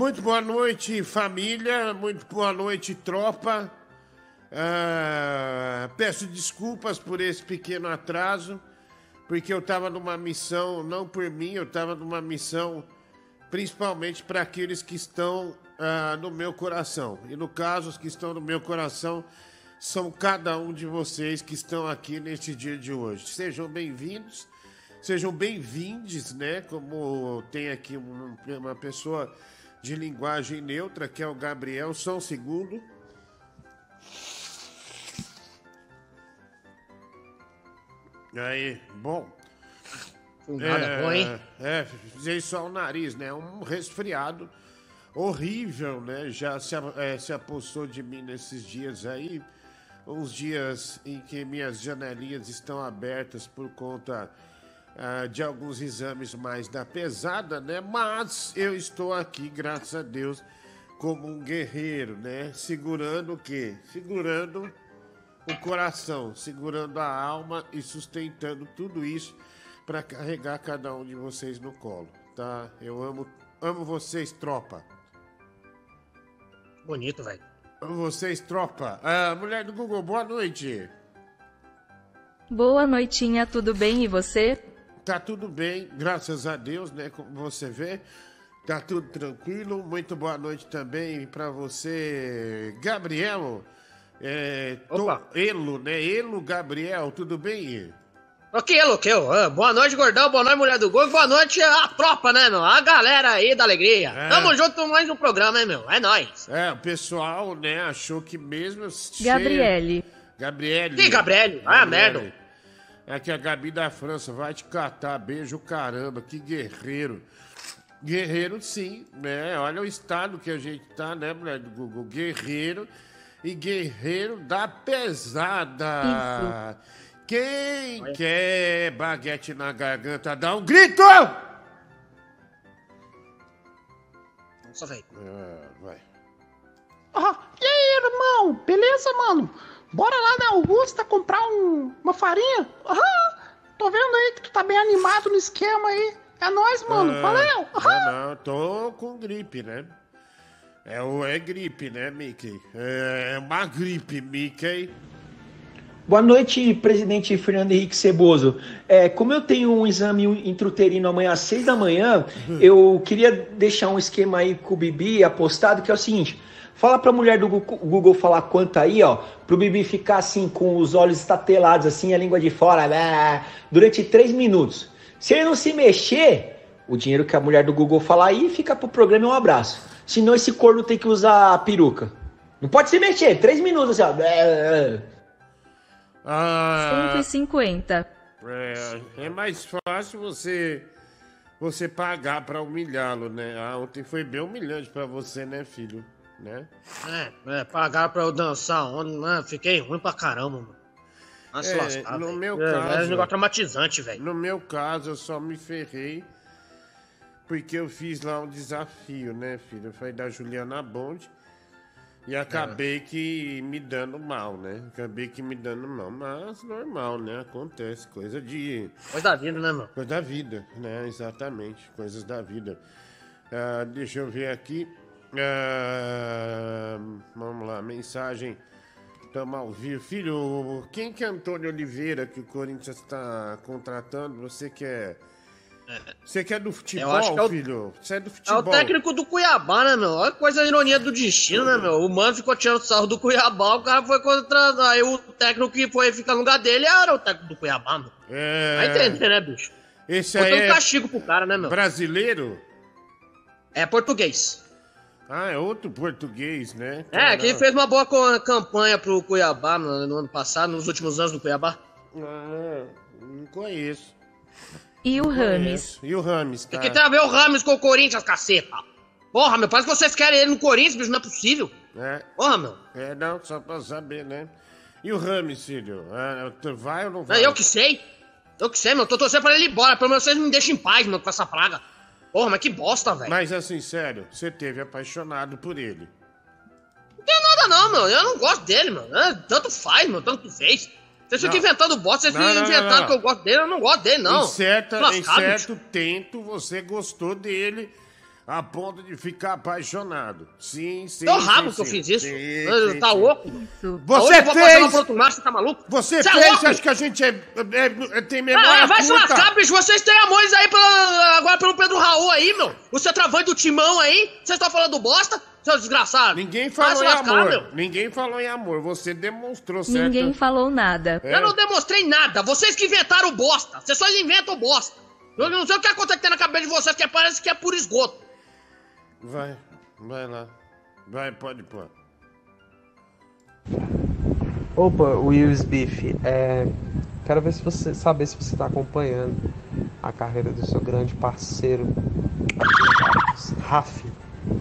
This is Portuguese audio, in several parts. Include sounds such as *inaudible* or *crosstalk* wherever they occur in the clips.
Muito boa noite, família. Muito boa noite, tropa. Ah, peço desculpas por esse pequeno atraso, porque eu estava numa missão, não por mim, eu estava numa missão principalmente para aqueles que estão ah, no meu coração. E no caso, os que estão no meu coração são cada um de vocês que estão aqui neste dia de hoje. Sejam bem-vindos, sejam bem-vindes, né? Como tem aqui um- uma pessoa de linguagem neutra, que é o Gabriel, só um segundo. Aí, bom. Nada bom, hein? É, fiz só o nariz, né? Um resfriado horrível, né? Já se, é, se apossou de mim nesses dias aí. Uns dias em que minhas janelinhas estão abertas por conta ah, de alguns exames mais da pesada, né? Mas eu estou aqui, graças a Deus, como um guerreiro, né? Segurando o quê? Segurando o coração, segurando a alma e sustentando tudo isso para carregar cada um de vocês no colo, tá? Eu amo, amo vocês, tropa. Bonito, velho. Amo vocês, tropa. Ah, mulher do Google, boa noite. Boa noitinha, tudo bem e você? Tá tudo bem, graças a Deus, né? Como você vê, tá tudo tranquilo. Muito boa noite também para você, Gabriel. É, tô- Opa. Elo, né? Elo Gabriel, tudo bem? Ok, Luqueu. Ah, boa noite, gordão. Boa noite, mulher do gol. Boa noite, a tropa, né, meu? A galera aí da alegria. É. Tamo junto mais um programa, hein, meu? É nóis. É, o pessoal, né, achou que mesmo. cheio- Gabriele. Gabriele. Que Gabriele? Ah, Gabriele. merda. É que a Gabi da França vai te catar, beijo caramba, que guerreiro. Guerreiro sim, né? Olha o estado que a gente tá, né, mulher do Google? Guerreiro e guerreiro da pesada. Quem quer baguete na garganta, dá um grito! Nossa, velho. Ah, vai. Ah, e aí, irmão? Beleza, mano? Bora lá na Augusta comprar um- uma farinha? Ah, tô vendo aí que tu tá bem animado no esquema aí. É nóis, mano. Ah, Valeu. Ah. Não, não, tô com gripe, né? É, o- é gripe, né, Mickey? É uma gripe, Mickey. Boa noite, presidente Fernando Henrique Ceboso. É, como eu tenho um exame intrauterino amanhã às seis da manhã, eu queria deixar um esquema aí com o Bibi apostado, que é o seguinte. Fala pra mulher do Google falar quanto aí, ó, pro Bibi ficar assim, com os olhos estatelados, assim, a língua de fora, né, durante três minutos. Se ele não se mexer, o dinheiro que a mulher do Google falar aí fica pro programa e um abraço. Senão esse corno tem que usar a peruca. Não pode se mexer, três minutos assim, ó. Ah, 150. é, é mais fácil você você pagar pra humilhá-lo, né? Ah, ontem foi bem humilhante pra você, né, filho? Né? É, é, pagaram pra eu dançar mano. Fiquei ruim pra caramba, mano. Se É, lascar, no velho. meu é, caso- É um negócio traumatizante, velho. No meu caso, eu só me ferrei porque eu fiz lá um desafio, né, filho? Foi da Juliana Bond. E acabei que me dando mal, né? Acabei que me dando mal. Mas normal, né? Acontece. Coisa de. Coisa da vida, né, meu? Coisa da vida, né? Exatamente. Coisas da vida. Ah, deixa eu ver aqui. Ah, vamos lá, mensagem. Estamos ao vivo. Filho, quem que é Antônio Oliveira que o Corinthians está contratando? Você que é. Você que é do futebol, é o- filho? Você é do É futebol. o técnico do Cuiabá, né, meu? Olha coisa ironia do destino, né, meu? O mano ficou tirando sarro do Cuiabá, o cara foi contra. Aí o técnico que foi ficar no lugar dele era o técnico do Cuiabá, meu. É... Vai entender, né, bicho? Esse Foi aí um é castigo pro cara, né, meu? brasileiro? É português. Ah, é outro português, né? É, que Caraca. fez uma boa campanha pro Cuiabá no, no ano passado, nos últimos anos do Cuiabá. Ah, não conheço. E o Rames? Conheço. E o Rames, Tem tá? que ter a ver o Ramos com o Corinthians, caceta. Porra, meu, parece que vocês querem ele no Corinthians, bicho, não é possível. É, Porra, meu. é, não, só pra saber, né? E o Rames, filho? Ah, tu vai ou não vai? É eu que sei. Eu que sei, meu. Tô torcendo pra ele ir embora. Pelo menos vocês me deixem em paz, meu, com essa praga. Porra, mas que bosta, velho. Mas assim, sério, você teve apaixonado por ele. Não tem nada não, meu. Eu não gosto dele, meu. É, tanto faz, meu. Tanto fez. Vocês ficam inventando bosta, vocês ficam inventando que eu gosto dele. Eu não gosto dele, não. Em, certa, em certo tento, você gostou dele. A ponto de ficar apaixonado. Sim, sim. Teu rabo sim, que eu fiz isso. Sim, Ah, sim, tá sim. louco? Você Aonde fez! outro macho, você tá maluco? Você Cê é fez, louco? acho que a gente é, é- é- tem memória Ah, vai se lascar, bicho. Vocês têm amores aí pela- agora pelo Pedro Raul aí, meu. O centroavante do timão aí. Vocês estão falando bosta, seu desgraçado? Ninguém falou em lascar, amor. meu. Ninguém falou em amor. Você demonstrou certo. Ninguém falou nada. É. Eu não demonstrei nada. Vocês que inventaram bosta. Vocês só inventam bosta. Eu não sei o que acontece na cabeça de vocês, que parece que é por esgoto. Vai, vai lá. Vai, pode pôr. Opa, Wills Beef, é, quero ver se você saber se você está acompanhando a carreira do seu grande parceiro Raf,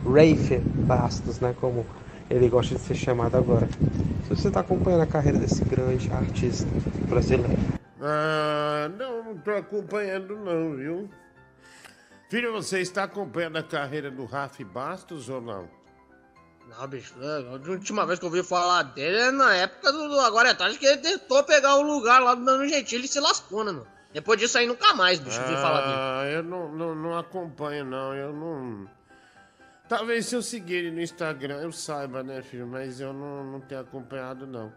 Rafe Bastos, né, como ele gosta de ser chamado agora. Se você está acompanhando a carreira desse grande artista brasileiro. Ah, não, não tô acompanhando não, viu? Filho, você está acompanhando a carreira do Raf Bastos ou não? Não, bicho, a última vez que eu ouvi falar dele é na época do, Agora é Tarde, que ele tentou pegar o lugar lá do Dano Gentili e se lascou, né, meu? Depois disso aí nunca mais, bicho, ouvi falar dele. Ah, eu não, não, não acompanho não, eu não... Talvez se eu seguir ele no Instagram eu saiba, né, filho? Mas eu não, não tenho acompanhado não.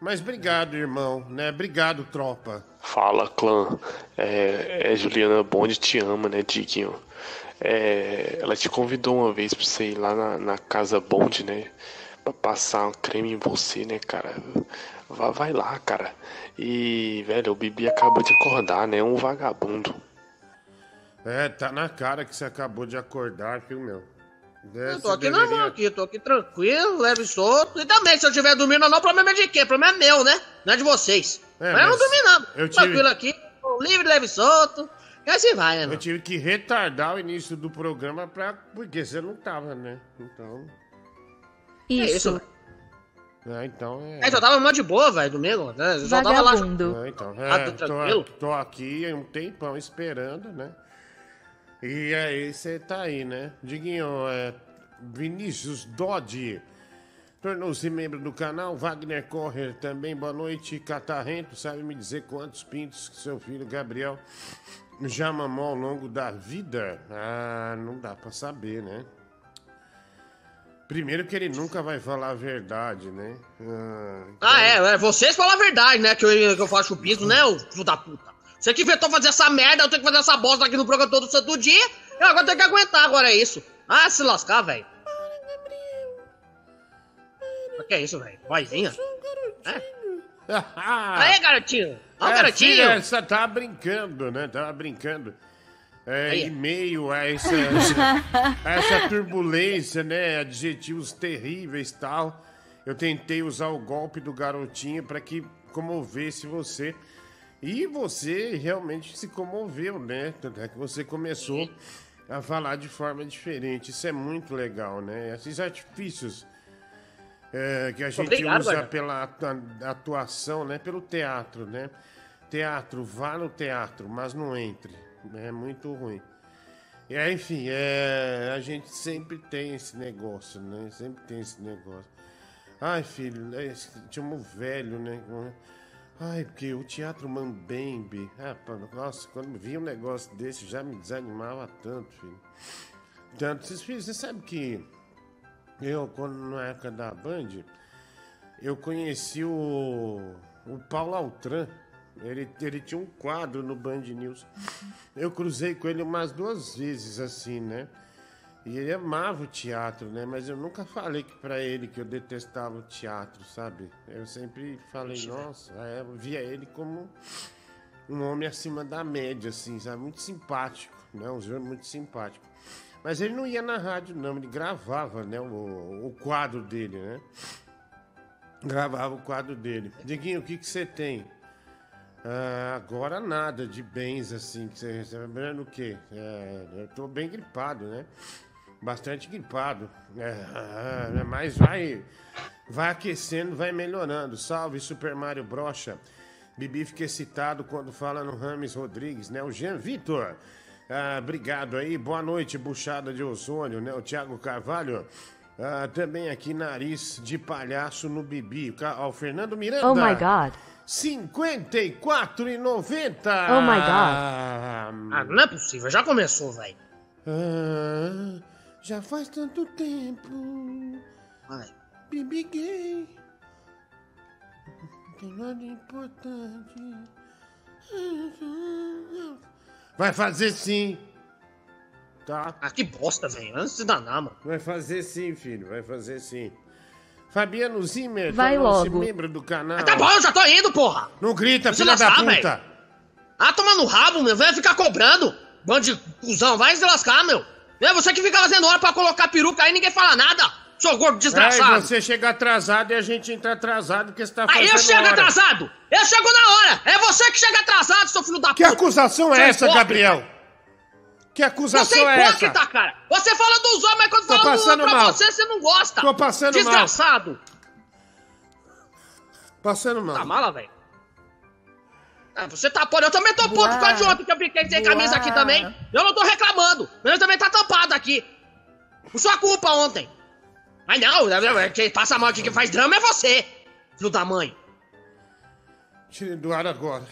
Mas obrigado, irmão, né? Obrigado, tropa. Fala, clã. É, é Juliana Bond te ama, né, Diguinho? É, ela te convidou uma vez pra você ir lá na, na casa Bond, né? Pra passar um creme em você, né, cara? Vai, vai lá, cara. E, velho, o Bibi acabou de acordar, né? Um vagabundo. É, tá na cara que você acabou de acordar, viu, meu? É, Eu tô você aqui deveria- normal, aqui, tô aqui tranquilo, leve e solto. E também, se eu estiver dormindo, não, o problema é de quê? O problema é meu, né? Não é de vocês. É, mas, eu não mas dormi nada. eu tive- Tranquilo aqui, tô livre, leve e solto. E assim vai, né, Eu tive que retardar o início do programa pra... porque você não tava, né? Então... É isso, Isso. velho. É, então é... É, eu tava mó de boa, velho, domingo. Né? Eu só tava lá. É, então, Ah, é, tá tô, tranquilo? tô aqui há um tempão esperando, né? E aí você tá aí, né? Diguinho, é, Vinícius Dodge tornou-se membro do canal. Wagner Correr também, boa noite. Catarrento, sabe me dizer quantos pintos que seu filho Gabriel já mamou ao longo da vida? Ah, não dá pra saber, né? Primeiro que ele nunca vai falar a verdade, né? Ah, Ah, é, é, vocês falam a verdade, né? Que eu, que eu faço o piso, né, ô filho da puta? Você que inventou fazer essa merda, eu tenho que fazer essa bosta aqui no programa todo santo dia. Eu agora tenho que aguentar, agora é isso. Ah, se lascar, velho. O que é isso, velho? Vozinha? É? *laughs* Aê, garotinho! Ó, É, garotinho! filha, você tava brincando, né? Tava brincando. É, Aí. em meio a essa, essa, a essa turbulência, né? Adjetivos terríveis e tal. Eu tentei usar o golpe do garotinho para que comovesse você. E você realmente se comoveu, né? Tanto é que você começou a falar de forma diferente. Isso é muito legal, né? Esses artifícios é, que a gente Obrigado, usa pela atu- atuação, né? Pelo teatro, né? Teatro, vá no teatro, mas não entre. É muito ruim. E aí, enfim, é, a gente sempre tem esse negócio, né? Sempre tem esse negócio. Ai, filho, é, esse- tinha um velho, né? Ai, porque o teatro Mambembe. Ah, nossa, quando vi um negócio desse já me desanimava tanto, filho. Tanto, vocês, filhos, você sabe que eu, quando na época da Band, eu conheci o, o Paulo Altran. Ele, ele tinha um quadro no Band News. Eu cruzei com ele umas duas vezes, assim, né? E ele amava o teatro, né? Mas eu nunca falei que pra ele que eu detestava o teatro, sabe? Eu sempre falei, nossa, é, eu via ele como um homem acima da média, assim, sabe? Muito simpático, né? Um senhor muito simpático. Mas ele não ia na rádio, não, ele gravava, né? O, o quadro dele, né? Gravava o quadro dele. Diguinho, o que que você tem? Ah, agora nada de bens assim, que você recebe. Lembrando o quê? É, eu tô bem gripado, né? Bastante gripado. É, ah, mas vai, vai aquecendo, vai melhorando. Salve, Super Mario Brocha. Bibi fica excitado quando fala no Rames Rodrigues, né? O Jean Vitor. Ah, obrigado aí. Boa noite, buchada de ozônio, né? O Thiago Carvalho. Ah, também aqui, nariz de palhaço no Bibi. O Ca- ó, o Fernando Miranda. Oh my god. 54,90. Oh my God. Ah, não é possível, já começou, velho. Ah, já faz tanto tempo. Vai. Bibi gay. Não tem nada importante. Vai fazer sim. Tá? Ah, que bosta, velho. Antes de danar, mano. Vai fazer sim, filho. Vai fazer sim. Fabiano Zimmer, Vai logo. membro do canal. Tá bom, eu já tô indo, porra. Não grita, Se filha da puta. Ah, toma no rabo, meu. Vai ficar cobrando. Bando de cuzão. Vai se lascar, meu. É você que fica fazendo hora pra colocar peruca aí e ninguém fala nada. Seu gordo Aí desgraçado. você chega atrasado e a gente entra atrasado porque você tá Aí fazendo eu chego hora. atrasado! Eu chego na hora! É você que chega atrasado, seu filho da Que puta! acusação é Seu essa, hipócrita. Gabriel? Que Você acusação é é essa? hipócrita, cara! Você fala dos homens, mas quando Tô fala do homem pra mal. você, você não gosta! Tô passando mal. Desgraçado! Passando mal. Tá mala, velho? Ah, você tá podre. Eu também tô puto por causa de ontem que eu fiquei sem camisa aqui também. Eu não tô reclamando. Mas também tá tampado aqui. Por sua culpa ontem. Mas não, quem passa mal aqui, quem faz drama é você. Filho da mãe. Tire do ar agora.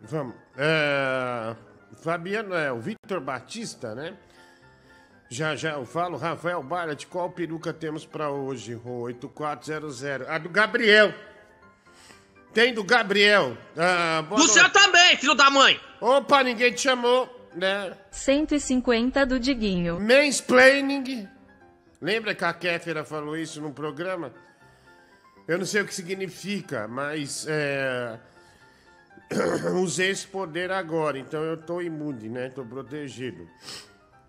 Vamos. É, Fabiano, é o Victor Batista, né? Já já eu falo, Rafael Barret, qual peruca temos pra hoje? O 8400. A do Gabriel. Tem do Gabriel. Ah, boa Do noite. seu também, filho da mãe. Opa, ninguém te chamou, né? 150 do Diguinho. Mansplaining. Lembra que a Kéfera falou isso num programa? Eu não sei o que significa, mas é, *coughs* usei esse poder agora, então eu tô imune, né? Tô protegido.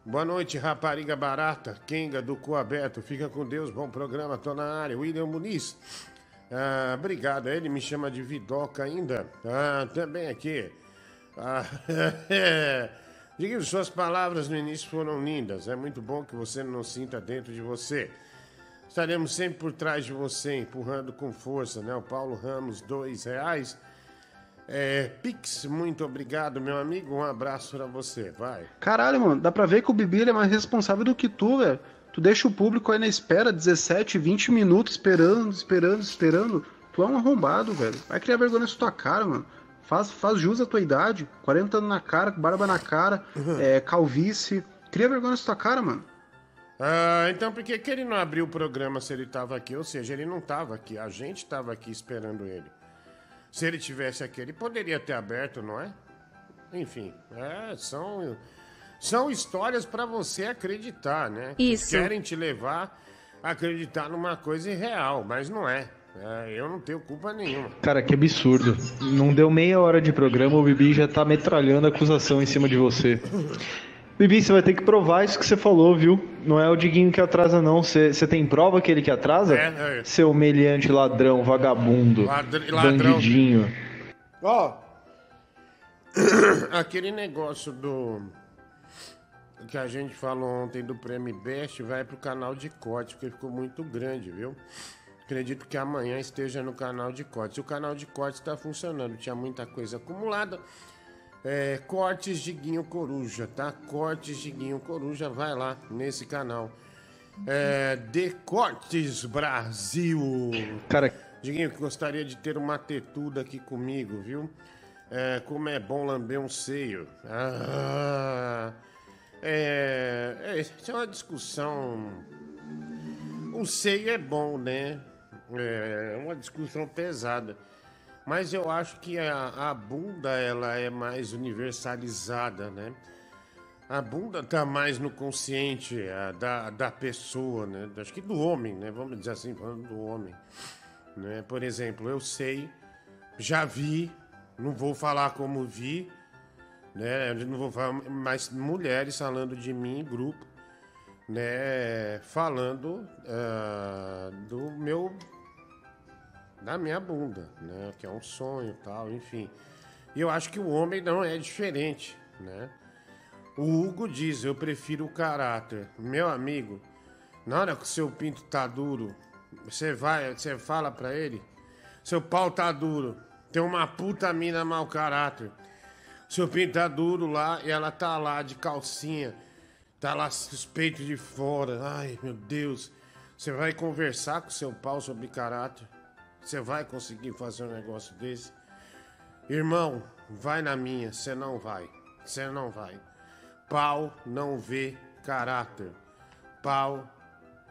Boa noite, rapariga barata, Kenga do cu aberto. Fica com Deus, bom programa, tô na área. William Muniz. Ah, obrigado, ele me chama de Vidoca ainda. Ah, também aqui. Ah, *laughs* Diga suas palavras no início foram lindas. É muito bom que você não sinta dentro de você. Estaremos sempre por trás de você, empurrando com força, né? O Paulo Ramos, dois reais. É, Pix, muito obrigado, meu amigo. Um abraço pra você. Vai. Caralho, mano, dá pra ver que o Bibi é mais responsável do que tu, velho. Tu deixa o público aí na espera 17, 20 minutos esperando, esperando, esperando. Tu é um arrombado, velho. Vai criar vergonha na tua cara, mano. Faz, faz jus à tua idade. 40 anos na cara, barba na cara, é, calvície. Cria vergonha na tua cara, mano. Ah, então por que, que ele não abriu o programa se ele tava aqui? Ou seja, ele não tava aqui. A gente tava aqui esperando ele. Se ele tivesse aqui, ele poderia ter aberto, não é? Enfim, é, são, são histórias pra você acreditar, né? Que Isso. Querem te levar a acreditar numa coisa irreal, mas não é. É, eu não tenho culpa nenhuma. Cara, que absurdo. Não deu meia hora de programa, o Bibi já tá metralhando acusação em cima de você. Bibi, você vai ter que provar isso que você falou, viu? Não é o Diguinho que atrasa, não. Você você tem prova que ele que atrasa? É, é. Seu meliante ladrão, vagabundo, Ladr- ladrão. bandidinho. Ó, *coughs* aquele negócio do que a gente falou ontem do Prêmio Best vai pro canal de corte, porque ficou muito grande, viu? Acredito que amanhã esteja no canal de cortes. O canal de cortes está funcionando, tinha muita coisa acumulada. É, cortes de Guinho Coruja, tá? Cortes de Guinho Coruja, vai lá nesse canal. É, De Cortes Brasil. Cara, Diguinho, gostaria de ter uma tetuda aqui comigo, viu? É, como é bom lamber um seio. Ah, é, é, é uma discussão. O seio é bom, né? É uma discussão pesada. Mas eu acho que a, a bunda ela é mais universalizada, né? A bunda tá mais no consciente ah, da, da pessoa, né? Acho que do homem, né? Vamos dizer assim, falando do homem. Né? Por exemplo, eu sei, já vi, não vou falar como vi, né? Eu Não vou falar, mas mulheres falando de mim em grupo, né? Falando ah, do meu da minha bunda, né? Que é um sonho, tal, enfim. E eu acho que o homem não é diferente, né? O Hugo diz: Eu prefiro o caráter. Meu amigo, na hora que o seu pinto tá duro, você vai, você fala pra ele: Seu pau tá duro, tem uma puta mina mau caráter. Seu pinto tá duro lá e ela tá lá de calcinha, tá lá os peitos de fora. Ai, meu Deus. Você vai conversar com seu pau sobre caráter? Você vai conseguir fazer um negócio desse? Irmão, vai na minha, você não vai. Você não vai. Pau não vê caráter. Pau,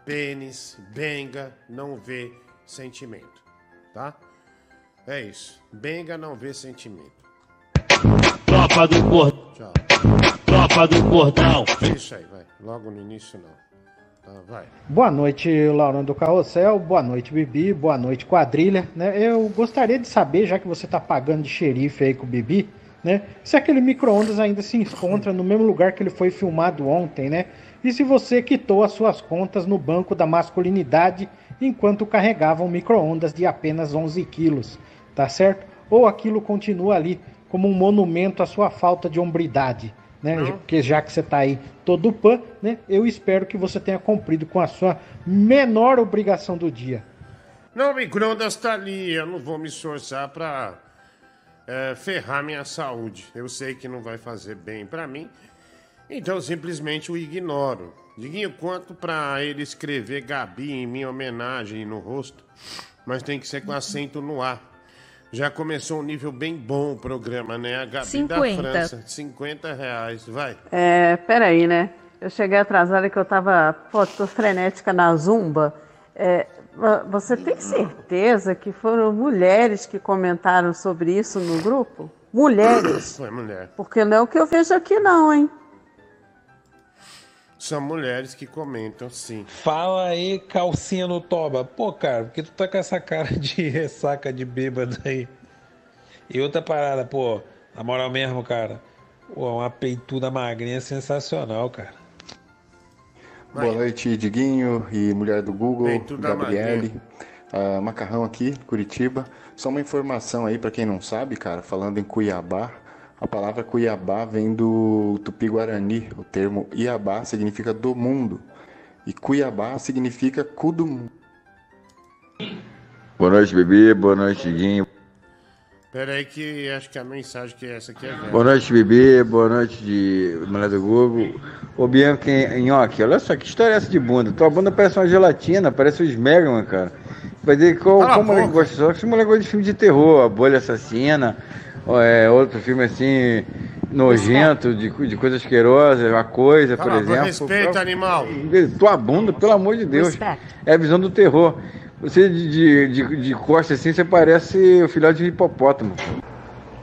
pênis, benga não vê sentimento. Tá? É isso. Benga não vê sentimento. Tropa do Cordão. Tchau. Tropa do Cordão. Isso aí, vai. Logo no início não. Tá. Boa noite, Laurão do Carrossel. Boa noite, Bibi. Boa noite, quadrilha. Né, eu gostaria de saber, já que você tá pagando de xerife aí com o Bibi, né? Se aquele micro-ondas ainda se encontra no mesmo lugar que ele foi filmado ontem, né? E se você quitou as suas contas no banco da masculinidade enquanto carregava um micro-ondas de apenas 11 quilos, tá certo? Ou aquilo continua ali como um monumento à sua falta de hombridade, né? Porque já que você tá aí todo pan, né? Eu espero que você tenha cumprido com a sua menor obrigação do dia. Não, micro-ondas tá ali. Eu não vou me esforçar pra é, ferrar minha saúde. Eu sei que não vai fazer bem pra mim. Então eu simplesmente o ignoro. Diguinho, quanto pra ele escrever Gabi em minha homenagem no rosto? Mas tem que ser com acento no A. Já começou um nível bem bom o programa, né? A Gabi 50. da França. 50 reais, vai. É, peraí, né? Eu cheguei atrasada que eu tava, pô, tô frenética na zumba. É, vo- você tem certeza que foram mulheres que comentaram sobre isso no grupo? Mulheres? Foi mulher. Porque não é o que eu vejo aqui não, hein? São mulheres que comentam, sim. Fala aí, calcinha no toba. Pô, cara, por que tu tá com essa cara de *laughs* ressaca de bêbado aí? E outra parada, pô, na moral mesmo, cara. Pô, uma peituda magrinha sensacional, cara. Boa noite, Diguinho e mulher do Google, Peituda Gabriele. Ah, macarrão aqui, Curitiba. Só uma informação aí pra quem não sabe, cara, falando em Cuiabá, a palavra Cuiabá vem do Tupi-Guarani. O termo Iabá significa do mundo. E Cuiabá significa cu do mundo. Boa noite, Bibi. Boa noite, Diguinho. Pera aí que acho que a mensagem que é essa aqui é velha. Boa noite, Bibi. Boa noite, de mulher do Google. Ô, Bianca Nhoque, olha só, que história é essa de bunda? Tua bunda parece uma gelatina, parece o Smegman, cara. Vai dizer qual, Cala a qual mulher gosta só? Que mulher gosta de filme de terror, A Bolha Assassina, é, outro filme assim, nojento, de, de coisa asquerosa, A Coisa, por Cala a boca, exemplo. respeita, animal. Tua bunda, pelo amor de Deus. É a visão do terror. Você de, de, de, de costas assim, você parece o filhote de hipopótamo.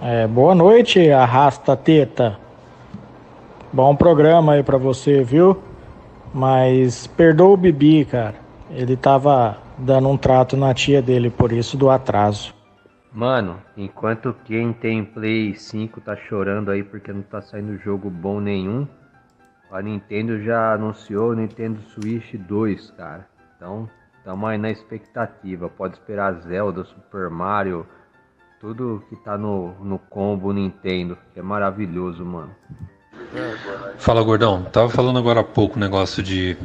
É, boa noite, arrasta teta. Bom programa aí pra você, viu? Mas perdoa o Bibi, cara. Ele tava dando um trato na tia dele, por isso do atraso. Mano, enquanto quem tem Play 5 tá chorando aí porque não tá saindo jogo bom nenhum, a Nintendo já anunciou o Nintendo Switch 2, cara. Então, tamo aí na expectativa. Pode esperar Zelda, Super Mario, tudo que tá no, no combo Nintendo, que é maravilhoso, mano. Fala, gordão. Tava falando agora há pouco o negócio de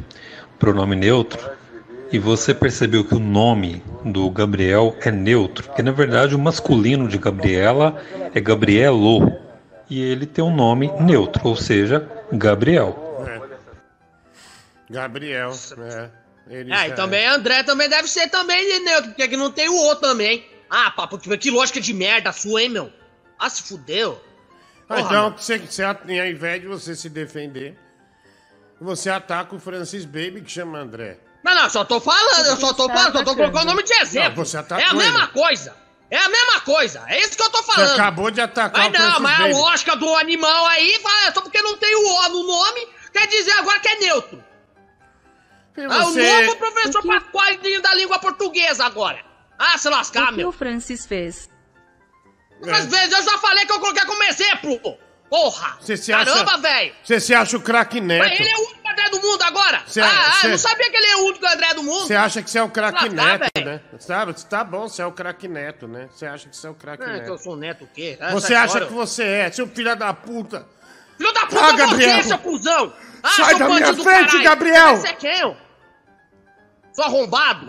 pronome neutro. E você percebeu que o nome do Gabriel é neutro, porque na verdade o masculino de Gabriela é Gabrielo. E ele tem um nome neutro, ou seja, Gabriel. É. Gabriel, é. Ele Ah, e já- também André também deve ser também de neutro, porque aqui não tem o outro também. Ah, papo, que que lógica de merda sua, hein, meu? Ah, se fudeu. Ah, Porra, então, você, você, ao invés de você se defender, você ataca o Francis Baby, que chama André. Não, não, só tô falando, eu só tô Tá falando, só tô colocando o nome de exemplo. Não, você atacou é a mesma ele. coisa. É a mesma coisa. É isso que eu tô falando. Você acabou de atacar Mas o não, Francis mas Baby. a lógica do animal aí, só porque não tem o O no nome, quer dizer agora que é neutro. Ah, você- o novo professor Pascoalinho da língua portuguesa agora. Ah, se lascar, O que meu. o Francis fez? Às vezes eu já falei que eu coloquei como exemplo. Porra! Você se Caramba, velho! Você se acha o craque Neto? Mas ele é o único André do mundo agora! Cê- ah, ah, cê- eu não sabia que ele é o único André do mundo! Você acha que você é o craque Se lascar, Neto, velho. né? Sabe? Tá bom, você é o craque Neto, né? Você acha que você é o craque Ah, que Neto. eu sou neto o quê? Você Essa acha história- que você é, seu filho da puta. Filho da puta Ah, é Gabriel. você, seu cuzão! Ah, Sai da minha frente, caralho. Gabriel. Você é quem? ó? Sou arrombado?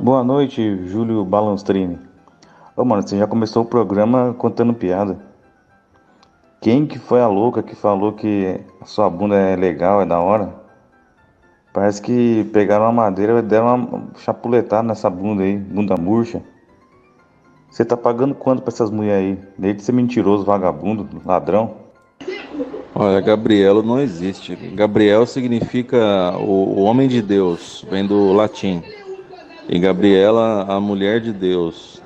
Boa noite, Júlio Balanstrini. Ô, mano, você já começou o programa contando piada. Quem que foi a louca que falou que a sua bunda é legal, é da hora? Parece que pegaram uma madeira e deram uma chapuletada nessa bunda aí, bunda murcha. Você tá pagando quanto pra essas mulheres aí? Desde de ser mentiroso, vagabundo, ladrão. Olha, Gabrielo não existe. Gabriel significa o, o homem de Deus, vem do latim. E Gabriela, a mulher de Deus,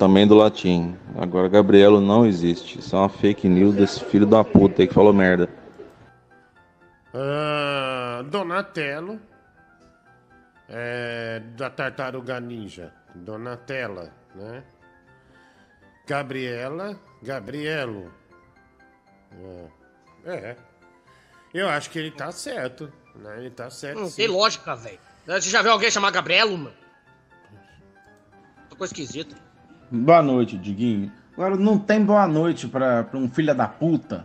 também do latim. Agora, Gabrielo não existe. Isso é uma fake news desse filho da puta aí que falou merda. Ah, Donatello. É, da Tartaruga Ninja. Donatella, né? Gabriela. Gabrielo. É. é. Eu acho que ele tá certo. Né? Ele tá certo. Não sim. tem lógica, velho. Você já viu alguém chamar Gabrielo, mano? Coisa esquisita. Boa noite, Diguinho. Agora não tem boa noite pra, pra um filho da puta.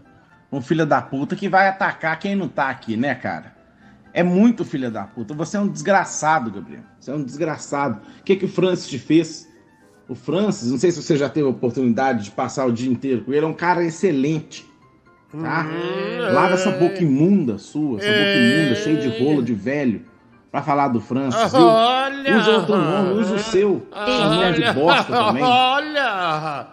Um filho da puta que vai atacar quem não tá aqui, né, cara? É muito filho da puta. Você é um desgraçado, Gabriel. Você é um desgraçado. O que, que o Francis te fez? O Francis, não sei se você já teve a oportunidade de passar o dia inteiro com ele, é um cara excelente. Tá? Lava essa boca imunda sua, essa boca imunda, cheia de rolo de velho, pra falar do Francis, viu? Olha! Usa outro nome, usa o seu. Mulher de bosta também. Olha!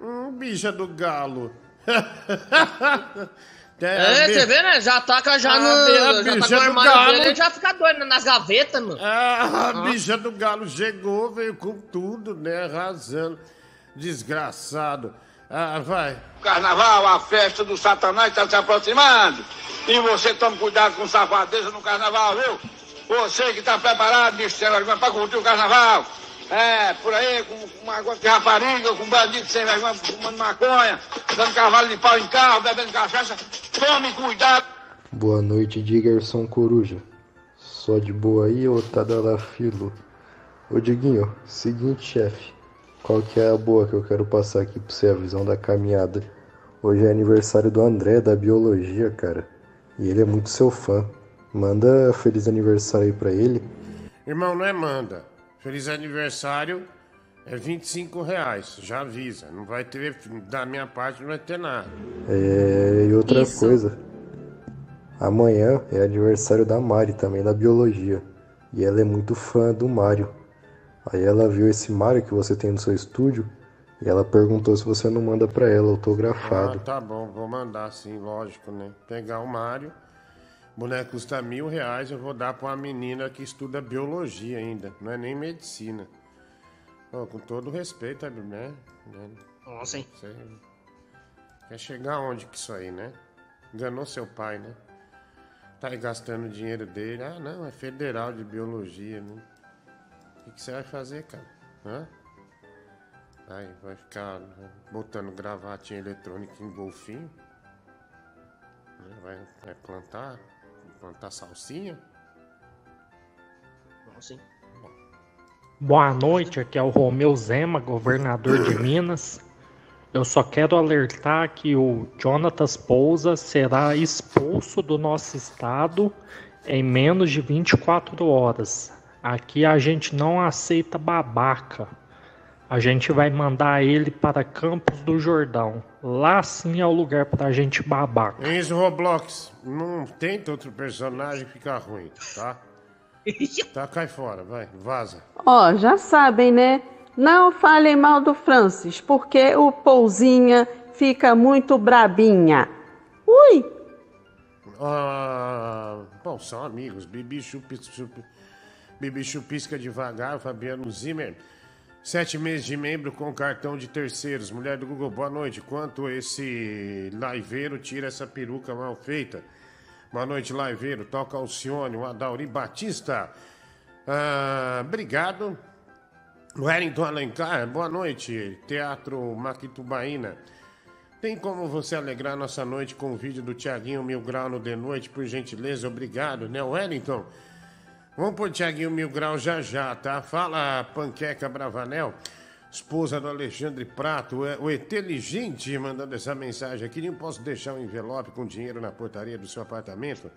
Hum, bicha do galo. *laughs* É, você vê, né? Já taca já Ah, no. a Já tá com o armário galo. dele, ele já fica doido nas gavetas, mano. Ah, a bicha do galo chegou, veio com tudo, né? Arrasando. Desgraçado. Ah, vai. Carnaval, a festa do Satanás está se aproximando. E você tome cuidado com safadeza no carnaval, viu? Você que está preparado, bicho para curtir o carnaval. É, por aí, com com uma de rapariga, com bandido sem vergonha, fumando maconha, dando cavalo de pau em carro, bebendo cachaça. Tome cuidado. Boa noite, Digerson Coruja. Só de boa aí ou tá da filo? Ô Diguinho, seguinte, chefe. Qual que é a boa que eu quero passar aqui pra você, a visão da caminhada? Hoje é aniversário do André, da Biologia, cara. E ele é muito seu fã. Manda feliz aniversário aí pra ele. Irmão, não é manda. Feliz aniversário é 25 reais. Já avisa. Não vai ter. Da minha parte não vai ter nada. É, e outra Isso. coisa. Amanhã é aniversário da Mari, também da Biologia. E ela é muito fã do Mario. Aí ela viu esse Mario que você tem no seu estúdio e ela perguntou se você não manda pra ela autografado. Ah, tá bom, vou mandar sim, lógico, né? Pegar o Mário. Boneco custa mil reais, eu vou dar pra uma menina que estuda biologia ainda, não é nem medicina. Pô, com todo respeito, né? Nossa, hein? Você quer chegar onde com isso aí, né? Enganou seu pai, né? Tá aí gastando dinheiro dele. Ah, não, é federal de biologia, né? O que, que você vai fazer, cara? Hã? Aí vai ficar né, botando gravatinha eletrônica em golfinho? Né, Vai, vai plantar? Plantar salsinha? Nossa, hein? Boa noite, aqui é o Romeu Zema, governador de Minas. Eu só quero alertar que o Jonatas Pousa será expulso do nosso estado em menos de 24 horas. Aqui a gente não aceita babaca. A gente vai mandar ele para Campos do Jordão. Lá sim é o lugar pra gente babaca. Enzo Roblox, não tenta outro personagem que fica ruim, tá? *laughs* Tá, cai fora, vai, vaza. Ó, já sabem, né? Não falem mal do Francis, porque o Pouzinha fica muito brabinha. Ui! Ah, bom, são amigos. Bibi Chupisca, chup, Bibi Chupisca devagar, Fabiano Zimmer. Sete meses de membro com cartão de terceiros. Mulher do Google, boa noite. Quanto esse liveiro tira essa peruca mal feita? Boa noite, liveiro. Toca Alcione, o Adauri Batista. Ah, obrigado. Wellington Alencar, boa noite. Teatro Maquitubaína. Tem como você alegrar nossa noite com o vídeo do Tiaguinho Mil Grau no de noite, por gentileza? Obrigado, né, Wellington? Vamos pôr Tiaguinho Mil Grau já já, tá? Fala, Panqueca Bravanel, esposa do Alexandre Prato, é o inteligente mandando essa mensagem aqui. Não posso deixar um envelope com dinheiro na portaria do seu apartamento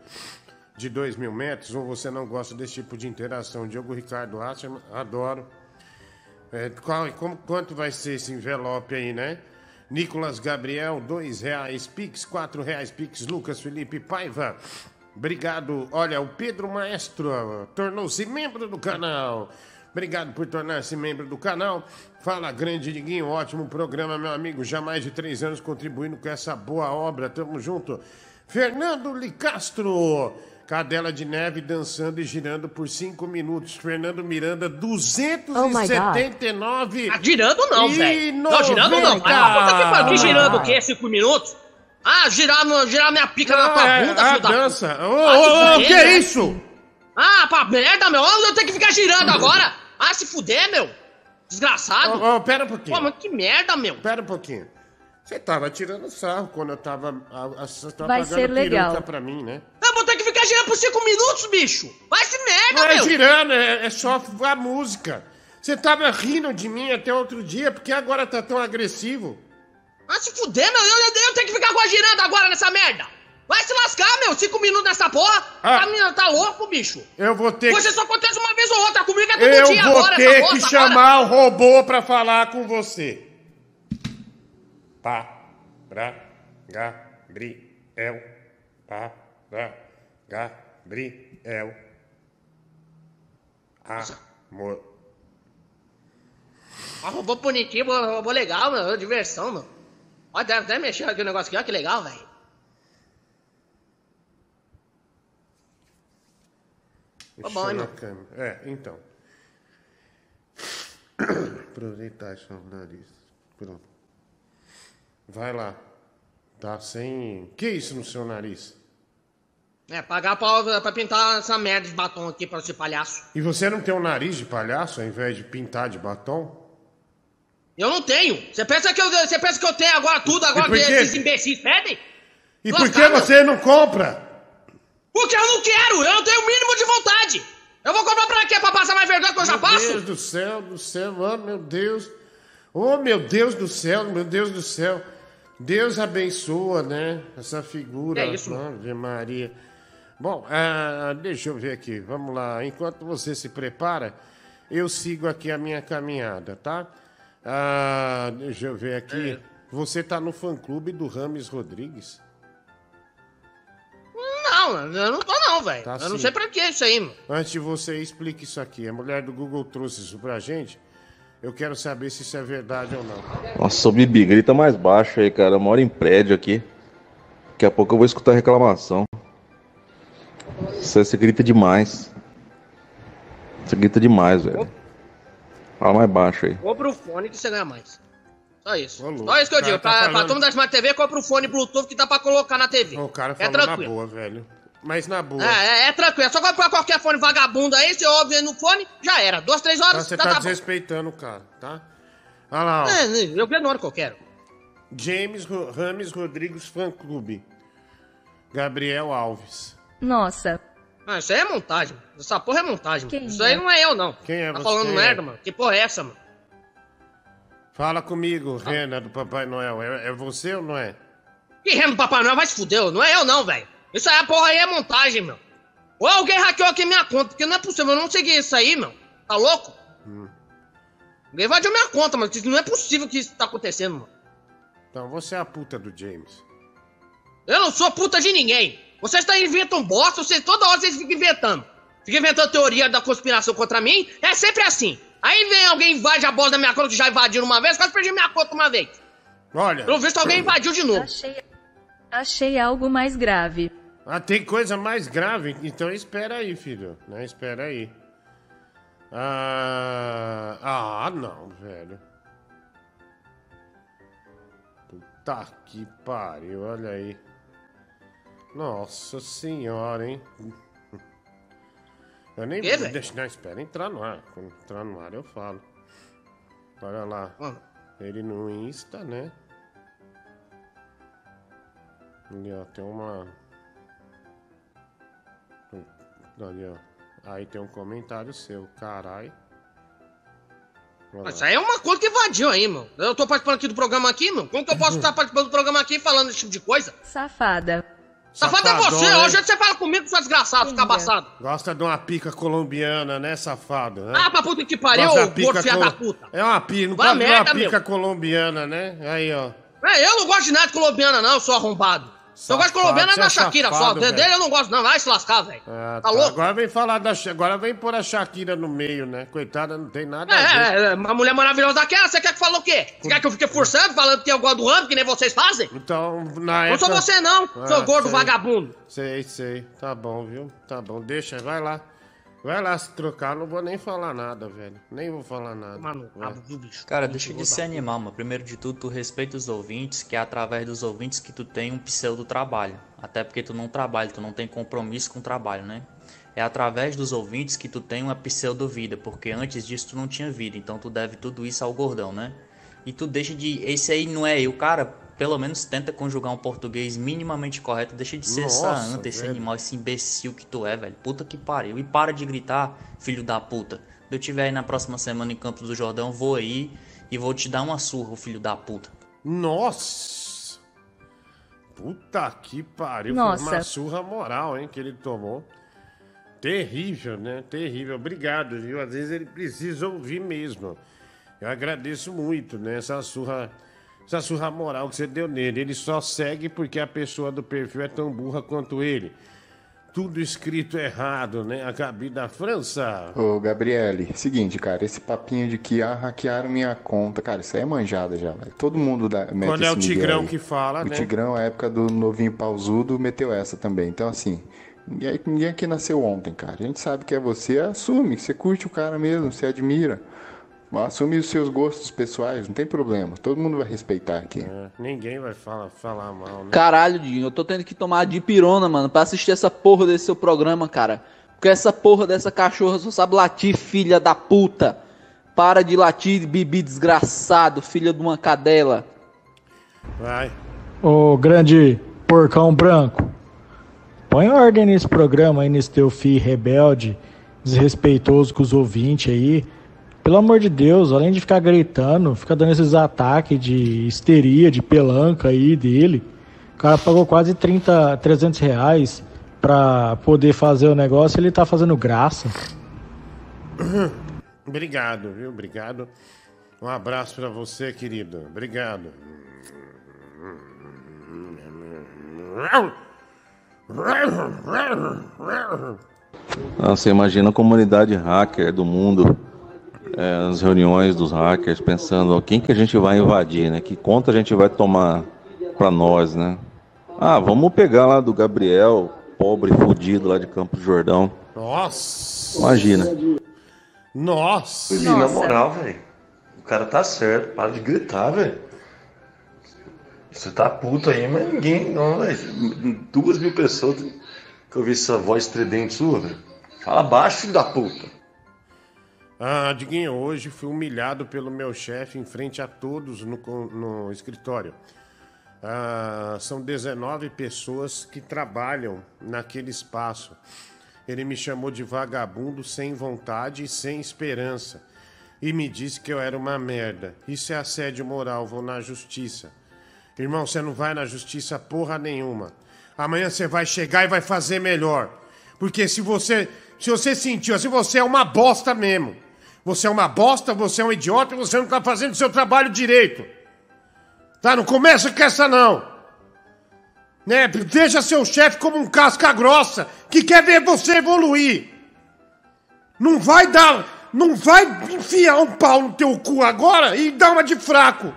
de dois mil metros ou você não gosta desse tipo de interação? Diogo Ricardo Asserman, adoro. É, qual, como, quanto vai ser esse envelope aí, né? Nicolas Gabriel, dois reais. Pix, quatro reais. Pix, Lucas Felipe Paiva. Obrigado. Olha, o Pedro Maestro tornou-se membro do canal. Obrigado por tornar-se membro do canal. Fala, grande Diguinho, ótimo programa, meu amigo. Já mais de três anos contribuindo com essa boa obra. Tamo junto. Fernando Licastro. Cadela de neve dançando e girando por cinco minutos. Fernando Miranda, 279. Ah, girando não, velho. Não, girando não. 90. Ah, que. Que girando o quê? Cinco minutos? Ah, girar, no- girar minha pica na tua é, bunda, a filho da dança. puta. Ô, Ah, ô, ô, que né? isso? Ah, pra merda, meu. Eu tenho que ficar girando agora. Ah, se fuder, meu. Desgraçado. Ô, ô, pera um pouquinho. Pô, mas que merda, meu. Pera um pouquinho. Você tava tirando sarro quando eu tava. A, a, você tava Vai ser legal. pra mim, né? Eu vou ter que ficar girando por cinco minutos, bicho. Vai se merda, Vai meu. girando, é, é só a música. Você tava rindo de mim até outro dia, porque agora tá tão agressivo. Ah, se fuder, meu. Eu, eu, eu tenho que ficar girando agora nessa merda. Vai se lascar, meu. Cinco minutos nessa porra. Ah. Tá, tá louco, bicho. Eu vou ter Você que. só acontece uma vez ou outra. Comigo é todo Eu dia vou agora, ter essa que bosta chamar agora. o robô pra falar com você. Pá, pra, Gabriel. Pá, pra, Gabriel. Amor. Ah, robô bonitinho, robô legal, meu. Diversão, meu. Ó, deve até mexer aqui o negócio aqui, ó, que legal, velho. Tá bom, na câmera. É, então. *coughs* Aproveitar só o nariz. Pronto. Vai lá. Tá sem. Que isso no seu nariz? É, pagar pra, pra pintar essa merda de batom aqui pra esse palhaço. E você não tem um nariz de palhaço ao invés de pintar de batom? Eu não tenho. Você pensa que eu, você pensa que eu tenho agora tudo, agora que esses imbecis pedem? E por que você não compra? Porque eu não quero, eu não tenho o mínimo de vontade. Eu vou comprar pra quê? Pra passar mais vergonha que eu já Meu passo? Deus do céu, do céu, oh meu Deus. Oh meu Deus do céu, meu Deus do céu. Deus abençoa, né? Essa figura. É isso, Ave Maria. Bom, ah, deixa eu ver aqui. Vamos lá. Enquanto você se prepara, eu sigo aqui a minha caminhada, tá? Ah, deixa eu ver aqui. É. Você tá no fã-clube do Rames Rodrigues? Não, eu não tô não, velho. Tá eu não sim. sei pra que isso aí, mano. Antes de você explique isso aqui, a mulher do Google trouxe isso pra gente. Eu quero saber se isso é verdade ou não. Nossa, o Bibi, grita mais baixo aí, cara. Eu moro em prédio aqui. Daqui a pouco eu vou escutar reclamação. Você, você grita demais. Você grita demais, velho. Fala mais baixo aí. Compra o fone que você ganha mais. Só isso. Só isso que eu digo. tá Pra, falando- pra turma da Smart TV, compra o fone Bluetooth que dá pra colocar na TV. O cara é falou na tranquilo. boa, velho. Mas na boa. É, é, é tranquilo. É só comprar qualquer fone vagabundo aí, você ouve aí no fone, já era. Duas, três Tá, horas, você já tá tá desrespeitando o cara, tá? Olha lá, ó. É, eu vejo na hora que eu quero. James Rames Rodrigues Fã Clube. Gabriel Alves. Nossa, Ah, isso aí é montagem. Essa porra é montagem. Quem isso é? aí não é eu, não. Quem é Tá você? falando merda, mano. Que porra é essa, mano? Fala comigo, Rena do Papai Noel. É, é você ou não é? Que remo do Papai Noel vai se fuder. Não é eu, não, velho. Isso aí, a porra aí é montagem, meu. Ou alguém hackeou aqui minha conta, porque não é possível. Eu não segui isso aí, meu. Tá louco? Hum. Alguém invadiu minha conta, mas não é possível que isso tá acontecendo, mano. Então você é a puta do James. Eu não sou puta de ninguém. Vocês tá inventando bosta, vocês, toda hora vocês ficam inventando. Ficam inventando teoria da conspiração contra mim, é sempre assim. Aí vem alguém e invade a bosta da minha conta que já invadiram uma vez, quase perdi minha conta uma vez. Olha. Pelo visto alguém invadiu de novo. achei, achei algo mais grave. Ah, tem coisa mais grave? Então espera aí, filho. Né? Espera aí. Ah, ah, não, velho. Puta que pariu, olha aí. Nossa senhora, hein? Eu nem Que, deixa, não, espera entrar no ar. Quando entrar no ar eu falo. Olha lá. Ele no Insta, né? Ali, ó, tem uma. Ali, ó. Aí tem um comentário seu, carai. Isso aí é uma coisa que invadiu aí, mano. Eu tô participando aqui do programa aqui, mano. Como que eu posso *laughs* estar participando do programa aqui falando esse tipo de coisa? Safada. Safado é você, Safadão, hoje hein? você fala comigo, seu desgraçado, cabaçado. Gosta de uma pica colombiana, né, safado? né? Ah, pra puta que pariu, gordo filha da puta. É uma pica, não Vai pode uma pica meu. colombiana, né? Aí, ó. É, eu não gosto de nada de colombiana, não, eu sou arrombado. Eu gosto de colombiano é da é Shakira só. safado, Dele velho. eu não gosto, não. Vai se lascar, velho. Ah, Tá louco? Agora vem falar da. Agora vem pôr a Shakira no meio, né? Coitada, não tem nada a ver. É, é, é, uma mulher maravilhosa daquela, você quer que fale o quê? Você quer que eu fique forçando, falando que eu gosto do ramo, que nem vocês fazem? Então, na Não sou época- você não, seu Ah, gordo sei. vagabundo. Sei, sei. Tá bom, viu? Tá bom, deixa, vai lá. Vai lá se trocar, não vou nem falar nada, velho. Nem vou falar nada. Vai. Cara, deixa de se animar, mano. Primeiro de tudo, tu respeita os ouvintes, que é através dos ouvintes que tu tem um pseudo trabalho. Até porque tu não trabalha, tu não tem compromisso com o trabalho, né? É através dos ouvintes que tu tem uma pseudo vida, porque antes disso tu não tinha vida, então tu deve tudo isso ao gordão, né? E tu deixa de. Esse aí não é eu, cara. Pelo menos tenta conjugar um português minimamente correto. Deixa de ser essa Nossa, anta, esse velho. animal, esse imbecil que tu é, velho. Puta que pariu. E para de gritar, filho da puta. Se eu tiver aí na próxima semana em Campos do Jordão, vou aí e vou te dar uma surra, filho da puta. Nossa! Puta que pariu. Nossa. Foi uma surra moral, hein, que ele tomou. Terrível, né? Terrível. Obrigado, viu? Às vezes ele precisa ouvir mesmo. Eu agradeço muito, né? Essa surra, essa surra moral que você deu nele. Ele só segue porque a pessoa do perfil é tão burra quanto ele. Tudo escrito errado, né? A Gabi da França. Ô, Gabriele, seguinte, cara, esse papinho de que ah, hackearam minha conta, cara, isso aí é manjada já, velho. Todo mundo dá, mete Quando é o Tigrão que fala, o né? Tigrão, a época do novinho pausudo, meteu essa também. Então, assim, ninguém, ninguém aqui nasceu ontem, cara. A gente sabe que é você, assume, você curte o cara mesmo, você admira. Assume os seus gostos pessoais, não tem problema. Todo mundo vai respeitar aqui. É, ninguém vai falar, falar mal, né? Caralho, Dinho, eu tô tendo que tomar de pirona, mano, pra assistir essa porra desse seu programa, cara. Porque essa porra dessa cachorra só sabe latir, filha da puta. Para de latir, bibi desgraçado, filha de uma cadela. Vai. Ô grande porcão branco, põe ordem nesse programa aí, nesse teu filho rebelde, desrespeitoso com os ouvintes aí. Pelo amor de Deus, além de ficar gritando, fica dando esses ataques de histeria, de pelanca aí dele. O cara pagou quase 30, 300 reais pra poder fazer o negócio ele tá fazendo graça. Obrigado, viu? Obrigado. Um abraço pra você, querido. Obrigado. Você imagina a comunidade hacker do mundo, é, as reuniões dos hackers, pensando ó, quem que a gente vai invadir, né? Que conta a gente vai tomar pra nós, né? Ah, vamos pegar lá do Gabriel, pobre fudido lá de Campos do Jordão. Nossa! Imagina. Nossa! Bibi, na moral, velho. O cara tá certo. Para de gritar, velho. Você tá puto aí, mas ninguém. Não, velho. Duas mil pessoas que eu vi essa voz estridente sua, velho. Fala baixo, filho da puta. Ah, Diguinho, hoje fui humilhado pelo meu chefe em frente a todos no, no escritório. Ah, são 19 pessoas que trabalham naquele espaço. Ele me chamou de vagabundo sem vontade e sem esperança. E me disse que eu era uma merda. Isso é assédio moral, vou na justiça. Irmão, você não vai na justiça porra nenhuma. Amanhã você vai chegar e vai fazer melhor. Porque se você, se você sentiu assim, você é uma bosta mesmo. Você é uma bosta, você é um idiota você não tá fazendo seu trabalho direito. Tá? Não começa com essa não. Né? Veja seu chefe como um casca grossa que quer ver você evoluir. Não vai dar, não vai enfiar um pau no teu cu agora e dar uma de fraco.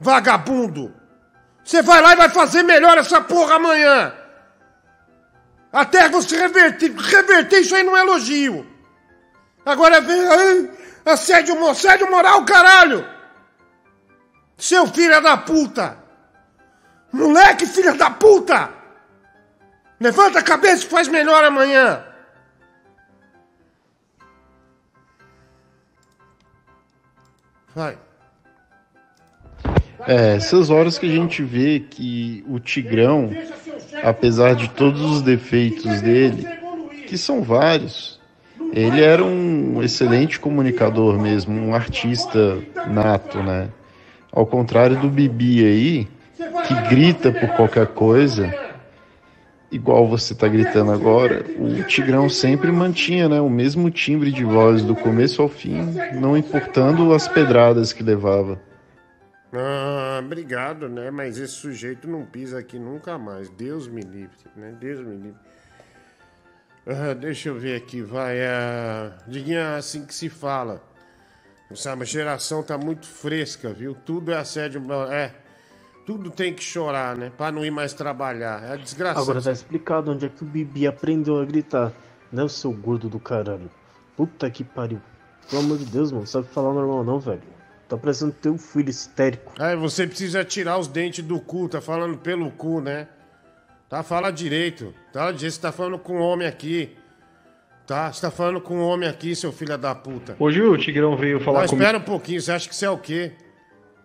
Vagabundo. Você vai lá e vai fazer melhor essa porra amanhã. Até você reverter, reverter isso aí num elogio. Agora vem, ai, assédio, mo- assédio moral, caralho. Seu filho da puta. Moleque, filha da puta. Levanta a cabeça e faz melhor amanhã. Vai. É, essas horas que a gente vê que o Tigrão, apesar de todos os defeitos dele, que são vários, ele era um excelente comunicador mesmo, um artista nato, né? Ao contrário do Bibi aí, que grita por qualquer coisa, igual você tá gritando agora, o Tigrão sempre mantinha, né, o mesmo timbre de voz do começo ao fim, não importando as pedradas que levava. Ah, obrigado, né? Mas esse sujeito não pisa aqui nunca mais. Deus me livre, né? Deus me livre. Ah, deixa eu ver aqui, vai. Ah, Diguinho, é assim que se fala. Sabe, a geração tá muito fresca, viu? Tudo é assédio. É. Tudo tem que chorar, né? Pra não ir mais trabalhar. É desgraçado. Agora tá explicado onde é que o Bibi aprendeu a gritar. Né, o seu gordo do caralho? Puta que pariu. Pelo amor de Deus, mano, sabe falar normal não, velho. Tá parecendo ter um filho histérico. Aí você precisa tirar os dentes do cu, tá falando pelo cu, né? Tá, fala direito. Tá, você tá falando com um homem aqui. Tá, você tá falando com um homem aqui, seu filho da puta. Hoje o Tigrão veio falar Não, comigo. espera um pouquinho, você acha que você é o quê?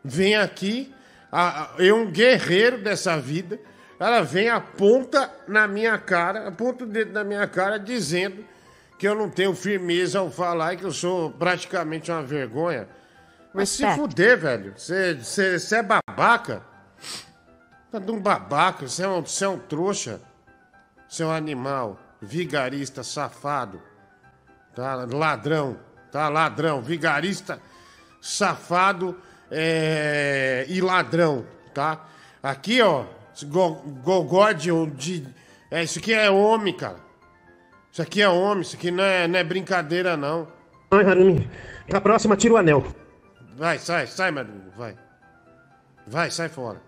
Vem aqui, a- a- eu um guerreiro dessa vida, ela vem, aponta na minha cara, aponta o dedo na minha cara, dizendo que eu não tenho firmeza ao falar e que eu sou praticamente uma vergonha. Mas se fuder, velho. Você é babaca? Tá de um babaca, você é um, você é um trouxa. Você é um animal, vigarista, safado. Tá? Ladrão, tá? Ladrão, vigarista, safado é, e ladrão, tá? Aqui, ó, esse go- gogó de. É, isso aqui é homem, cara. Isso aqui é homem, isso aqui não é, não é brincadeira, não. Ai, Harumi, na próxima tira o anel. Vai, sai, sai, Madruga, vai. Vai, sai fora.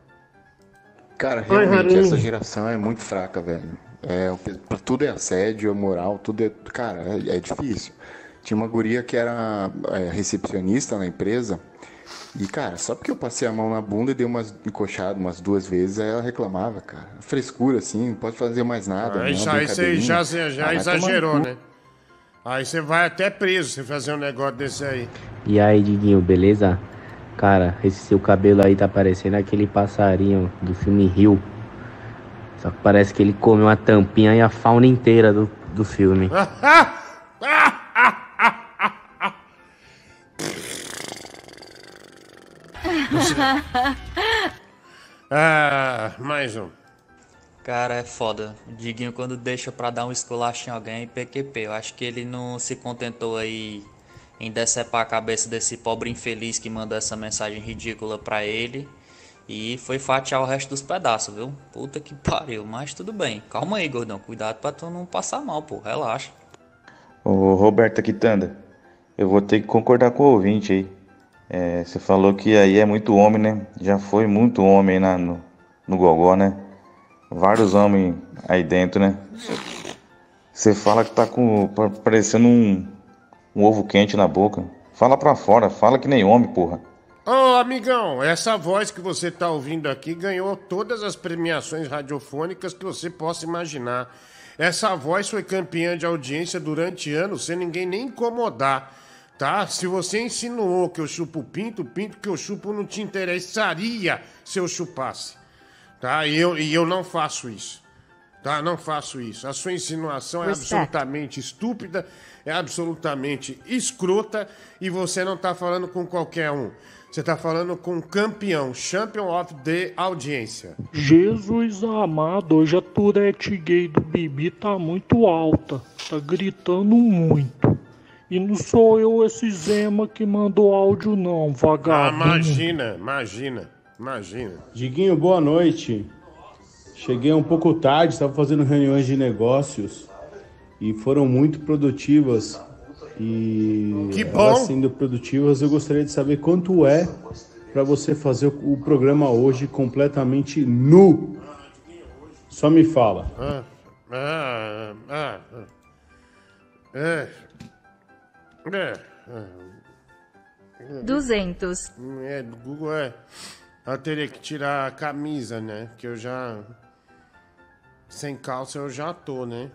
Cara, realmente essa geração é muito fraca, velho. É, tudo é assédio, é moral, tudo é. Cara, é, é difícil. Tinha uma guria que era é, recepcionista na empresa. E, cara, só porque eu passei a mão na bunda e dei umas encoxadas umas duas vezes, aí ela reclamava, cara. Frescura, assim, não pode fazer mais nada. Aí não, já, aí você já, já Ah, exagerou, né? Aí você vai até preso se fazer um negócio desse aí. E aí, Diguinho, beleza? Cara, esse seu cabelo aí tá parecendo aquele passarinho do filme Rio. Só que parece que ele comeu a tampinha e a fauna inteira do, do filme. *laughs* Ah, mais um. Cara, é foda. O Diguinho quando deixa pra dar um esculacho em alguém, PQP. Eu acho que ele não se contentou aí em decepar a cabeça desse pobre infeliz que mandou essa mensagem ridícula pra ele. E foi fatiar o resto dos pedaços, viu? Puta que pariu, mas tudo bem. Calma aí, gordão. Cuidado pra tu não passar mal, pô. Relaxa. Ô Roberto Quitanda, eu vou ter que concordar com o ouvinte aí. É, você falou que aí é muito homem, né? Já foi muito homem na, no, no Gogó, né? Vários homens aí dentro, né? Você fala que tá com. pa- parecendo um, um ovo quente na boca. Fala pra fora, fala que nem homem, porra. Ô, amigão, essa voz que você tá ouvindo aqui ganhou todas as premiações radiofônicas que você possa imaginar. Essa voz foi campeã de audiência durante anos, sem ninguém nem incomodar, tá? Se você insinuou que eu chupo pinto, o pinto que eu chupo não te interessaria se eu chupasse, tá? E eu, e eu não faço isso, tá? Não faço isso. A sua insinuação é absolutamente estúpida, é absolutamente escrota e você não tá falando com qualquer um. Você tá falando com um campeão, champion of the audiência. Jesus amado, hoje a Tourette gay do Bibi tá muito alta. Tá gritando muito. E não sou eu esse Zema que mandou áudio não, Ah, vagabundo. imagina, imagina, imagina. Diguinho, boa noite. Cheguei um pouco tarde, estava fazendo reuniões de negócios e foram muito produtivas. E Que elas bom! sendo produtivas, eu gostaria de saber quanto é para você fazer o programa hoje completamente nu. Só me fala. Ah, ah, ah, ah. É. É. é. 200. É, do Google é. Eu teria que tirar a camisa, né? Que eu já. Sem calça eu já tô, né?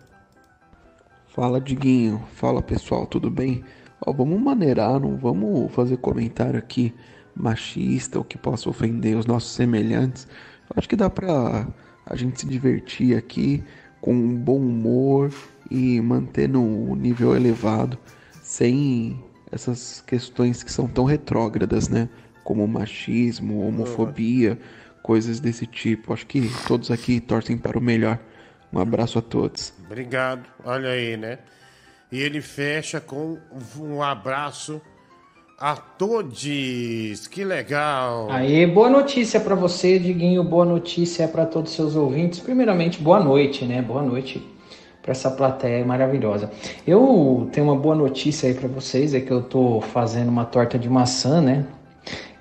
Fala, Diguinho. Fala, pessoal, tudo bem? Ó, vamos maneirar, não vamos fazer comentário aqui machista ou que possa ofender os nossos semelhantes. Eu acho que dá pra a gente se divertir aqui com um bom humor e manter no nível elevado, sem essas questões que são tão retrógradas, né? Como machismo, homofobia, coisas desse tipo. Acho que todos aqui torcem para o melhor. Um abraço a todos. Obrigado. Olha aí, né? E ele fecha com um abraço a todos. Que legal. Aí, boa notícia para você, Diguinho. Boa notícia para todos os seus ouvintes. Primeiramente, boa noite, né? Boa noite para essa plateia maravilhosa. Eu tenho uma boa notícia aí para vocês, é que eu tô fazendo uma torta de maçã, né?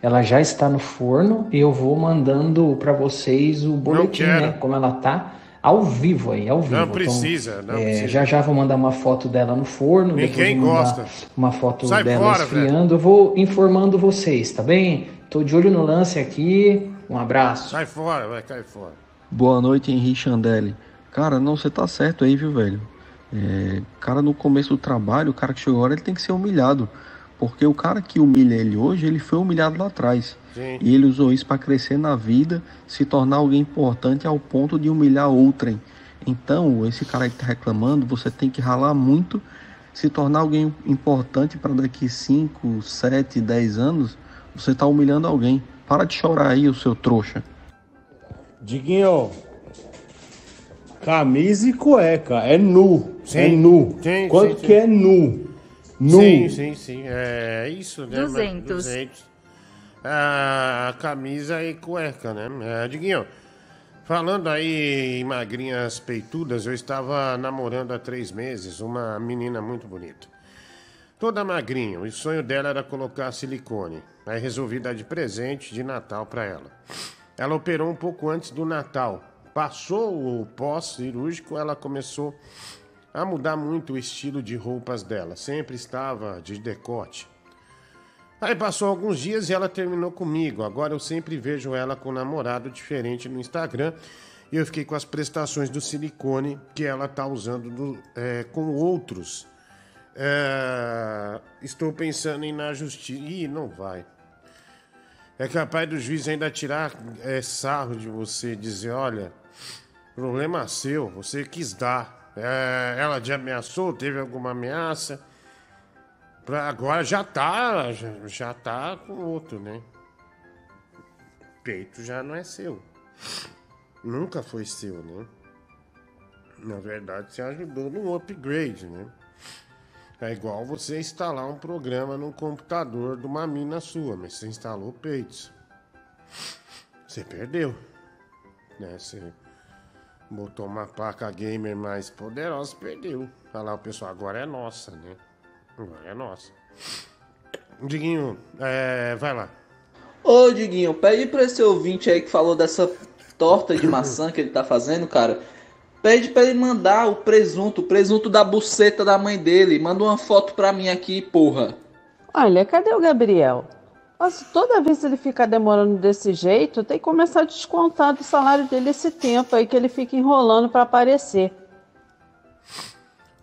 Ela já está no forno e eu vou mandando para vocês o boletim, né? Como ela tá ao vivo aí, ao vivo. Não Então, precisa, não é, precisa. Já já vou mandar uma foto dela no forno, Ninguém gosta. uma foto Sai dela fora, esfriando. Eu vou informando vocês, tá bem? Tô de olho no lance aqui. Um abraço. Sai fora, vai cair fora. Boa noite, Henri Chandelli. Cara, não, você tá certo aí, viu, velho? É, cara, no começo do trabalho, o cara que chegou agora, ele tem que ser humilhado. Porque o cara que humilha ele hoje, ele foi humilhado lá atrás. Sim. E ele usou isso para crescer na vida, se tornar alguém importante ao ponto de humilhar outrem. Então, esse cara que tá reclamando, você tem que ralar muito, se tornar alguém importante para daqui 5, 7, 10 anos, você tá humilhando alguém. Para de chorar aí, o seu trouxa. Diguinho, camisa e cueca, é nu. Sim. É nu. Sim, Quanto sim, que sim. é nu? Nu. Sim, sim, sim. É isso, né? mas 200. 200. Ah, camisa e cueca, né? É, Diguinho, falando aí em magrinhas peitudas, eu estava namorando há três meses uma menina muito bonita. Toda magrinha, o sonho dela era colocar silicone. Aí resolvi dar de presente de Natal para ela. Ela operou um pouco antes do Natal. Passou o pós-cirúrgico, ela começou a mudar muito o estilo de roupas dela. Sempre estava de decote. Aí passou alguns dias e ela terminou comigo. Agora eu sempre vejo ela com um namorado diferente no Instagram. E eu fiquei com as prestações do silicone que ela tá usando do- é, com outros. É, estou pensando em ir na justiça. Ih, não vai. É capaz do juiz ainda tirar é, sarro de você, dizer, olha, problema seu, você quis dar. É, ela te ameaçou, teve alguma ameaça? Pra agora já tá, já, já tá com outro, né? Peito já não é seu. Nunca foi seu, né? Na verdade, você ajudou no upgrade, né? É igual você instalar um programa no computador de uma mina sua, mas você instalou peitos. Você perdeu. Né? Você botou uma placa gamer mais poderosa, perdeu. Lá, o pessoal, agora é nossa, né? Agora é nossa. Diguinho, é, vai lá. Ô, Diguinho, pede pra esse ouvinte aí que falou dessa torta de maçã que ele tá fazendo, cara. Pede pra ele mandar o presunto, o presunto da buceta da mãe dele. Manda uma foto pra mim aqui, porra. Olha, cadê o Gabriel? Nossa, toda vez que ele fica demorando desse jeito, tem que começar a descontar do salário dele esse tempo aí que ele fica enrolando pra aparecer.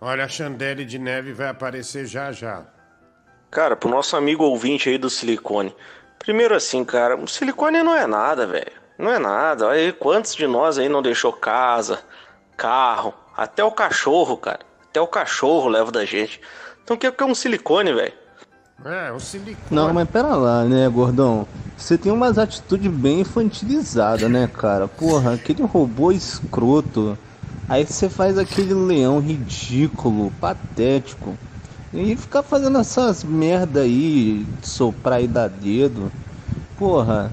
Olha, a Chandelle de Neve vai aparecer já já. Cara, pro nosso amigo ouvinte aí do silicone. Primeiro assim, cara, o silicone não é nada, velho. Não é nada. Olha aí, quantos de nós aí não deixou casa, carro, até o cachorro, cara. Até o cachorro leva da gente. Então o que é um silicone, velho? É, o silicone. Não, mas pera lá, né, gordão? Você tem umas atitudes bem infantilizadas, né, cara? Porra, aquele robô escroto. Aí você faz aquele leão ridículo, patético. E ficar fazendo essas merda aí, soprar e dar dedo. Porra.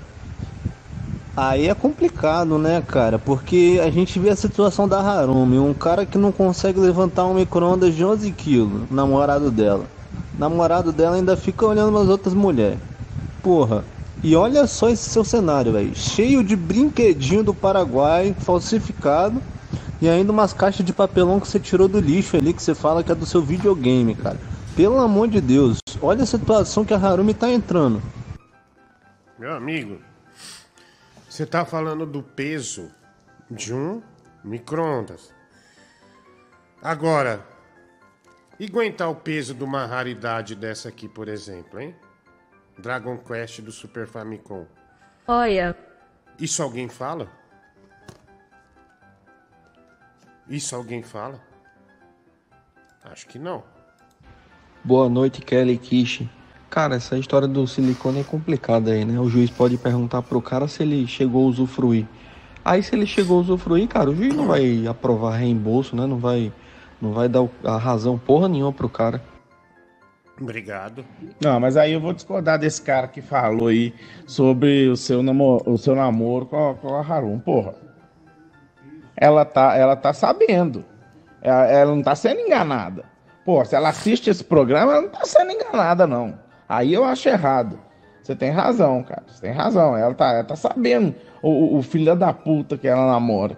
Aí é complicado, né, cara? Porque a gente vê a situação da Harumi, um cara que não consegue levantar um micro-ondas de 11 quilos, namorado dela. Namorado dela ainda fica olhando as outras mulheres. Porra. E olha só esse seu cenário, velho. Cheio de brinquedinho do Paraguai, falsificado. E ainda umas caixas de papelão que você tirou do lixo ali, que você fala que é do seu videogame, cara. Pelo amor de Deus, olha a situação que a Harumi tá entrando. Meu amigo, você tá falando do peso de um micro-ondas. Agora, e aguentar o peso de uma raridade dessa aqui, por exemplo, hein? Dragon Quest do Super Famicom. Olha, Isso alguém fala? Isso alguém fala? Acho que não. Boa noite, Kelly Kish. Cara, essa história do silicone é complicada aí, né? O juiz pode perguntar pro cara se ele chegou a usufruir. Aí se ele chegou a usufruir, cara, o juiz não vai aprovar reembolso, né? Não vai, não vai dar a razão porra nenhuma pro cara. Obrigado. Não, mas aí eu vou discordar desse cara que falou aí sobre o seu, namo o seu namoro com a, com a Harum. Porra. Ela tá, ela tá sabendo. Ela, ela não tá sendo enganada. Pô, se ela assiste esse programa, ela não tá sendo enganada, não. Aí eu acho errado. Você tem razão, cara. Você tem razão. Ela tá, ela tá sabendo o, o- filho da puta que ela namora.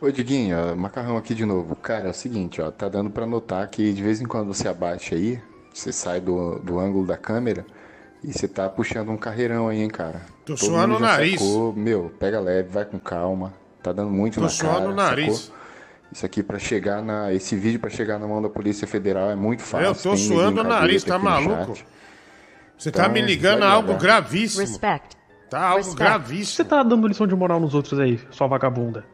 Ô Diguinho, macarrão aqui de novo. Cara, é o seguinte, ó, tá dando pra notar que de vez em quando você abaixa aí, você sai do, do ângulo da câmera e você tá puxando um carreirão aí, hein, cara. Tô Todo suando o nariz. sacou. Meu, pega leve, vai com calma. Tá dando muito Tô na suando cara, o nariz. sacou? Isso aqui pra chegar na. Esse vídeo pra chegar na mão da Polícia Federal é muito fácil. Eu tô tem suando o nariz, tá no maluco? chat. Você tá Então, me ligando vai a algo gravíssimo. Tá algo gravíssimo. Você tá dando lição de moral nos outros aí, sua vagabunda.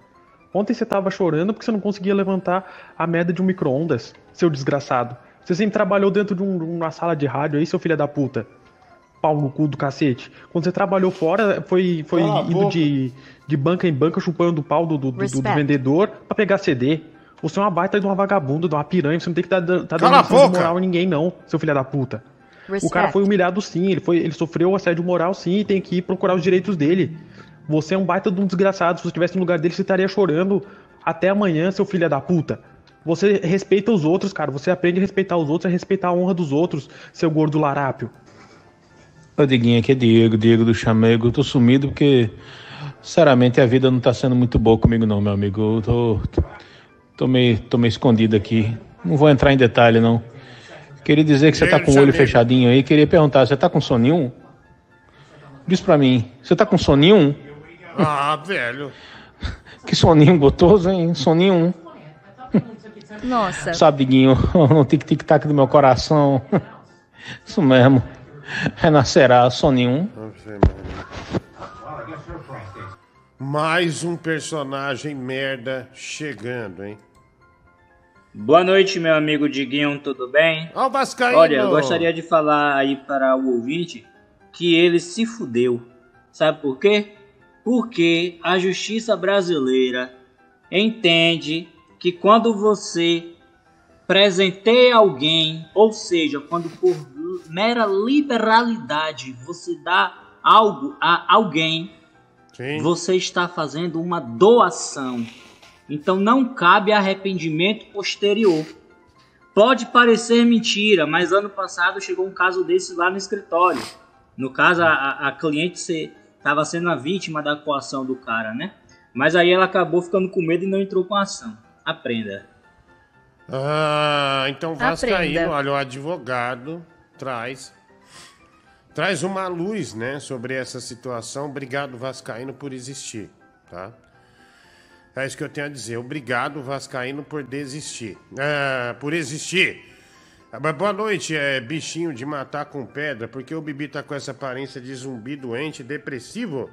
Ontem você tava chorando porque você não conseguia levantar a merda de um micro-ondas, seu desgraçado. Você sempre trabalhou dentro de, um- de uma sala de rádio aí, seu filho da puta. Pau no cu do cacete. Quando você trabalhou fora, foi, foi Cala a indo boca. de, de banca em banca chupando o pau do, do, do- do vendedor pra pegar CD. Você é uma baita de uma vagabunda, de uma piranha. Você não tem que estar tá, tá dando lição moral a ninguém, não, seu filho da puta. O Respect. cara foi humilhado sim, ele, foi, ele sofreu assédio moral sim e tem que ir procurar os direitos dele. Você é um baita de um desgraçado. Se você estivesse no lugar dele, você estaria chorando até amanhã, seu filho da puta. Você respeita os outros, cara. Você aprende a respeitar os outros, a respeitar a honra dos outros, seu gordo larápio. Ô Diguinho, aqui é Diego, Diego do Chamego. Eu tô sumido porque, sinceramente, a vida não tá sendo muito boa comigo não, meu amigo. Eu tô, tô, meio, tô meio escondido aqui. Não vou entrar em detalhe, não. Queria dizer que você tá com o olho fechadinho aí. Queria perguntar, você tá com soninho? Diz pra mim, você tá com soninho? Ah, velho. *laughs* Que soninho gostoso, hein? Soninho. Nossa. Sabe, Diguinho, no *laughs* tic-tic-tac do meu coração. *laughs* Isso mesmo. *laughs* Renascerá soninho. Mais um personagem merda chegando, hein? Boa noite, meu amigo Diguinho, tudo bem? Ó, o Vascaíno! Olha, eu gostaria de falar aí para o ouvinte que ele se fudeu. Sabe por quê? Porque a justiça brasileira entende que quando você presenteia alguém, ou seja, quando por mera liberalidade você dá algo a alguém, você está fazendo uma doação. Então não cabe arrependimento posterior. Pode parecer mentira, mas ano passado chegou um caso desse lá no escritório. No caso, a, a- cliente estava sendo a vítima da coação do cara, né? Mas aí ela acabou ficando com medo e não entrou com a ação. Aprenda. Ah, então Vascaíno, olha, o advogado traz traz uma luz, né, sobre essa situação. Obrigado, Vascaíno, por existir, tá? É isso que eu tenho a dizer. Obrigado, Vascaíno, por desistir. Ah, por existir. Ah, boa noite, é bichinho de matar com pedra, porque o Bibi tá com essa aparência de zumbi doente, depressivo.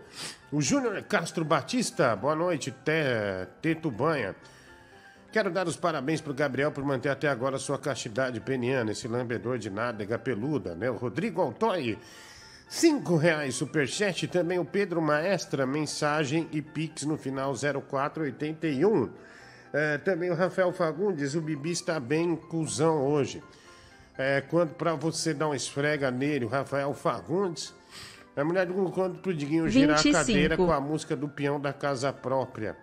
O Júnior Castro Batista, boa noite, Te- Teto Banha. Quero dar os parabéns pro Gabriel por manter até agora sua castidade peniana, esse lambedor de nádega peluda, né? O Rodrigo Altoy, cinco reais superchat. Também o Pedro Maestra, mensagem e pix no final 0481. É, também o Rafael Fagundes, o Bibi está bem cuzão hoje. É, quando pra você dar uma esfrega nele, o Rafael Fagundes. A mulher do quando pro Diguinho girar a 25. cadeira com a música do peão da casa própria.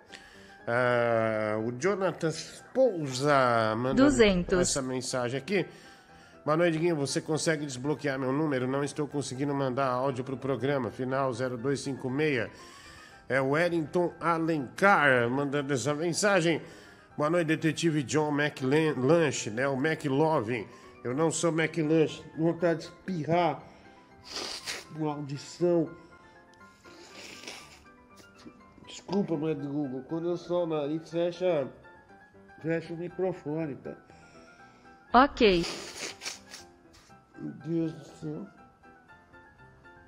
Ah, o Jonathan Pousa mandou 200. essa mensagem aqui. Boa noite, Diguinho. Você consegue desbloquear meu número? Não estou conseguindo mandar áudio pro programa. Final 0256. É o Wellington Alencar mandando essa mensagem. Boa noite, detetive John McLanche, né? O McLovin. Eu não sou McLanche. Vontade de espirrar. Uma audição. Desculpa, mas Google, quando eu sou o nariz, fecha, fecha o microfone, tá? Ok. Meu Deus do céu.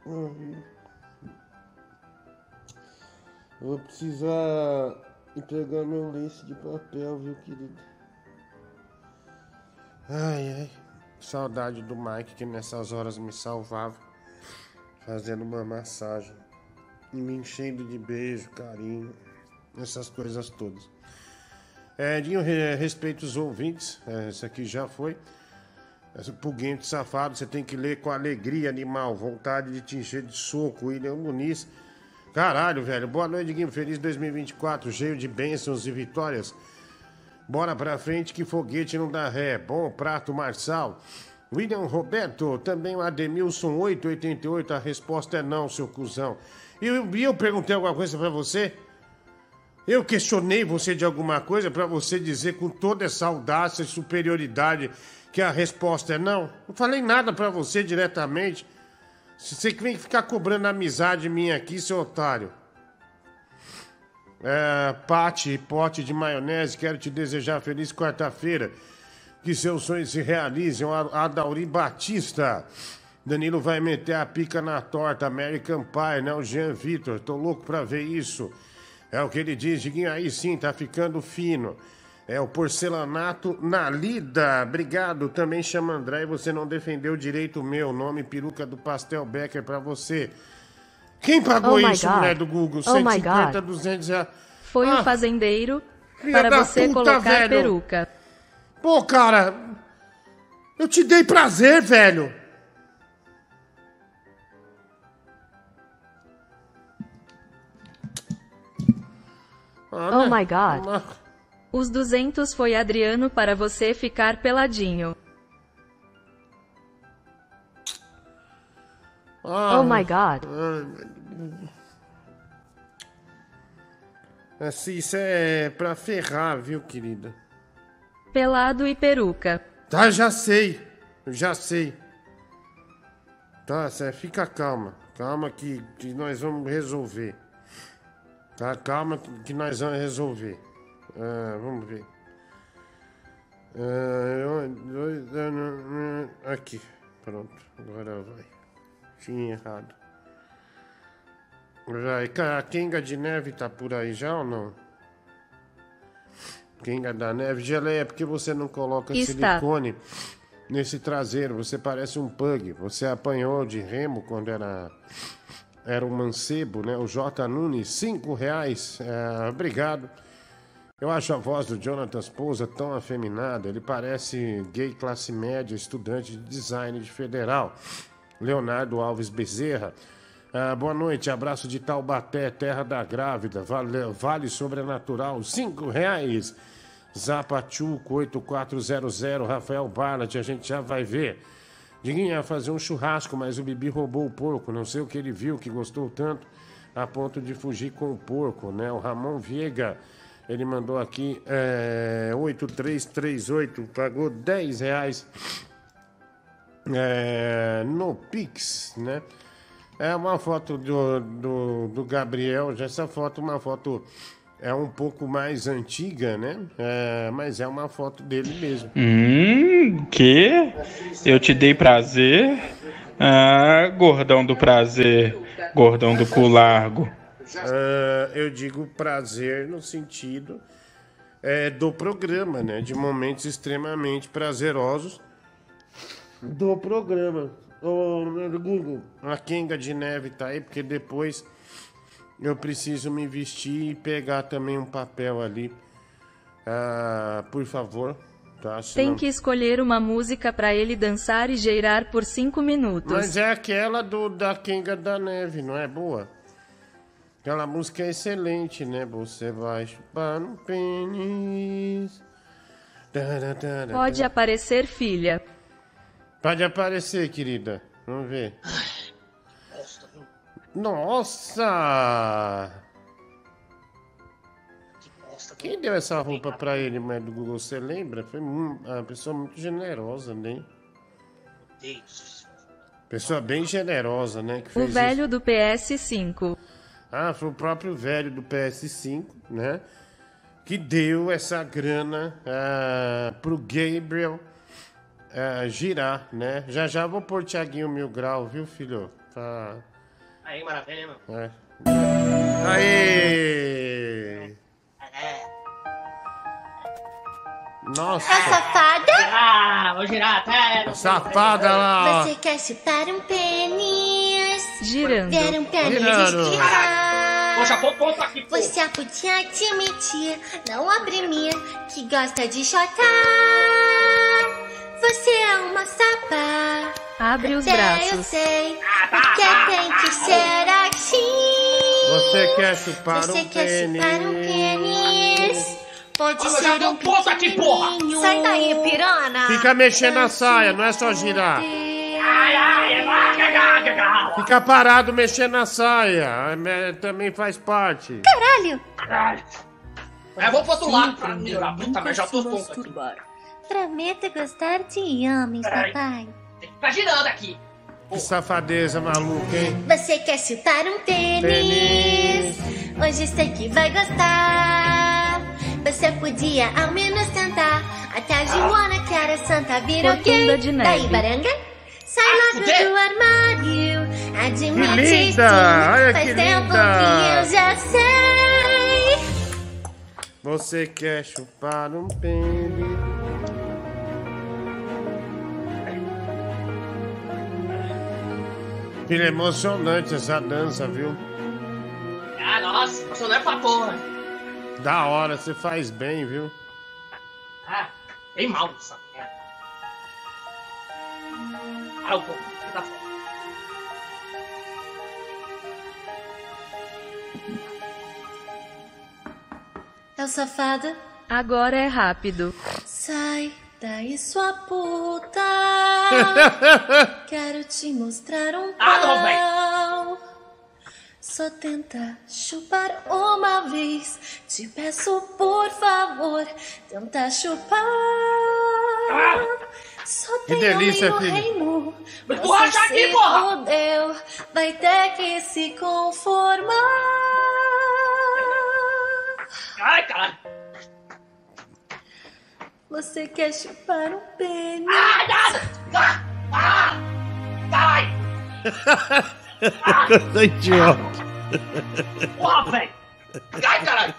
Eu vou precisar ir pegar meu lenço de papel, viu, querido? Ai, ai. Saudade do Mike que nessas horas me salvava. Fazendo uma massagem. Me enchendo de beijo, carinho. Essas coisas todas. É, Dinho, re- respeito os ouvintes. É, esse aqui já foi. Esse pulguente safado, você tem que ler com alegria, animal. Vontade de te encher de soco, William Muniz. Caralho, velho. Boa noite, Guinho. Feliz 2024, cheio de bênçãos e vitórias. Bora pra frente que foguete não dá ré. Bom prato, Marçal. William Roberto, também o Ademilson 888. A resposta é não, seu cuzão. E eu, eu perguntei alguma coisa pra você? Eu questionei você de alguma coisa pra você dizer com toda essa audácia e superioridade que a resposta é não? Não falei nada pra você diretamente. Você que vem ficar cobrando amizade minha aqui, seu otário. É, Pati, pote de maionese, quero te desejar feliz quarta-feira. Que seus sonhos se realizem. Adauri Batista. Danilo vai meter a pica na torta. American Pie, né? O Jean Vitor. Tô louco pra ver isso. É o que ele diz, Diguinho. Aí sim, tá ficando fino. É o porcelanato na lida. Obrigado. Também chama André e você não defendeu direito meu. Nome peruca do Pastel Becker pra você. Quem pagou Oh isso, God. mulher do Google? Oh my 150, God. 200 reais. Foi Ah, o fazendeiro para você puta, colocar velho. peruca. Pô, cara, eu te dei prazer, velho. Oh my God. Os 200 foi Adriano para você ficar peladinho. Ah, Oh my God. Assim, isso é pra ferrar, viu, querida? Pelado e peruca. Tá, já sei. Já sei. Tá, Cé, fica calma. Calma que, que nós vamos resolver. Tá, calma que, nós vamos resolver. Ah, vamos ver. Ah, dois, não, aqui. Pronto. Agora vai. Tinha errado. Vai. A Kenga de Neve tá por aí já ou não? Kenga da Neve. Geleia, por que você não coloca Está. silicone nesse traseiro? Você parece um pug. Você apanhou de remo quando era era um mancebo, né? O J. Nunes, cinco reais. É, obrigado. Eu acho a voz do Jonathan Pousa tão afeminada. Ele parece gay classe média, estudante de design de federal. Leonardo Alves Bezerra. Ah, boa noite, abraço de Taubaté, terra da grávida, vale, vale sobrenatural, cinco reais. Zapachuco 8400, Rafael Barnett, a gente já vai ver. Diguinho ia fazer um churrasco, mas o Bibi roubou o porco. Não sei o que ele viu, que gostou tanto, a ponto de fugir com o porco, né? O Ramon Viega, ele mandou aqui é, 8338, pagou 10 reais é, no Pix, né? É uma foto do, do, do Gabriel, já essa foto, uma foto é um pouco mais antiga, né? É, mas é uma foto dele mesmo. Hum, que? Eu te dei prazer? Ah, gordão do prazer, gordão do cu largo. Ah, eu digo prazer no sentido é, do programa, né? De momentos extremamente prazerosos do programa. Ô, Google, a Kenga de Neve tá aí, porque depois eu preciso me vestir e pegar também um papel ali. Ah, por favor, tá? Tem que escolher uma música para ele dançar e geirar por 5 minutos. Mas é aquela do, da Kenga da Neve, não é boa? Aquela música é excelente, né? Você vai chupar no pênis. Pode aparecer filha. Pode aparecer, querida. Vamos ver. Nossa! Quem deu essa roupa pra ele, mas do Google? Você lembra? Foi uma pessoa muito generosa, né? Pessoa bem generosa, né? O fez isso. velho do PS5. Ah, foi o próprio velho do PS5, né? Que deu essa grana ah, pro Gabriel ah, girar, né? Já já vou pôr Thiaguinho Mil Grau, viu, filho? Tá. Aí, maravilha, né, mano? É. Aê! Nossa! Tá safada? Ah, vou girar até. Safada lá! Você quer chupar um pênis? Girando. Quer um pênis Girando. Poxa, pô, ponto aqui, pô. Você podia admitir, não oprimir, que gosta de chotar. Você é uma sapa. Abre os Até braços. Eu sei, porque tem que ser assim. Você quer chupar Você um quer pênis? chupar um pênis? Pode Olha, ser um ponto aqui, porra! Sai daí, pirana! Fica mexendo na saia, não é só girar. Fica parado mexendo na saia. é, Também faz parte. Caralho! É, vamos pro outro lado pra melhorar. Puta, mas já tô tonto aqui. Prometa gostar de homens, Peraí. papai. Tá girando aqui. Que safadeza maluca, hein? Você quer chupar um tênis? Hoje sei que vai gostar. Você podia ao menos tentar. Até a Joana que era santa virou gay. de Daí, baranga? Sai logo fuder. do armário. Admite Que linda! Olha Faz que tempo linda! que eu já sei. Você quer chupar um pênis? Filho, é emocionante essa dança, viu? Ah, nossa, você não é pra porra. Da hora, você faz bem, viu? Ah, bem mal essa merda. Ah, o povo, tá fora. É o safado? Agora é rápido. Sai daí, sua puta. *laughs* Quero te mostrar um Ah, não, pau. Só tenta chupar uma vez. Te peço, por favor, tenta chupar. Só Que tem delícia, homem no filho. reino. Mas Você aqui, se porra! fudeu, vai ter que se conformar. Ai, caralho. Você quer chupar um pênis? Ah! Ah, ah, caralho! *laughs* Coisa idiota. Porra, velho! Ai, caralho!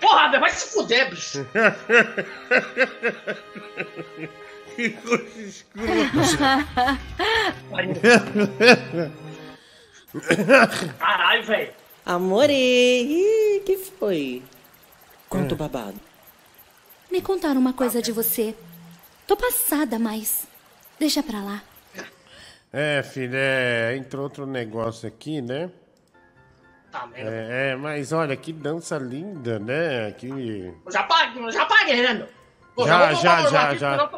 Porra, velho, vai se fuder, bicho! *laughs* Que coisa escrota. Caralho, velho! Amorei! Ih, que foi? Conta o babado. Me contaram uma coisa de você. Tô passada, mas. Deixa pra lá. É, filho, é, entrou outro negócio aqui, né? Tá, merda. É, é, mas olha, que dança linda, né? Que... Eu já paguei, eu já paguei, né, meu? Pô, Já, já, já, aqui, já.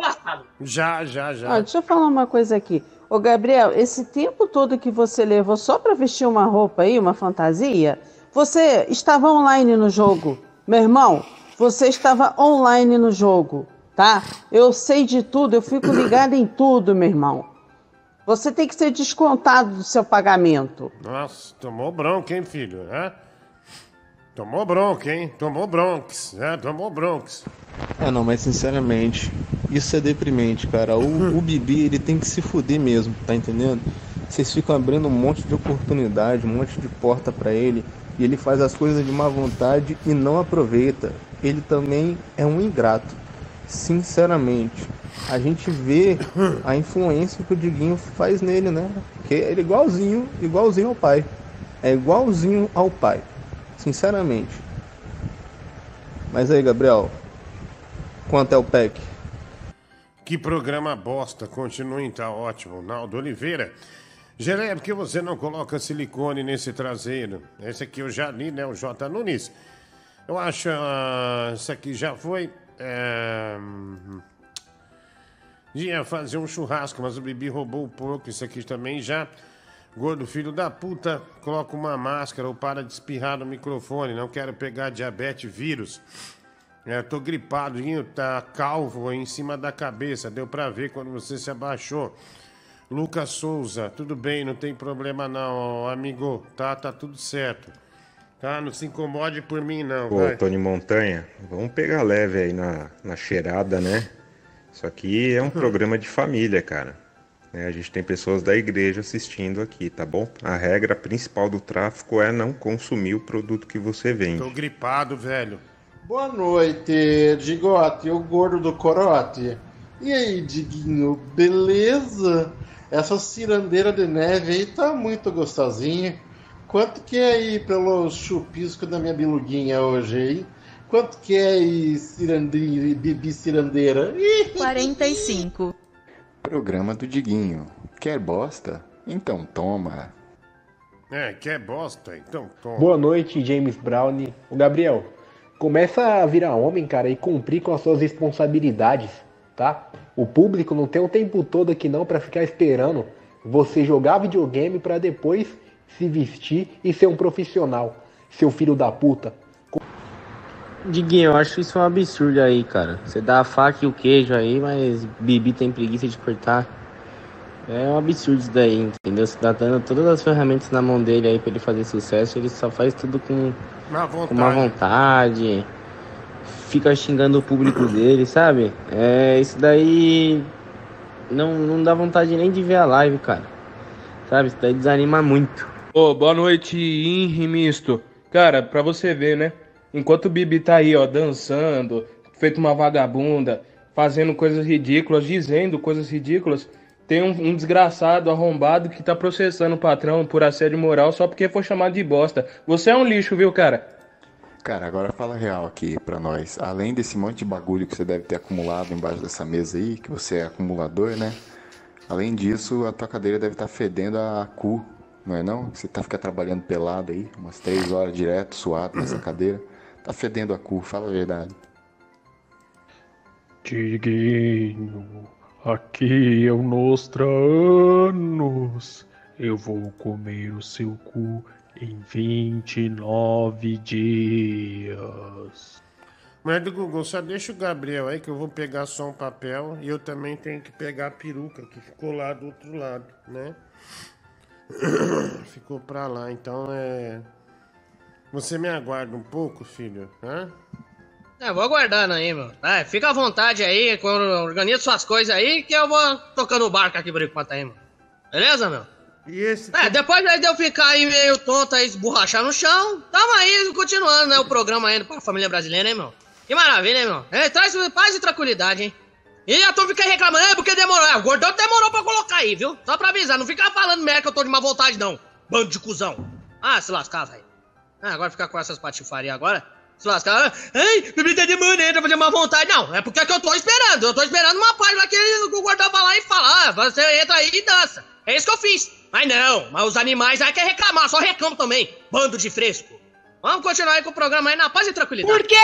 Já, já, já. Ah, deixa eu falar uma coisa aqui. Ô, Gabriel, esse tempo todo que você levou só pra vestir uma roupa aí, uma fantasia, você estava online no jogo. Meu irmão, você estava online no jogo, tá? Eu sei de tudo, eu fico ligada em tudo, meu irmão. Você tem que ser descontado do seu pagamento. Nossa, tomou bronca, hein, filho? É? Tomou bronca, hein? Tomou bronx, né? Tomou bronx. É, não, mas sinceramente, isso é deprimente, cara. O, *laughs* o Bibi, ele tem que se fuder mesmo, tá entendendo? Vocês ficam abrindo um monte de oportunidade, um monte de porta pra ele, e ele faz as coisas de má vontade e não aproveita. Ele também é um ingrato, sinceramente. A gente vê a influência que o Diguinho faz nele, né? Que ele é igualzinho, igualzinho ao pai. É igualzinho ao pai, sinceramente. Mas aí, Gabriel, quanto é o PEC? Que programa bosta. Continuem, tá ótimo. Naldo Oliveira. Geleia, por que você não coloca silicone nesse traseiro? Esse aqui eu já li, né? O J. Nunes. Eu acho. ah, esse aqui já foi. É... Ia fazer um churrasco, mas o Bibi roubou o porco. Isso aqui também já. Gordo filho da puta, coloca uma máscara ou para de espirrar no microfone. Não quero pegar diabetes, vírus. É, tô gripado, Guinho, tá calvo em cima da cabeça. Deu pra ver quando você se abaixou. Lucas Souza, tudo bem, não tem problema não, amigo. Tá, tá tudo certo. Tá, não se incomode por mim não. Pô, vai. Tony Montanha, vamos pegar leve aí na, na cheirada, né? Isso aqui é um programa de família, cara. né? a gente tem pessoas da igreja assistindo aqui, tá bom? A regra principal do tráfico é não consumir o produto que você vende. Tô gripado, velho. Boa noite, Digote, o gordo do corote. E aí, Diguinho, beleza? Essa cirandeira de neve aí tá muito gostosinha. Quanto que é aí pelo chupisco da minha biluguinha hoje, hein? Quanto que é e cirandinho e bibi cirandeira? 45. Programa do Diguinho. Quer bosta? Então toma. É, quer bosta? Então toma. Boa noite, James Brown. O Gabriel, começa a virar homem, cara, e cumprir com as suas responsabilidades, tá? O público não tem o tempo todo aqui não pra ficar esperando você jogar videogame pra depois se vestir e ser um profissional, seu filho da puta. Diguinho, eu acho isso um absurdo aí, cara. Você dá a faca e o queijo aí, mas Bibi tem preguiça de cortar. É um absurdo isso daí, entendeu? Você tá dando todas as ferramentas na mão dele aí pra ele fazer sucesso, ele só faz tudo com, Má com má vontade. Fica xingando o público dele, sabe? É, isso daí não, não dá vontade nem de ver a live, cara. Sabe? Isso daí desanima muito. Ô, boa noite, Henri Misto. Cara, pra você ver, né? Enquanto o Bibi tá aí, ó, dançando, feito uma vagabunda, fazendo coisas ridículas, dizendo coisas ridículas, tem um, um desgraçado arrombado que tá processando o patrão por assédio moral só porque foi chamado de bosta. Você é um lixo, viu, cara? Cara, agora fala real aqui pra nós. Além desse monte de bagulho que você deve ter acumulado embaixo dessa mesa aí, que você é acumulador, né? Além disso, a tua cadeira deve estar fedendo a cu, não é não? Você tá ficando trabalhando pelado aí, umas três horas direto, suado nessa cadeira. Tá fedendo a cu, fala a verdade. Diguinho, aqui é o Nostranos. Eu vou comer o seu cu em 29 dias. Mas do Google, só deixa o Gabriel aí que eu vou pegar só um papel e eu também tenho que pegar a peruca que ficou lá do outro lado, né? *coughs* Ficou pra lá, então é. Você me aguarda um pouco, filho? Hã? É, vou aguardando aí, meu. É, fica à vontade aí, quando organiza suas coisas aí, que eu vou tocando o barco aqui por enquanto aí, meu. Beleza, meu? E esse. É, depois aí de eu ficar aí meio tonto aí, esborrachar no chão, tamo aí continuando, né, o programa ainda pra família brasileira, hein, meu? Que maravilha, hein, meu? É, traz paz e tranquilidade, hein? E a turma fica reclamando, é porque demorou. É, o gordão demorou pra colocar aí, viu? Só pra avisar, não fica falando merda que eu tô de má vontade, não. Bando de cuzão. Ah, se lascar, velho. Ah, agora ficar com essas patifarias agora. Se lascar. Ai, bebê tá demorando pra fazer má vontade. Não, é porque é que eu tô esperando. Eu tô esperando uma página que o gordão vai lá e fala, ah, você entra aí e dança. É isso que eu fiz. Mas não, mas os animais aí querem reclamar, só reclamam também. Bando de fresco. Vamos continuar aí com o programa aí na paz e tranquilidade. Por quê?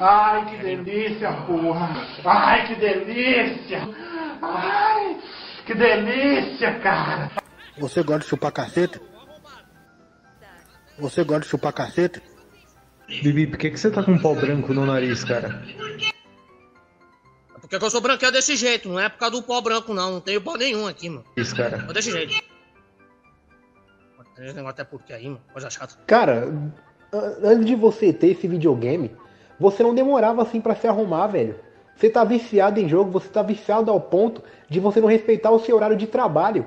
Ai, que delícia, porra! Ai, que delícia! Ai, que delícia, cara! Você gosta de chupar cacete? Você gosta de chupar cacete? Bibi, por que, que você tá com um pau branco no nariz, cara? É porque eu sou branqueado desse jeito, não é por causa do pó branco, não. Não tenho pó nenhum aqui, mano. Isso, cara. Sou desse jeito. Esse negócio até porque aí, mano. Coisa chata. Cara, antes de você ter esse videogame, você não demorava assim pra se arrumar, velho. Você tá viciado em jogo, você tá viciado ao ponto de você não respeitar o seu horário de trabalho.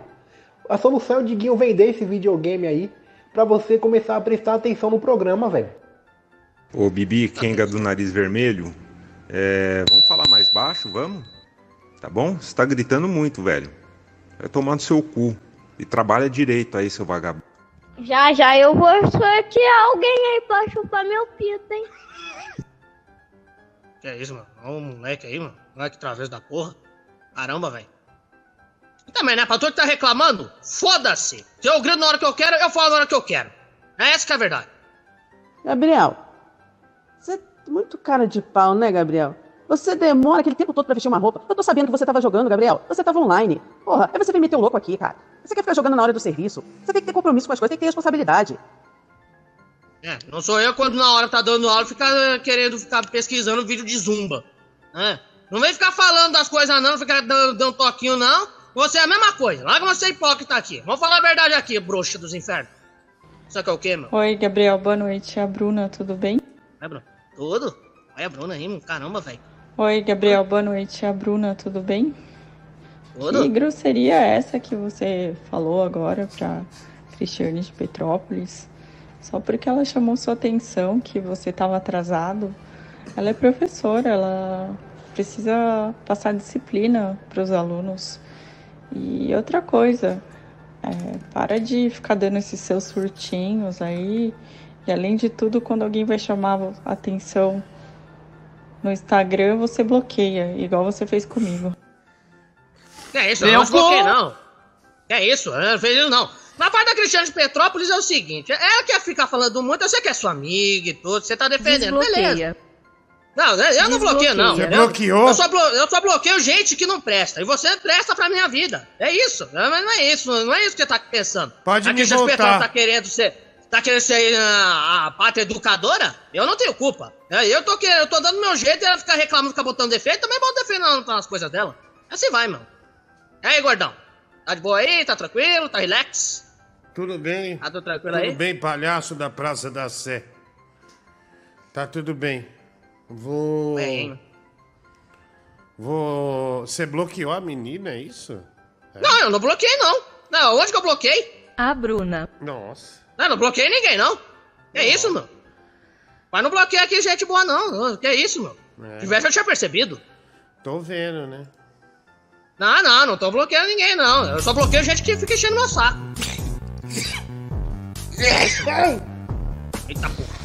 A solução é o Diguinho vender esse videogame aí pra você começar a prestar atenção no programa, velho. Ô Bibi, Kenga do nariz vermelho, é, vamos falar mais baixo, vamos? Tá bom? Você tá gritando muito, velho. Vai tomar no seu cu. E trabalha direito aí, seu vagabundo. Já já eu vou sortear alguém aí pra chupar meu pito, hein? Que é isso, mano? Olha um moleque aí, mano. Moleque travesso da porra. Caramba, velho. E também, né? Pra tu que tá reclamando, foda-se. Se eu grito na hora que eu quero, eu falo na hora que eu quero. É essa que é a verdade. Gabriel, você é muito cara de pau, né, Gabriel? Você demora aquele tempo todo pra vestir uma roupa. Eu tô sabendo que você tava jogando, Gabriel. Você tava online. Porra, aí você vem meter o louco aqui, cara. Você quer ficar jogando na hora do serviço? Você tem que ter compromisso com as coisas, tem que ter responsabilidade. É, não sou eu quando na hora tá dando aula ficar querendo ficar pesquisando vídeo de zumba. né? Não vem ficar falando das coisas não, não ficar dando, dando toquinho não. Você é a mesma coisa. Larga você hipócrita aqui. Vamos falar a verdade aqui, bruxa dos infernos. Que é o quê, meu? Oi, Gabriel, boa noite. A Bruna, tudo bem? É, Bruno? Tudo? Olha a Bruna aí, mano. Caramba, velho. Oi, Gabriel, boa noite. A Bruna, tudo bem? Tudo? Que grosseria é essa que você falou agora pra Cristiane de Petrópolis? Só porque ela chamou sua atenção que você estava atrasado. Ela é professora, ela precisa passar disciplina para os alunos. E outra coisa, é, para de ficar dando esses seus surtinhos aí E além de tudo, quando alguém vai chamar a atenção no Instagram, você bloqueia, igual você fez comigo. Que é isso, eu não bloqueei, não. É isso, eu não fiz isso, não. Na parte da Cristiane de Petrópolis é o seguinte: ela quer ficar falando muito, eu sei que é sua amiga e tudo, você tá defendendo, Desbloqueia. beleza. Não, eu não bloqueio, não. Você entendeu? bloqueou? Eu só, blo- eu só bloqueio gente que não presta. E você presta pra minha vida. É isso. É, Mas não é isso, não é isso que você tá pensando. Pode a me Cristiane de voltar. Petrópolis tá querendo ser. Tá querendo ser a, a pátria educadora? Eu não tenho culpa. É, Eu tô, eu tô dando meu jeito e ela ficar reclamando, ficar botando defeito, também defeito nas- nas coisas dela. Assim vai, mano. E aí, gordão? Tá de boa aí? Tá tranquilo? Tá relax? Tudo bem? Tá tudo tranquilo Tudo aí? bem, palhaço da Praça da Sé. Tá tudo bem. Vou. Bem. Vou. Você bloqueou a menina, é isso? Não, eu não bloqueei, não. Não, onde que eu bloqueei? A Bruna. Nossa. Não, não bloqueei ninguém, não. Que isso, meu? Mas não bloqueei aqui gente boa, não. Que isso, meu? É. Se tivesse, eu tinha percebido. Tô vendo, né? Não, não, não tô bloqueando ninguém, não. Eu só bloqueio gente que fica enchendo meu saco. Eita porra.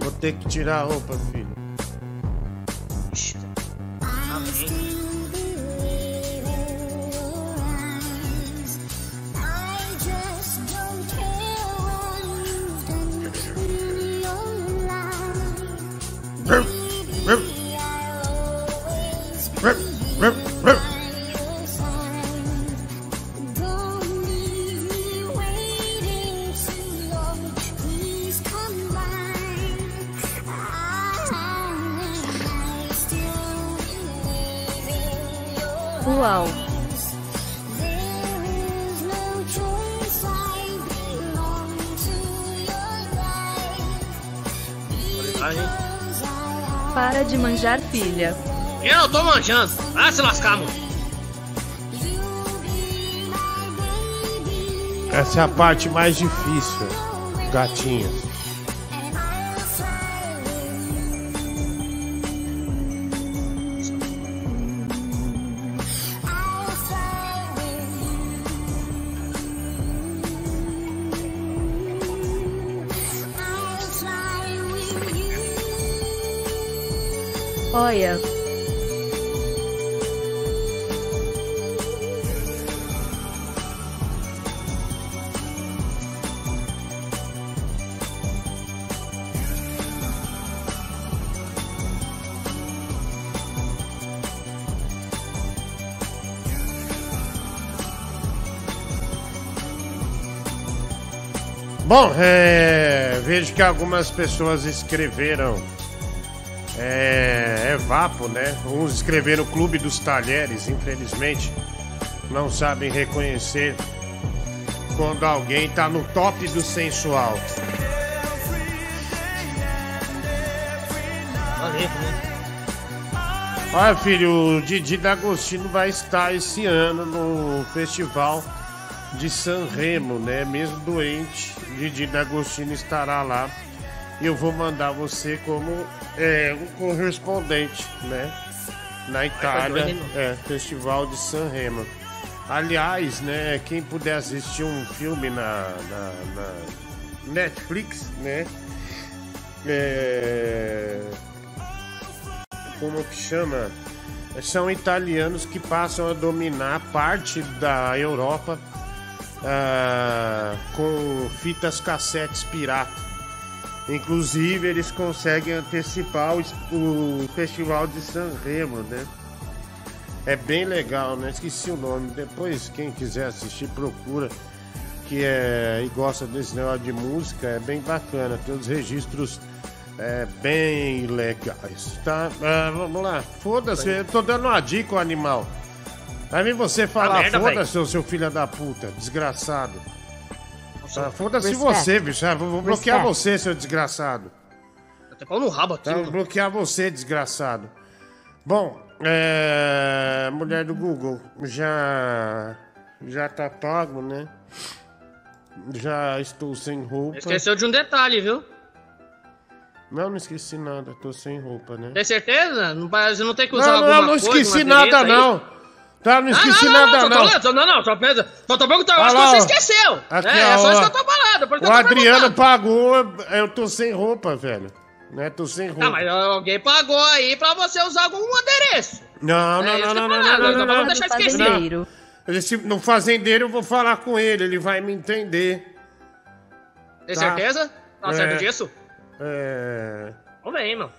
Vou ter que tirar a roupa, filho. Uau. Para de manjar, filha. Eu não tô manjando. Vai se lascar, mano. Essa é a parte mais difícil, gatinha. Olha. Bom, é, vejo que algumas pessoas escreveram é, é Vapo, né? Uns escreveram Clube dos Talheres, infelizmente não sabem reconhecer quando alguém tá no top do sensual. Valeu, né? Olha, filho, o Didi D'Agostino vai estar esse ano no festival de San Remo, né? Mesmo doente, Didi D'Agostino estará lá. E eu vou mandar você como é, um correspondente, né? Na Itália, doido, hein, é, Festival de San Remo. Aliás, né, quem puder assistir um filme na, na, na Netflix, né? É, como que chama? São italianos que passam a dominar parte da Europa ah, com fitas cassetes pirata. Inclusive, eles conseguem antecipar o, o Festival de San Remo, né? É bem legal, né? Esqueci o nome. Depois, quem quiser assistir, procura. Que é e gosta desse negócio de música, é bem bacana. Tem os registros é, bem legais, tá? Ah, vamos lá. Foda-se, eu tô dando uma dica, animal. Aí vem você falar, merda, foda-se, seu filho da puta, desgraçado. Tá, Foda-se você, bicho. Ah, Vou vou bloquear você, seu desgraçado. Até pau no rabo aqui, Tá, vou mano. bloquear você, desgraçado. Bom, é... mulher do Google, já já tá pago, né? Já estou sem roupa. Esqueceu de um detalhe, viu? Não, não esqueci nada, tô sem roupa, né? Tem certeza? Não, parece- não tem que usar Não, alguma não, não coisa, esqueci nada, aí? Não. Tá, não esqueci não, nada, só não. Tô, só- não, não, só, só tô perguntando, eu Ah acho lá, que ó. você esqueceu. Aqui, é, é só isso que eu tô falando. Por O tô Adriano pagou, eu tô sem roupa, velho. Né? Tô sem roupa. Tá, mas alguém pagou aí pra você usar algum adereço. Não, não, É não, não, tô não, não, então não, vamos não. deixar esquecido. Não. Esse, no fazendeiro eu vou falar com ele, ele vai me entender. Tem Tá. certeza? Tá É. certo disso? É. Vamos ver, hein, meu.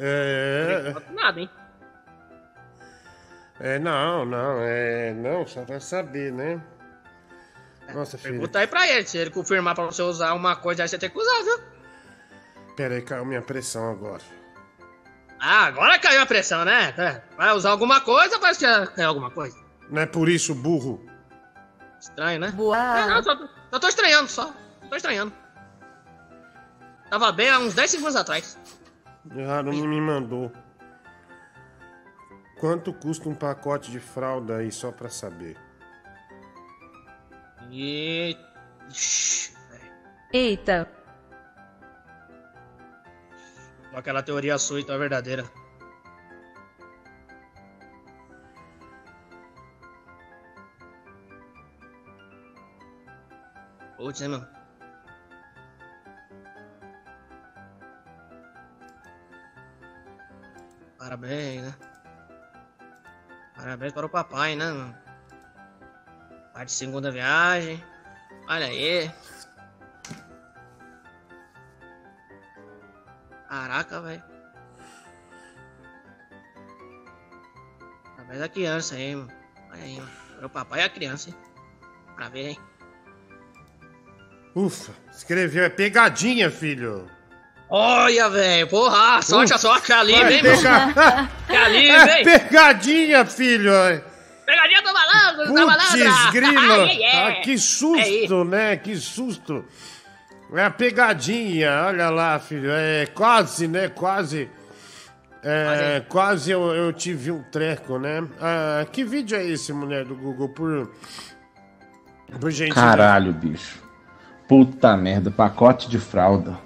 É. Nada, hein? É, não, não, é. Não, só vai saber, né? Nossa, filho. Pergunta aí pra ele. Se ele confirmar pra você usar uma coisa, aí você tem que usar, viu? Pera aí, caiu minha pressão agora. Ah, agora caiu a pressão, né? É. Vai usar alguma coisa, parece que caiu alguma coisa. Não é por isso, burro. Estranho, né? É, não, só, só tô estranhando, só. Tô estranhando. Tava bem há uns 10 segundos atrás. Ah, não me mandou. Quanto custa um pacote de fralda aí, só pra saber? E. Eita, Aquela teoria sua então é verdadeira. Putz, hein, meu? Parabéns, né? Parabéns para o papai, né, mano? Parte de segunda viagem. Olha aí. Caraca, velho. Parabéns da criança aí, mano. Olha aí, mano. O papai e a criança, hein? Pra ver, hein? Ufa, escreveu, é pegadinha, filho. Olha, velho. Porra, sorte, a sorte. Hein, meu? pegar- *laughs* Que alívio, É pegadinha, filho. Pegadinha do malandro, da malandra. Putz, grilo. Ai, ai, ai. Ah, que susto, né? Que susto. É a pegadinha, olha lá, filho. É quase, né? Quase. É, quase eu, eu tive um treco, né? Ah, que vídeo é esse, mulher do Google? Por. Por gente. Caralho, bicho. Puta merda, pacote de fralda.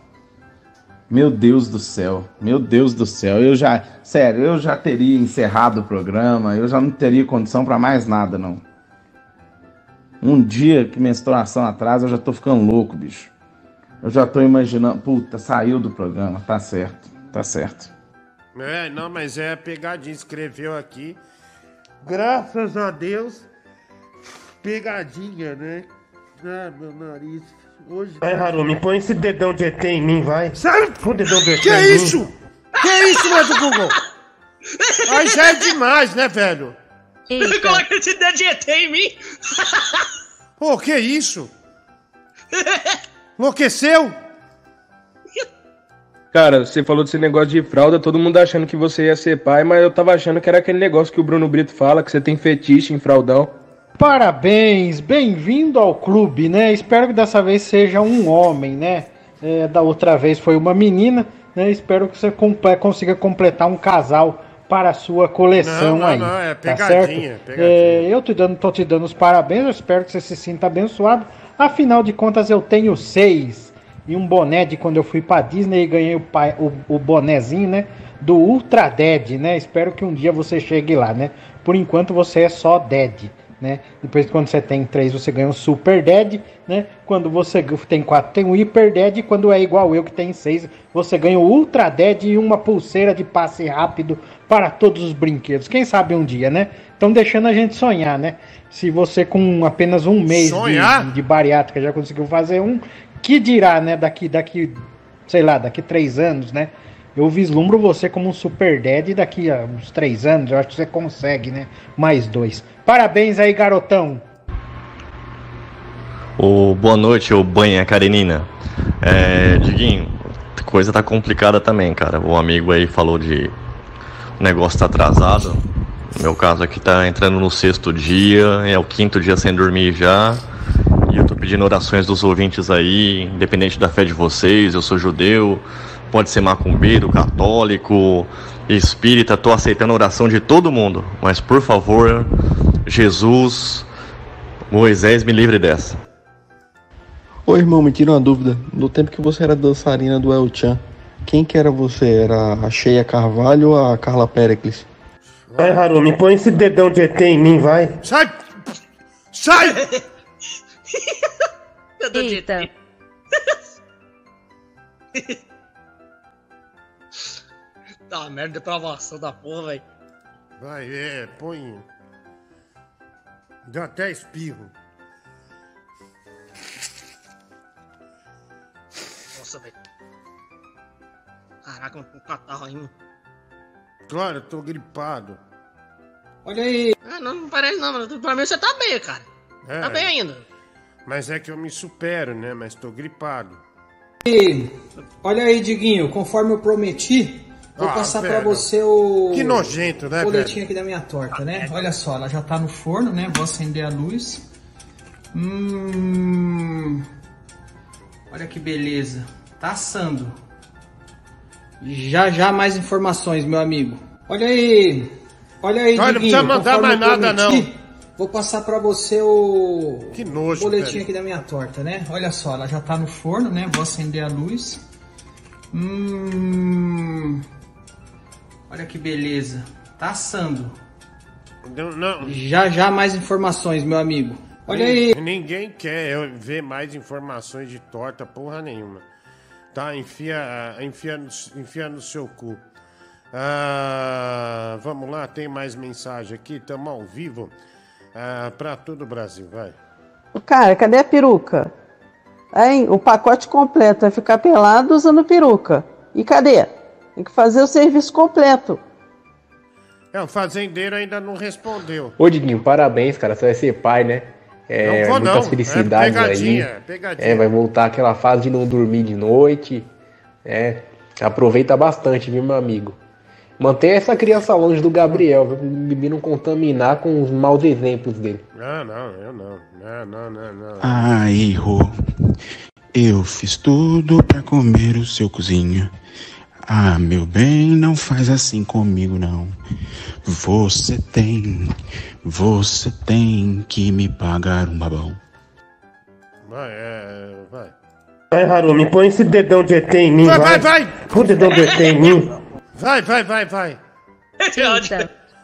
Meu Deus do céu, meu Deus do céu. Eu já, sério, eu já teria encerrado o programa, eu já não teria condição pra mais nada, não. Um dia que menstruação atrasa, eu já tô ficando louco, bicho. Eu já tô imaginando, puta, saiu do programa, tá certo, tá certo. É, não, mas é pegadinha. Escreveu aqui. Graças a Deus. Pegadinha, né? Ah, meu nariz. Hoje. Vai, Harumi, põe esse dedão de ET em mim, vai. Sai! Põe o dedão de ET Que em mim. isso? Que isso, mulher do Google? Aí já é demais, né, velho? Coloca esse dedo de ET em mim. Pô, que isso? Enlouqueceu? Cara, você falou desse negócio de fralda, todo mundo achando que você ia ser pai, mas eu tava achando que era aquele negócio que o Bruno Brito fala, que você tem fetiche em fraldão. Parabéns, bem-vindo ao clube, né? Espero que dessa vez seja um homem, né? É, da outra vez foi uma menina, né? Espero que você comple- consiga completar um casal para a sua coleção Não, não, aí. não, é tá pegadinha, certo? pegadinha. É, eu te dando, tô te dando os parabéns, eu espero que você se sinta abençoado. Afinal de contas, eu tenho seis e um boné de quando eu fui pra Disney e ganhei o, pai, o, o bonezinho, né? Do Ultra Dead, né? Espero que um dia você chegue lá, né? Por enquanto você é só Dead, né? Depois quando você tem três você ganha o Super Dead, né? Quando você tem quatro tem o Hyper Dead e quando é igual eu que tem seis você ganha o Ultra Dead e uma pulseira de passe rápido para todos os brinquedos. Quem sabe um dia, né? Estão deixando a gente sonhar, né? Se você com apenas um mês de, de bariátrica já conseguiu fazer um, que dirá, né? Daqui, daqui, sei lá, daqui três anos, né? Eu vislumbro você como um super dead daqui a uns três anos. Eu acho que você consegue, né? Mais dois. Parabéns aí, garotão. Ô, boa noite, ô banha Karenina. É, Diguinho, coisa tá complicada também, cara. O amigo aí falou de o negócio tá atrasado. No meu caso aqui tá entrando no sexto dia, é o quinto dia sem dormir já. E eu tô pedindo orações dos ouvintes aí, independente da fé de vocês. Eu sou judeu, pode ser macumbeiro, católico, espírita, tô aceitando a oração de todo mundo. Mas por favor, Jesus, Moisés, me livre dessa. Ô irmão, me tira uma dúvida. No tempo que você era dançarina do El Chan, quem que era você? Era a Sheia Carvalho ou a Carla Pericles? Vai, Harumi, põe esse dedão de ET em mim, vai. Sai! Sai! *laughs* Eita. *laughs* Tá, merda, depravação da porra, velho. Vai, é, põe. Deu até espirro. Nossa, velho. Caraca, um catarro aí, mano. Claro, eu tô gripado. Olha aí. Ah, não, não parece não, mano. Pra mim você tá bem, cara. É, Tá bem ainda. Mas é que eu me supero, né? Mas tô gripado. E, olha aí, Diguinho, conforme eu prometi, vou Ah, passar pra velho. você o. Que nojento, né, O boletim aqui da minha torta, né? Olha só, ela já tá no forno, né? Vou acender a luz. Hum. Olha que beleza. Tá assando. Já já mais informações, meu amigo. Olha aí. Olha aí, Olha, não Diguinho, precisa mandar mais nada, prometi, Vou passar pra você o. Que nojo, boletim velho. aqui da minha torta, né? Olha só, ela já tá no forno, né? Vou acender a luz. Hum. Olha que beleza. Tá assando. Não, não. Já já mais informações, meu amigo. Olha aí. Ninguém quer ver mais informações de torta, porra nenhuma. Tá, enfia, enfia, no, enfia no seu cu. Ah, vamos lá, tem mais mensagem aqui, estamos ao vivo ah, para todo o Brasil, vai. Cara, cadê a peruca? Hein? O pacote completo vai ficar pelado usando peruca. E cadê? Tem que fazer o serviço completo. É, o fazendeiro ainda não respondeu. Ô, Diguinho, parabéns, cara. Você vai ser pai, né? É, Não vou, muitas não. felicidades É pegadinha, aí. é pegadinha. É, vai voltar aquela fase de não dormir de noite. É, aproveita bastante, viu, meu amigo? Mantenha essa criança longe do Gabriel, viu? O contaminar com os maus exemplos dele. Não, não, eu não. Não, não, não, não. Ah, errou. Eu fiz tudo pra comer o seu cozinho. Ah, meu bem, não faz assim comigo, não. Você tem, você tem que me pagar um babão. Vai, é, vai. Vai, Harumi, põe esse dedão de ET em mim, Vai, vai. vai, vai. Põe o dedão de ET em mim. Vai, vai, vai, vai.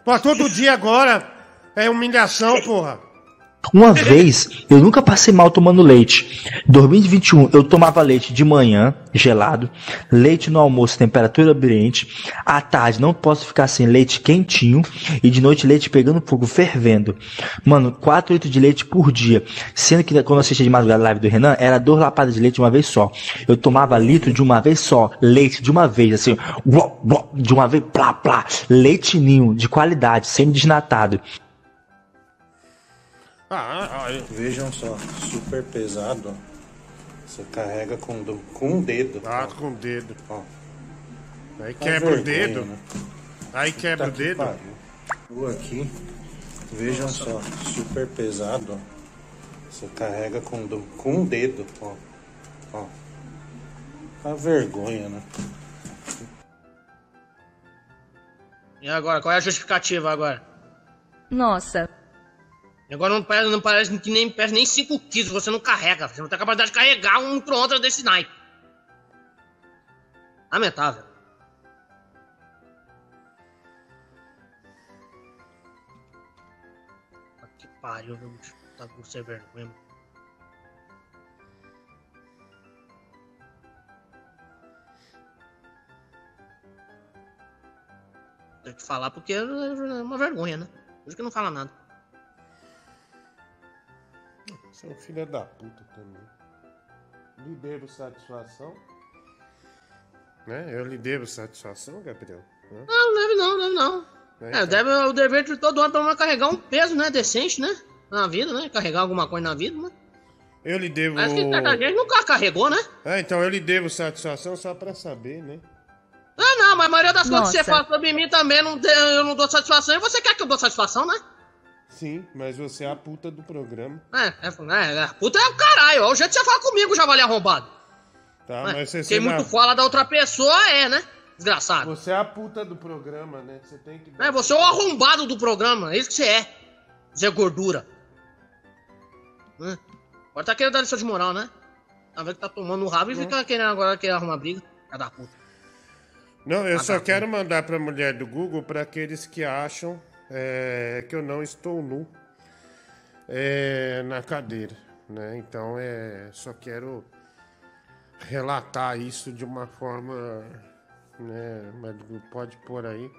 Pô, todo dia agora é humilhação, porra. Uma vez, eu nunca passei mal tomando leite. Em 2021, eu tomava leite de manhã, gelado, leite no almoço, temperatura ambiente. À tarde, não posso ficar sem leite quentinho. E de noite, leite pegando fogo, fervendo. Mano, 4 litros de leite por dia. Sendo que quando eu assistia de madrugada a live do Renan, era duas lapadas de leite de uma vez só. Eu tomava litro de uma vez só. Leite de uma vez, assim, de uma vez, plá, plá. Leite ninho, de qualidade, semi-desnatado. Ah, Vejam só, super pesado. Você carrega com, do- com um dedo. Ah, com o dedo. Ó. Aí Tá quebra o dedo. né? Aí quebra o Puta dedo. pariu. Aqui, vejam só, super pesado. Você carrega com, do- com um dedo. Ó. Ó. A vergonha, né? E agora, qual é a justificativa agora? Nossa. Agora não parece, não parece que nem pesa nem 5 quilos, você não carrega. Você não tem capacidade de carregar um micro-ondas desse naipe. Lamentável. Que pariu, viu, bicho? Tá com sem vergonha. Tem que falar porque é uma vergonha, né? Por isso que não fala nada. Você é um filho da puta também. Lhe devo satisfação. Né? Eu lhe devo satisfação, Gabriel. Hã? Não, não deve não, deve não. É, É, deve o dever de todo homem pelo menos carregar um peso, né? Decente, né? Na vida, né? Carregar alguma coisa na vida, né? Eu lhe devo. Parece que certa gente nunca carregou, né? É, então eu lhe devo satisfação só pra saber, né? Ah, não, mas a maioria das coisas que você Nossa. fala sobre mim também não, eu não dou satisfação e você quer que eu dou satisfação, né? Sim, mas você é a puta do programa. É, é, é, é. Puta é o caralho, ó, o jeito que você fala comigo já vale arrombado. Tá, É, mas você Quem muito não- fala da outra pessoa é, né? Desgraçado. Você é a puta do programa, né? Você tem que. É, você é o arrombado do programa, é isso que você é. Zé Gordura. Hã? Agora tá querendo dar lição de moral, né? Tá vendo que tá tomando o rabo e fica querendo agora querer arrumar briga. Cada puta. Não, eu Ah, só tá. quero mandar pra mulher do Google pra aqueles que acham é, que eu não estou nu é, na cadeira. né? Então é, só quero relatar isso de uma forma, né? Mas pode pôr aí.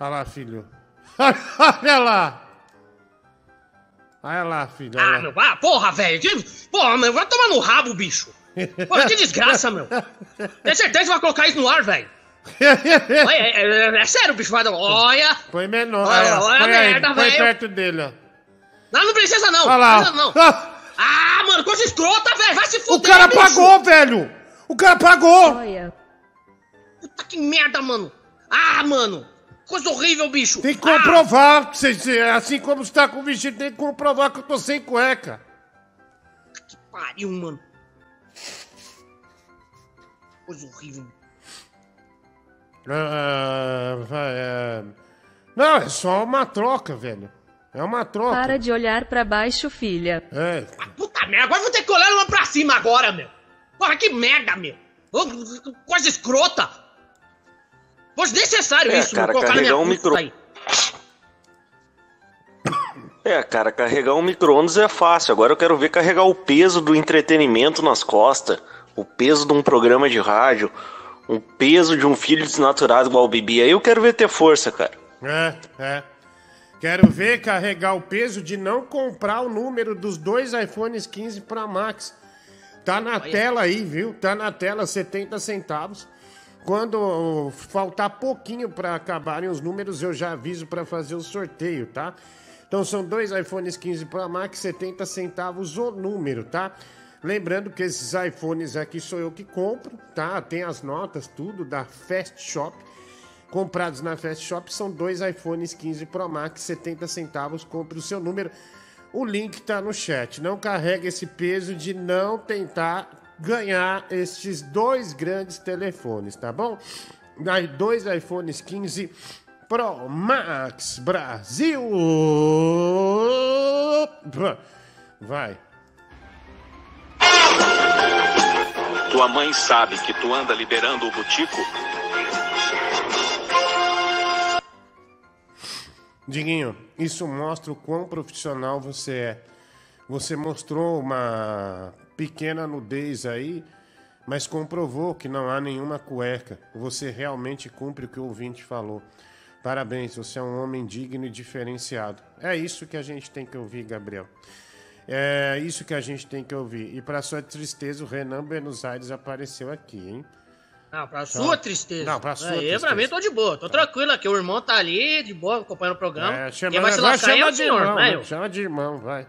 Olha lá, filho. *laughs* Olha lá. Olha lá, filho. olha Ah, lá. meu, ah, porra, velho. que- Porra, meu, vai tomar no rabo, bicho. Porra, que desgraça, meu. *laughs* Tem certeza que vai colocar isso no ar, velho? *laughs* Olha, é, é- é sério, bicho, vai dar. Olha! Põe menor. Olha, olha a põe merda, põe velho. perto dele, ó. Não, não precisa não. Olha lá. Não precisa não. Ah, mano, coisa escrota, velho. Vai se O fuder, cara bicho. pagou, velho! O cara pagou! Puta que merda, mano. Ah, mano. Coisa horrível, bicho. Tem que comprovar, cê- assim como você tá com o vestido, tem que comprovar que eu tô sem cueca. Pariu, mano. Coisa horrível. Ah, vai, é... Não, é só uma troca, velho. É uma troca. Para de olhar pra baixo, filha. É. Puta merda, agora vou ter que olhar uma pra cima agora, meu. Porra, que merda, meu. Coisa escrota. Foi desnecessário É, isso, cara, meu. Carregar um micro- aí. É, cara, carregar um micro-ondas é fácil. Agora eu quero ver carregar o peso do entretenimento nas costas, o peso de um programa de rádio, o peso de um filho desnaturado igual o Bibi. Aí eu quero ver ter força, cara. É, é. Quero ver carregar o peso de não comprar o número dos dois iPhones 15 Pro Max. Tá na tela aí, viu? Tá na tela 70 centavos. Quando faltar pouquinho para acabarem os números, eu já aviso para fazer o sorteio, tá? Então são dois iPhones 15 Pro Max, 70 centavos o número, tá? Lembrando que esses iPhones aqui sou eu que compro, tá? Tem as notas, tudo da Fast Shop. Comprados na Fast Shop são dois iPhones 15 Pro Max, 70 centavos. Compre o seu número. O link tá no chat. Não carrega esse peso de não tentar ganhar estes dois grandes telefones, tá bom? Dois iPhones 15 Pro Max Brasil. Vai. Tua mãe sabe que tu anda liberando o butico? Diguinho, isso mostra o quão profissional você é. Você mostrou uma pequena nudez aí, mas comprovou que não há nenhuma cueca. Você realmente cumpre o que o ouvinte falou. Parabéns, você é um homem digno e diferenciado. É isso que a gente tem que ouvir, Gabriel. É isso que a gente tem que ouvir. E para sua tristeza, o Renan Buenos Aires apareceu aqui, hein? Não, pra Então- sua tristeza. Não, pra sua Aí, tristeza. pra mim, tô de boa. Tô tranquilo aqui. O irmão tá ali, de boa, acompanhando o programa. É, chama, Quem vai se lascar é chama o de senhor, irmão, né? chama de irmão, vai.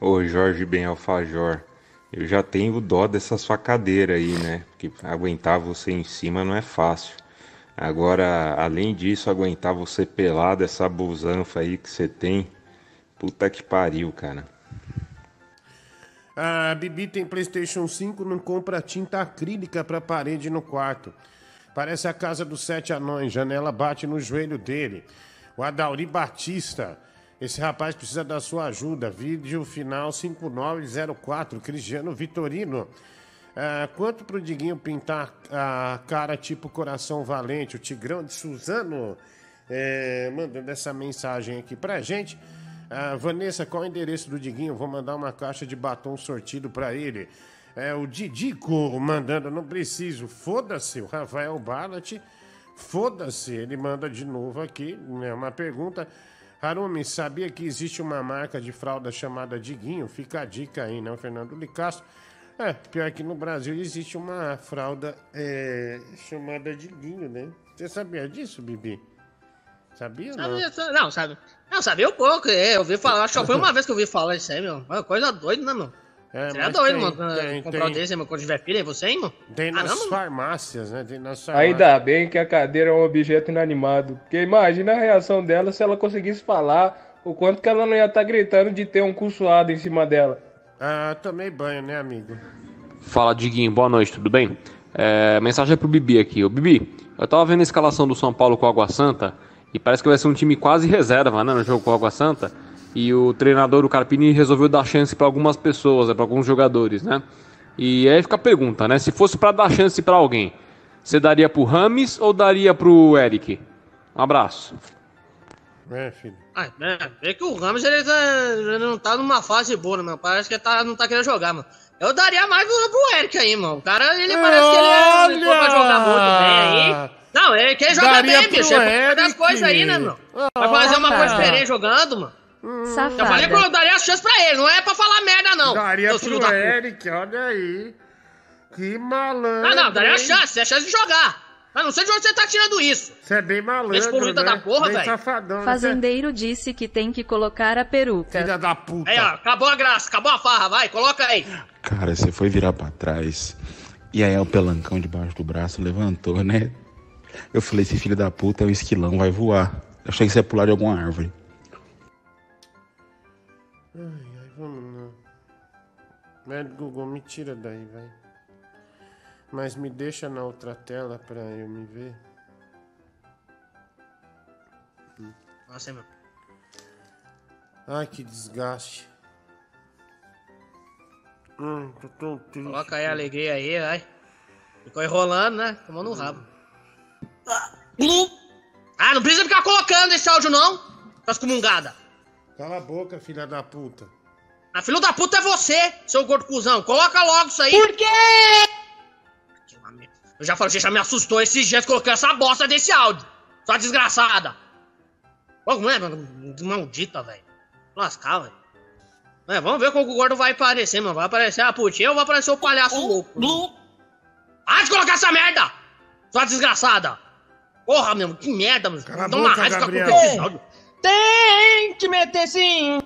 Ô Jorge Ben Alfajor, eu já tenho dó dessa sua cadeira aí, né? Porque aguentar você em cima não é fácil. Agora, além disso, aguentar você pelado, essa busanfa aí que você tem, puta que pariu, cara. A Bibi tem PlayStation 5, não compra tinta acrílica pra parede no quarto. Parece a casa dos sete anões, janela bate no joelho dele. O Adauri Batista. Esse rapaz precisa da sua ajuda. Vídeo final 5904, Cristiano Vitorino. Ah, quanto pro Diguinho pintar a cara tipo coração valente, o Tigrão de Suzano? É, mandando essa mensagem aqui pra gente. Ah, Vanessa, qual é o endereço do Diguinho? Vou mandar uma caixa de batom sortido pra ele. É o Didico mandando, não preciso. Foda-se, o Rafael Barlat. Foda-se, ele manda de novo aqui. É uma pergunta. Harumi, sabia que existe uma marca de fralda chamada Diguinho? Fica a dica aí, né, Fernando Licasso? É, pior que no Brasil existe uma fralda é, chamada Diguinho, né? Você sabia disso, Bibi? Sabia ou não? Sabia, sa- não, sabe? Não, sabia um pouco, é. Eu ouvi falar, acho que foi uma vez que eu ouvi falar isso aí, meu. Uma coisa doida, né, meu? É, Você é doido, tem- mano. tem- comprar tem- um desse, meu, quando tiver filho, é você, hein, mano? Tem nas Caramba, farmácias, né? Tem nas farmácias. Ainda bem que a cadeira é um objeto inanimado. Porque imagina a reação dela se ela conseguisse falar o quanto que ela não ia estar gritando de ter um cu suado em cima dela. Ah, tomei banho, né, amigo? Fala, Diguinho, boa noite, tudo bem? É, mensagem pro Bibi aqui. Ô, Bibi, eu tava vendo a escalação do São Paulo com o Água Santa e parece que vai ser um time quase reserva, né, no jogo com o Água Santa. E o treinador, o Carpini, resolveu dar chance pra algumas pessoas, né, pra alguns jogadores, né? E aí fica a pergunta, né? Se fosse pra dar chance pra alguém, você daria pro Rames ou daria pro Eric? Um abraço. É, filho. Ah, é, é que o Ramos ele, tá, ele não tá numa fase boa, né, mano? Parece que ele tá, não tá querendo jogar, mano. Eu daria mais pro, pro Eric aí, mano. O cara, ele parece que ele é ele jogar muito bem aí. Não, ele quer jogar Daria bem, bicho. É das Eric. coisas aí, né, mano? Vai fazer uma coisa diferente jogando, mano. Safada. Eu falei que eu daria a chance pra ele, não é pra falar merda, não. Daria pro da. Eric, olha aí. Que malandro. Não, não, daria a chance, é a chance de jogar. Mas não sei de onde você tá tirando isso. Você é bem malandro, Esse porrita né? da porra, velho. safadão, né? Fazendeiro disse que tem que colocar a peruca. Filha da puta. Aí, ó, acabou a graça, acabou a farra, vai, coloca aí. Cara, você foi virar pra trás. E aí o pelancão debaixo do braço levantou, né? Eu falei, esse filho da puta é o esquilão, vai voar. Eu achei que você ia pular de alguma árvore. Ai, ai, vamos lá. Médico Google, me tira daí, vai. Mas me deixa na outra tela pra eu me ver. Nossa, meu. Ai, que desgaste. Hum, tô tão triste. Coloca aí a alegria aí, vai. Ficou enrolando, né? Tomou no rabo. Ah, não precisa ficar colocando esse áudio, não. Tá excomungada. Cala a boca, filha da puta. A filho da puta é você, seu gordo cuzão. Coloca logo isso aí. Por quê? Eu já falei, você já me assustou esses dias colocando essa bosta desse áudio. Sua desgraçada. Pô, não é, mano? Maldita, velho. Lascar, velho. É, vamos ver como o gordo vai aparecer, mano. Vai aparecer a putinha ou vai aparecer o palhaço louco? Para de colocar essa merda! Sua desgraçada! Porra, meu, que merda, mano. Cala a Dá uma raiva esses áudios. Tem que meter sim.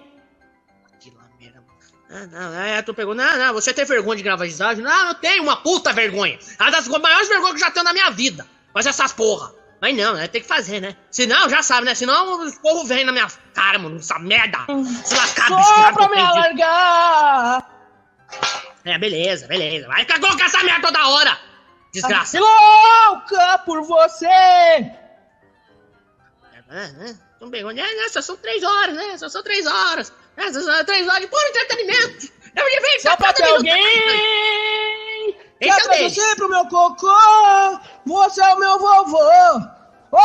Ah, não, é, tu pegou. Não, não, você tem vergonha de gravar áudios? Não, eu tenho uma puta vergonha. É uma das maiores vergonhas que eu já tenho na minha vida. Mas essas porra. Mas não, né? Tem que fazer, né? Senão, já sabe, né? Senão os povo vem na minha cara, mano. Essa merda. Se lascar, que Só pra que me alargar. É, beleza, beleza. Vai ficar colocando essa merda toda hora. Desgraça. Louca por você. Ah? Não pegou, né? né, Só são três horas, né? Só são três horas. Né? Só são três horas de puro entretenimento. Eu me vejo Só pra ter alguém Esse é o atrasa dele. sempre o meu cocô. Você é o meu vovô. Oh,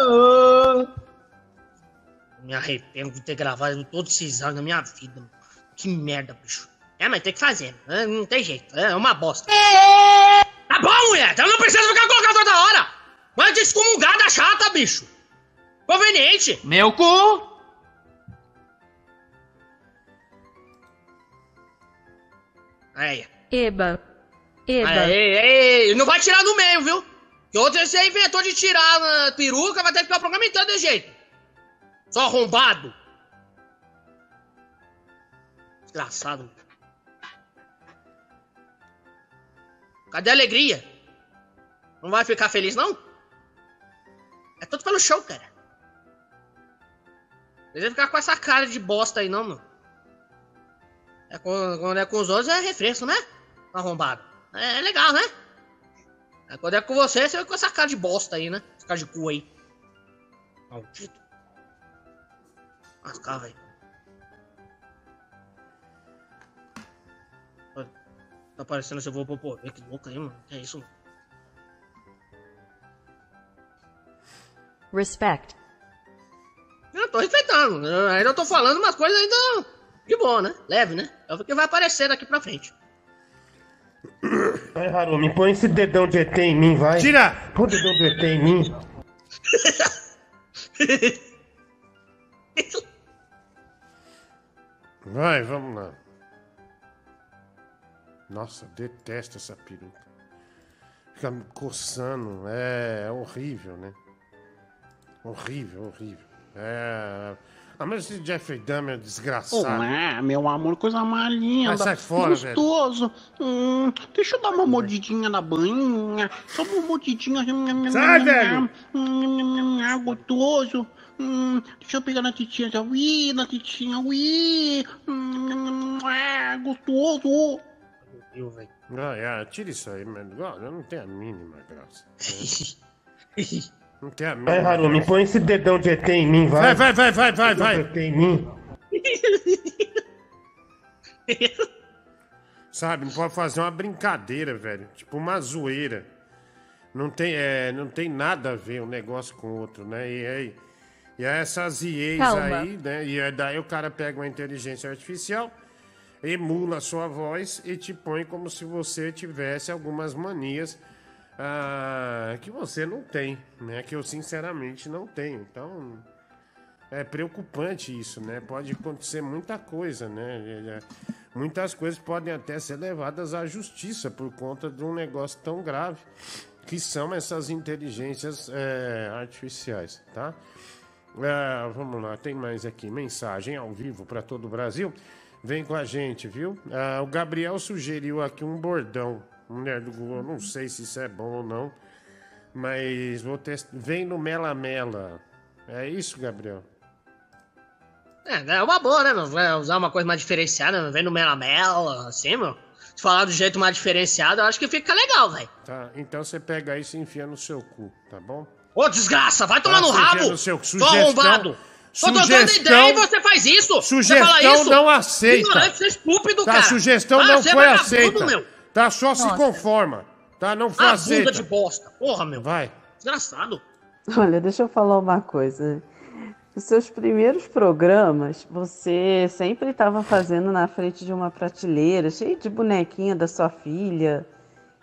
oh, oh. Me arrependo de ter gravado todos esses anos na minha vida. mano. Que merda, bicho. É, mas tem que fazer. Não tem jeito. É uma bosta. Tá bom, mulher. Então não precisa ficar colocando toda hora. Mas de excomungada chata, bicho. Conveniente. Meu cu. Aí. Eba. Eba. Aí, aí. Não vai tirar no meio, viu? Que outro você inventou de tirar na peruca, vai ter que ficar o programa inteiro desse jeito. Só arrombado. Desgraçado. Cadê a alegria? Não vai ficar feliz, não? É tudo pelo show, cara. Não precisa ficar com essa cara de bosta aí, não, mano. É com- quando é com os outros é refresco, né? Arrombado. É, é legal, né? É, quando é com você, você vai com essa cara de bosta aí, né? Essa cara de cu aí. Maldito. Lascar, velho. Tá parecendo se eu vou pro poder. Que louco aí, mano. Que é isso? Respect. Eu tô respeitando. Eu ainda tô falando umas coisas ainda de boa, né? Leve, né? É o que vai aparecer daqui pra frente. Vai, Harumi, põe esse dedão de ET em mim, vai. Tira! Põe o dedão de ET em mim. *laughs* Vai, vamos lá. Nossa, detesto essa peruca. Fica me coçando. É, é horrível, né? Horrível, horrível. É. Ah, mas esse Jeffrey Dahmer é desgraçado. Olá, meu amor, coisa mais linda. Ah, sai fora, velho. Gostoso. Hum, deixa eu dar uma mordidinha na banhinha. Só uma mordidinha. Sai, velho. Hum, ah, gostoso. Hum, deixa eu pegar na titinha. Ui, na titinha. Ui. Hum, ah, gostoso. Eu, velho. Ah, é, tira isso aí, mano. Olha, não tem a mínima graça. *laughs* Não tem a mínima. Vai, Harumi, põe esse dedão de ET em mim, vai. Vai, vai, vai, vai, vai, vai. ET em mim. Sabe, não pode fazer uma brincadeira, velho. Tipo uma zoeira. Não tem, é, não tem nada a ver um negócio com o outro, né? E aí, E essas Calma. aí, né? E aí daí o cara pega uma inteligência artificial, emula sua voz e te põe como se você tivesse algumas manias ah, que você não tem, né? Que eu sinceramente não tenho. Então é preocupante isso, né? Pode acontecer muita coisa, né? É, Muitas coisas podem até ser levadas à justiça por conta de um negócio tão grave que são essas inteligências é, artificiais, tá? É, vamos lá, tem mais aqui. Mensagem ao vivo para todo o Brasil. Vem com a gente, viu? Ah, o Gabriel sugeriu aqui um bordão. Mulher do Google, não sei se isso é bom ou não. Mas vou testar. Vem no Mela Mela. É isso, Gabriel? É, é uma boa, né, meu? Usar uma coisa mais diferenciada, meu? Vem no Mela Mela, assim, meu. Se falar do jeito mais diferenciado, eu acho que fica legal, velho. Tá, então você pega isso e enfia no seu cu, tá bom? Ô, desgraça, vai tomar Tá, no rabo! no seu- Sou sugestão-! Tô dando ideia e você faz isso! você fala Sugestão isso? não aceita. Ignorante, você é estúpido, Tá, cara! a sugestão Ah, não é foi aceita. meu! Tá, só se Nossa. conforma. Tá, não foi Ah, aceita. bunda de bosta! Porra, meu! Vai. Desgraçado! Olha, deixa eu falar uma coisa. Os seus primeiros programas, você sempre estava fazendo na frente de uma prateleira, cheio de bonequinha da sua filha,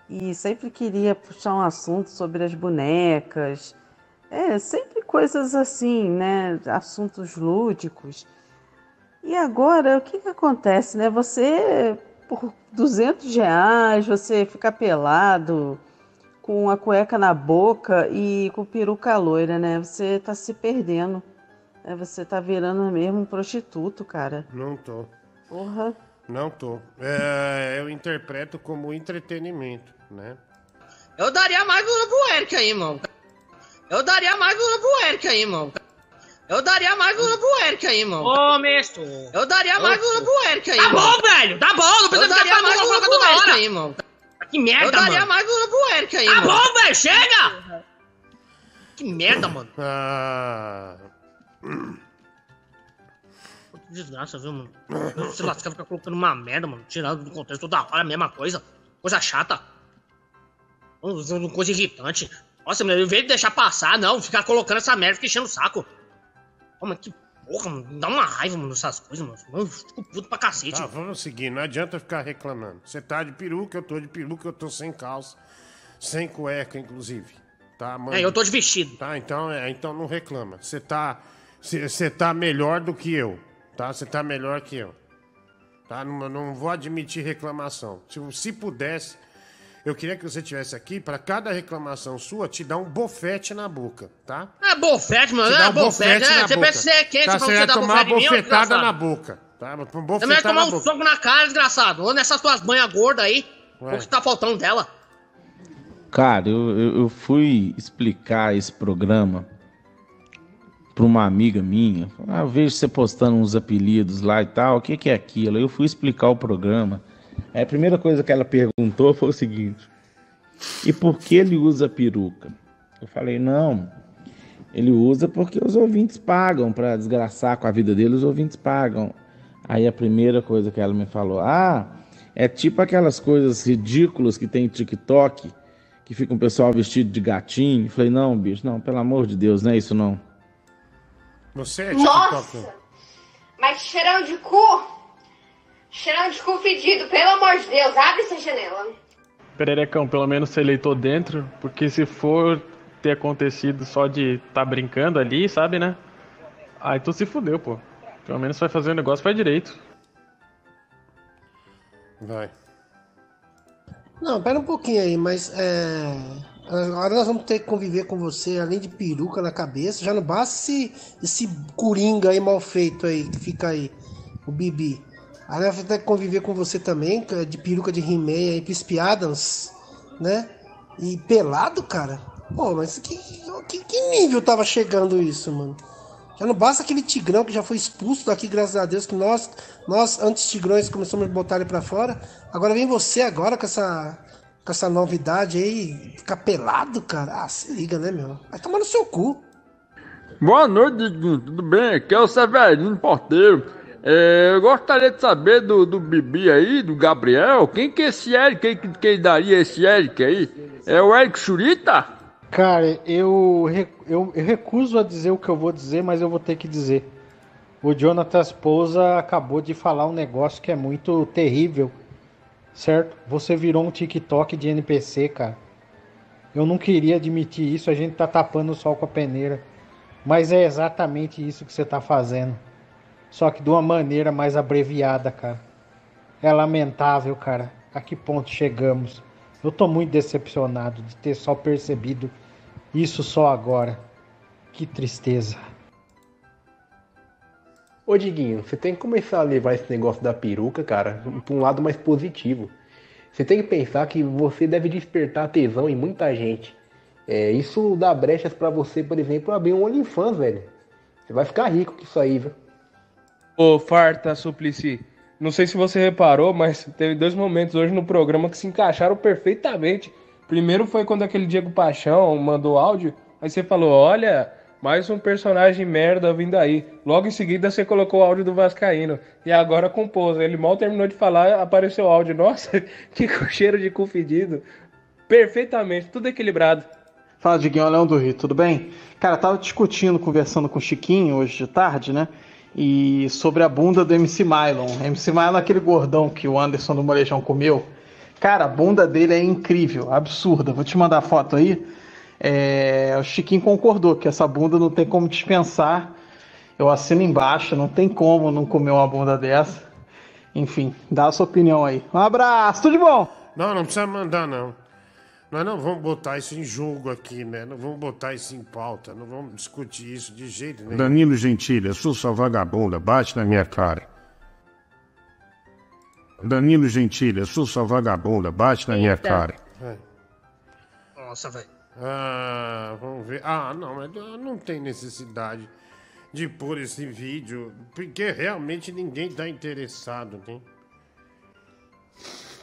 e sempre queria puxar um assunto sobre as bonecas. É, sempre coisas assim, né? Assuntos lúdicos. E agora, o que que acontece, né? Você, por 200 reais, você fica pelado, com a cueca na boca e com peruca loira, né? Você tá se perdendo. É, você tá virando mesmo um prostituto, cara. Não tô. Porra. Não tô. É, eu interpreto como entretenimento, né? Eu daria mais pro Eric aí, irmão. Eu daria mais uma pro Eric aí, irmão. Eu daria mais uma pro Eric aí, irmão. Ô, mestre. Eu daria mais uma pro Eric aí, Tá irmão. bom, velho, tá bom, não precisa Eu ficar mais uma uma pro toda Eric hora. aí, irmão. Que merda, Eu daria mano. mais uma pro Eric aí, Tá irmão. bom, velho, chega! Que merda, mano. Ah. Que Desgraça, viu, mano? Se lascar, ficar colocando uma merda, mano. Tirando do contexto toda hora a mesma coisa. Coisa chata. Usando Coisa irritante. Nossa, meu, em vez de deixar passar, não, ficar colocando essa merda, fica enchendo o saco. Ô, mas que porra, mano. Dá uma raiva, mano, dessas coisas, mano. Eu fico puto pra cacete. Tá, vamos seguir. Não adianta ficar reclamando. Você tá de peruca, eu tô de peruca, eu tô sem calça. Sem cueca, inclusive. Tá, mano? É, eu tô de vestido. Tá, então, é, então não reclama. Você tá. Você tá melhor do que eu. Tá? Você tá melhor que eu. Tá? Não, não vou admitir reclamação. Se, se pudesse, eu queria que você tivesse aqui pra cada reclamação sua te dar um bofete na boca, tá? É bofete, mano. Te dar É um bofete, né? na Você boca. pensa que você é quente tá, você dar tomar uma bofete mim, ô bofetada na boca. Tá? Uma Você vai tomar na um boca. soco na cara, desgraçado. Ou nessas tuas banhas gordas aí. Ué. O que tá faltando dela? Cara, eu, eu, eu fui explicar esse programa pra uma amiga minha. Ah, eu vejo você postando uns apelidos lá e tal. O que, que é aquilo? Eu fui explicar o programa. Aí a primeira coisa que ela perguntou foi o seguinte: E por que ele usa peruca? Eu falei: Não, ele usa porque os ouvintes pagam pra desgraçar com a vida dele. Os ouvintes pagam. Aí a primeira coisa que ela me falou: Ah, é tipo aquelas coisas ridículas que tem em TikTok que fica um pessoal vestido de gatinho. Eu falei, não, bicho, não, pelo amor de Deus, não é isso não. Você é Nossa! TikTok. Mas cheirão de cu. Cheirão de cu fedido, pelo amor de Deus, abre essa janela. Pererecão, pelo menos você eleitou dentro, porque se for ter acontecido só de tá brincando ali, sabe, né? Aí tu se fudeu, pô. Pelo menos vai fazer o negócio, faz direito. Vai. Não, pera um pouquinho aí, mas é. Agora nós vamos ter que conviver com você, além de peruca na cabeça. Já não basta esse, esse coringa aí mal feito aí, que fica aí, o Bibi. Aí ter que conviver com você também, é de peruca de He-Man aí, Adams, né? E pelado, cara. Pô, mas que, que, que nível tava chegando isso, mano? Já não basta aquele tigrão que já foi expulso daqui, graças a Deus, que nós, nós antes tigrões, começamos a botar ele pra fora. Agora vem você agora com essa, com essa novidade aí, ficar pelado, cara. Ah, se liga, né, meu? Vai tomar no seu cu. Boa noite, Diguinho. Tudo bem? Aqui é o Severino Porteiro. É, eu gostaria de saber do, do Bibi aí, do Gabriel. Quem que é esse Eric? Quem, quem daria esse Eric aí? É o Eric Churita? Cara, eu, eu, eu recuso a dizer o que eu vou dizer, mas eu vou ter que dizer. O Jonathan Pousa acabou de falar um negócio que é muito terrível, certo? Você virou um TikTok de NPC, cara. Eu não queria admitir isso, a gente tá tapando o sol com a peneira. Mas é exatamente isso que você tá fazendo. Só que de uma maneira mais abreviada, cara. É lamentável, cara. A que ponto chegamos? Eu tô muito decepcionado de ter só percebido isso só agora. Que tristeza. Ô Diguinho, você tem que começar a levar esse negócio da peruca, cara, pra um lado mais positivo. Você tem que pensar que você deve despertar tesão em muita gente. É, isso dá brechas pra você, por exemplo, abrir um OnlyFans, velho. Você vai ficar rico com isso aí, viu? Ô, Farta Suplicy, não sei se você reparou, mas teve dois momentos hoje no programa que se encaixaram perfeitamente. Primeiro foi quando aquele Diego Paixão mandou áudio, aí você falou, olha, mais um personagem merda vindo aí. Logo em seguida você colocou o áudio do Vascaíno. E agora compôs. Ele mal terminou de falar, apareceu o áudio. *laughs* Nossa, que cheiro de cu fedido. Perfeitamente, tudo equilibrado. Fala, Diguinho, Leão do Rio, tudo bem? Cara, tava discutindo, conversando com o Chiquinho hoje de tarde, né? E sobre a bunda do MC Mylon. MC Mylon é aquele gordão que o Anderson do Molejão comeu. Cara, a bunda dele é incrível, absurda. Vou te mandar a foto aí. É, o Chiquinho concordou que essa bunda não tem como dispensar. Eu assino embaixo, não tem como não comer uma bunda dessa. Enfim, dá a sua opinião aí. Um abraço, tudo de bom? Não, não precisa mandar, não. Nós não vamos botar isso em jogo aqui, né? Não vamos botar isso em pauta. Não vamos discutir isso de jeito nenhum. Danilo Gentili, eu sou sua vagabunda, bate na minha cara. Danilo Gentili, eu sou sua vagabunda, bate na minha Eita. cara. É. Nossa, velho. Ah, vamos ver. Ah, não, mas não tem necessidade de pôr esse vídeo, porque realmente ninguém tá interessado, né?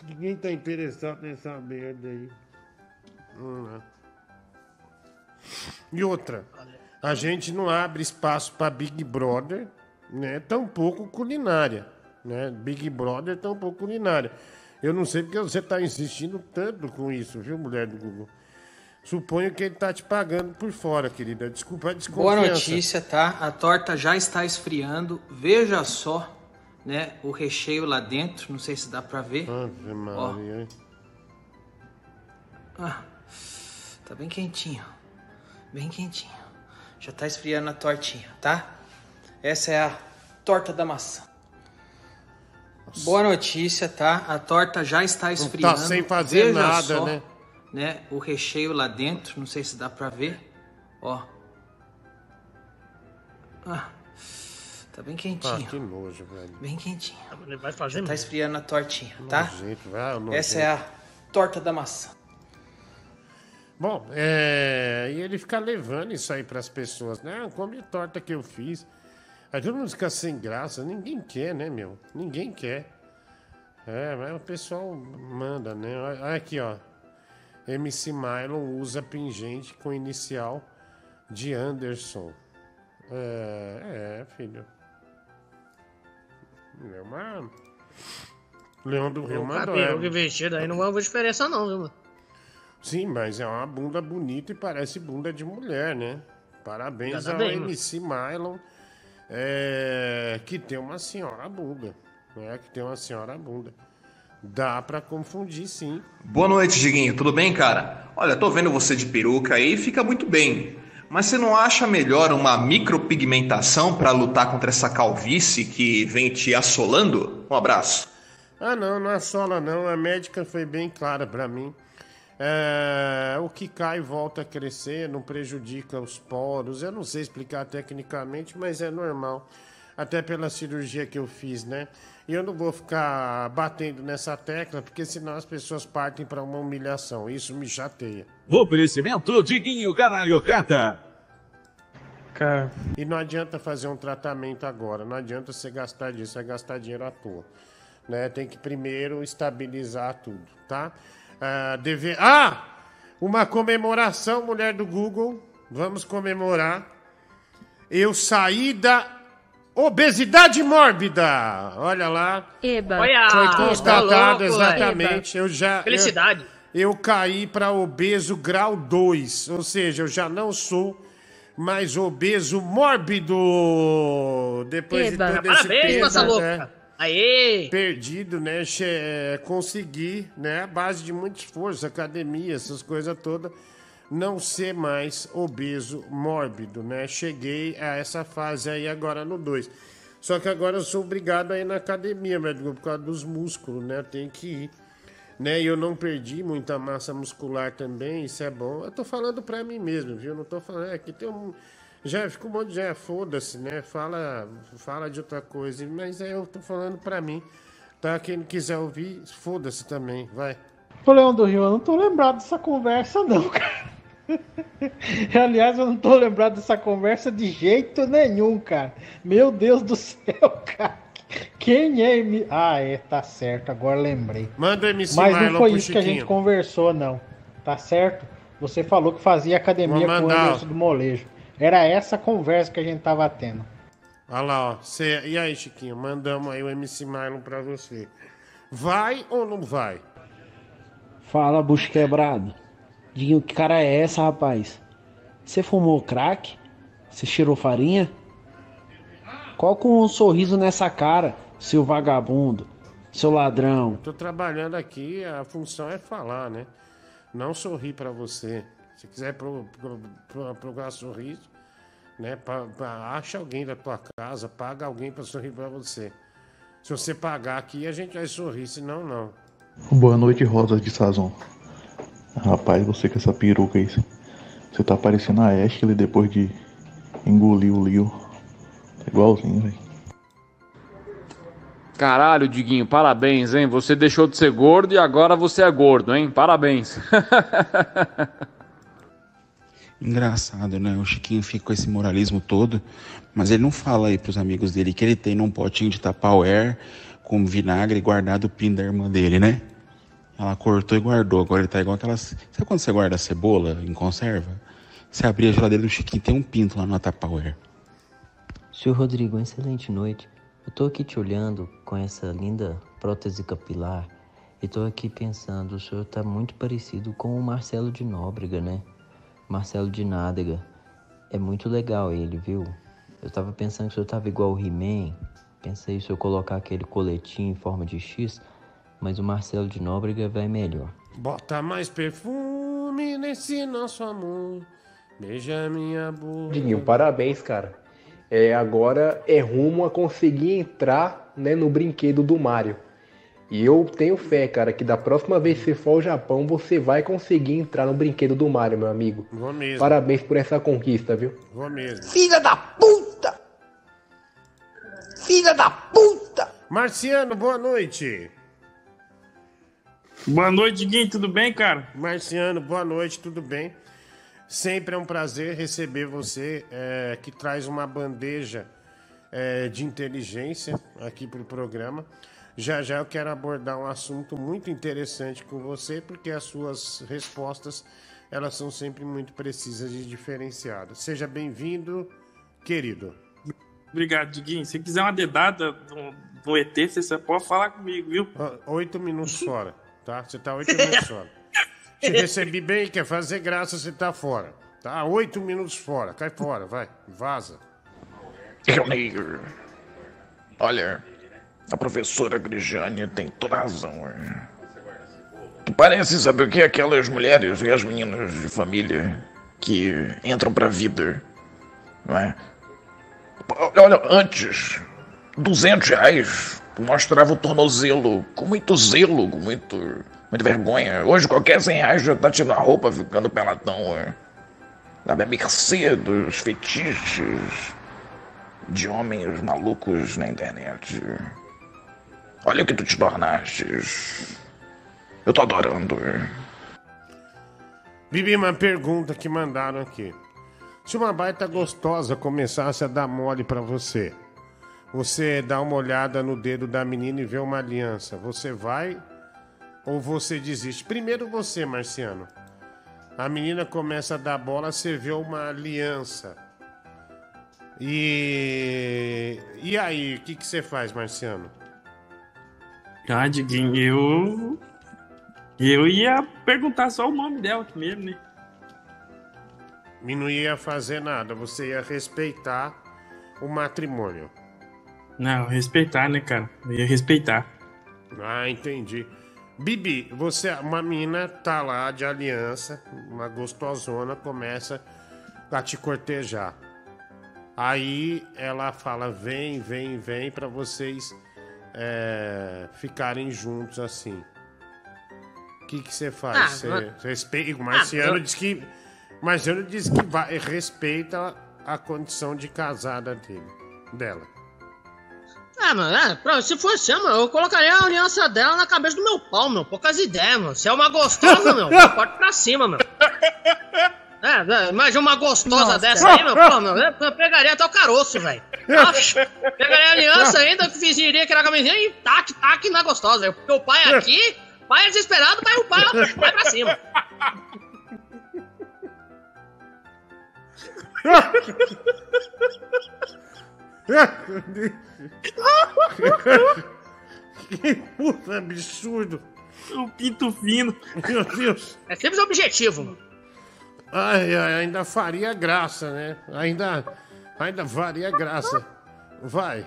Ninguém tá interessado nessa merda aí. Hum, né? E outra, a gente não abre espaço para Big Brother, né? Tampouco culinária, né? Big Brother tampouco culinária. Eu não sei porque você tá insistindo tanto com isso, viu, mulher do Google? Suponho que ele tá te pagando por fora, querida. Desculpa a desconfiança. Boa notícia, tá? A torta já está esfriando. Veja só, né? O recheio lá dentro. Não sei se dá pra ver. Ave Maria, hein? Ah, tá bem quentinho. Bem quentinho. Já tá esfriando a tortinha, tá? Essa é a torta da maçã. Boa notícia, tá? A torta já está esfriando. sem fazer Veja nada, só, né? né? O recheio lá dentro. Não sei se dá pra ver. Ó. Ah, tá bem quentinho. Ah, que nojo, velho. Bem quentinho. Ele vai fazer Já tá esfriando a tortinha, tá? Nojento, vai. Essa é a torta da maçã. Bom, é... e ele fica levando isso aí pras pessoas, né? Ah, come a torta que eu fiz. Aí todo mundo fica sem graça. Ninguém quer, né, meu? Ninguém quer. É, mas o pessoal manda, né? Olha aqui, ó. MC Mylon usa pingente com inicial de Anderson. É, é, filho. É uma... Leão do Rio mandou. peruca é. vestido aí não vai ver diferença não, viu, mano? Sim, mas é uma bunda bonita e parece bunda de mulher, né? Parabéns Ainda ao bem. MC Mylon, é, que tem uma senhora bunda, né? Que tem uma senhora bunda. Dá pra confundir, sim. Boa noite, Diguinho. Tudo bem, cara? Olha, tô vendo você de peruca aí, fica muito bem. Mas você não acha melhor uma micropigmentação pra lutar contra essa calvície que vem te assolando? Um abraço. Ah, não, não assola não. A médica foi bem clara pra mim. É, o que cai volta a crescer, não prejudica os poros. Eu não sei explicar tecnicamente, mas é normal. Até pela cirurgia que eu fiz, né? E eu não vou ficar batendo nessa tecla, porque senão as pessoas partem pra uma humilhação. Isso me chateia. Oferecimento Diguinho Caralhocata. Cara. E não adianta fazer um tratamento agora, não adianta você gastar você vai gastar dinheiro à toa. Né? Tem que primeiro estabilizar tudo, tá? Ah, deve... ah! Uma comemoração, mulher do Google. Vamos comemorar. Eu saí da obesidade mórbida. Olha lá. Eba. Foi tá constatado louco, exatamente. Eu já. Felicidade. eu caí para obeso grau 2. Ou seja, eu já não sou mais obeso mórbido. Depois Eba. de todo esse Parabéns, tempo, passa né? louca. Aê! Perdido, né? Che- é, né? A base de muito esforço, academia, essas coisas todas, não ser mais obeso mórbido, né? Cheguei a essa fase aí agora no 2. Só que agora eu sou obrigado a ir na academia, médico, por causa dos músculos, né? Tenho que ir. Né? E eu não perdi muita massa muscular também, isso é bom. Eu tô falando pra mim mesmo, viu? Não tô falando. É que tem um. Já ficou um monte de. Já, foda-se, né? Fala, fala de outra coisa. Mas é, eu tô falando pra mim. Tá? Quem não quiser ouvir, foda-se também. Vai. Ô, Leão do Rio, eu não tô lembrado dessa conversa, não, *laughs* cara. Aliás, eu não tô lembrado dessa conversa de jeito nenhum, cara. Meu Deus do céu, *laughs* cara. Quem é M... Ah, é, tá certo, agora lembrei. Manda MC Mas Marlon não foi isso que a gente conversou, não. Tá certo? Você falou que fazia academia com o. Anderson do Molejo. Era essa conversa que a gente tava tendo. Olha lá, ó. Cê- E aí, Chiquinho? Mandamos aí o MC Marlon pra você. Vai ou não vai? Fala, bucho quebrado. Diguinho, que cara é essa, rapaz? Você fumou crack? Você cheirou farinha? Qual com um sorriso nessa cara, seu vagabundo, seu ladrão? Tô trabalhando aqui, a função é falar, né? Não sorrir pra você. Se quiser pro, pro, pro- procurar sorriso, né? pa- pa- acha alguém da tua casa, paga alguém pra sorrir pra você. Se você pagar aqui, a gente vai sorrir, senão não. Boa noite, Rosa de Sazon. Rapaz, você com essa peruca aí, você tá parecendo a Ashley depois de engolir o Leo. Tá igualzinho, velho. Caralho, Diguinho, parabéns, hein? Você deixou de ser gordo e agora você é gordo, hein? Parabéns. *laughs* Engraçado, né? O Chiquinho fica com esse moralismo todo, mas ele não fala aí pros amigos dele que ele tem num potinho de Tupperware com vinagre guardado o pin da irmã dele, né? Ela cortou e guardou. Agora ele tá igual aquelas. Sabe quando você guarda cebola em conserva? Você abrir a geladeira do Chiquinho, tem um pinto lá no Tupperware. Senhor Rodrigo, excelente noite. Eu tô aqui te olhando com essa linda prótese capilar e tô aqui pensando, o senhor tá muito parecido com o Marcelo de Nóbrega, né? Marcelo de Nádega. É muito legal ele, viu? Eu tava pensando que o senhor tava igual o He-Man. Pensei se eu colocar aquele coletinho em forma de X, mas o Marcelo de Nóbrega vai melhor. Bota mais perfume nesse nosso amor. Beija minha boca. Diguinho, parabéns, cara. É, agora é rumo a conseguir entrar né, no brinquedo do Mario. E eu tenho fé, cara, que da próxima vez que você for ao Japão, você vai conseguir entrar no brinquedo do Mario, meu amigo. Vou mesmo. Parabéns por essa conquista, viu? Vou mesmo. Filha da puta! Filha da puta! Marciano, boa noite. Boa noite, Diguinho, tudo bem, cara? Marciano, boa noite, tudo bem? Sempre é um prazer receber você, é, que traz uma bandeja é, de inteligência aqui para o programa. Já já eu quero abordar um assunto muito interessante com você, porque as suas respostas elas são sempre muito precisas e diferenciadas. Seja bem-vindo, querido. Obrigado, Diguinho. Se quiser uma dedada do, do ET, você só pode falar comigo, viu? Oito minutos *laughs* fora, tá? Você tá oito minutos fora. Te recebi bem, quer fazer graça, você tá fora. Tá? Oito minutos fora. Cai fora, vai. Vaza. Olha, a professora Grijane tem toda razão. Tu parece, sabe o que? Aquelas mulheres e as meninas de família que entram pra vida, não é? Olha, antes, 200 reais, mostrava o tornozelo com muito zelo, com muito, muita vergonha. Hoje, qualquer 100 reais já tá tirando a roupa, ficando peladão, é. Sabe, mercê dos fetiches de homens malucos na internet. Olha o que tu te tornaste. Eu tô adorando. Bibi, uma pergunta que mandaram aqui. Se uma baita gostosa começasse a dar mole pra você, você dá uma olhada no dedo da menina e vê uma aliança, você vai ou você desiste? Primeiro você, Marciano. A menina começa a dar bola, você vê uma aliança. E. E aí, o que, que você faz, Marciano? Ah, Diguinho, eu. Eu ia perguntar só o nome dela primeiro, né? E não ia fazer nada, você ia respeitar o matrimônio. Não, respeitar, né, cara? Eu ia respeitar. Ah, entendi. Bibi, você, uma mina tá lá de aliança, uma gostosona, começa a te cortejar. Aí ela fala: vem, vem, vem, pra vocês é, ficarem juntos assim. O que que você faz? Ah, Você mas- respeita. Ah, Marciano eu- diz que. Marciano diz que vai, respeita a condição de casada dele, dela. Ah, mano, é, pra- se fosse assim, mano, eu colocaria a aliança dela na cabeça do meu pau, meu. Poucas ideias, mano. Se é uma gostosa, meu, *laughs* eu corto pra cima, meu. É, é, imagina uma gostosa Nossa. dessa aí, meu, pô, meu, eu eu pegaria até o caroço, velho. Pegaria a aliança ainda, fingiria que era a camisinha e tac, tac na gostosa. Porque o pai aqui, pai é desesperado, mas o pai vai pra cima. que puta absurdo. O pinto fino. Meu Deus. É simples e objetivo, mano. Ai, ai, ainda faria graça, né? Ainda, ainda faria graça. Vai.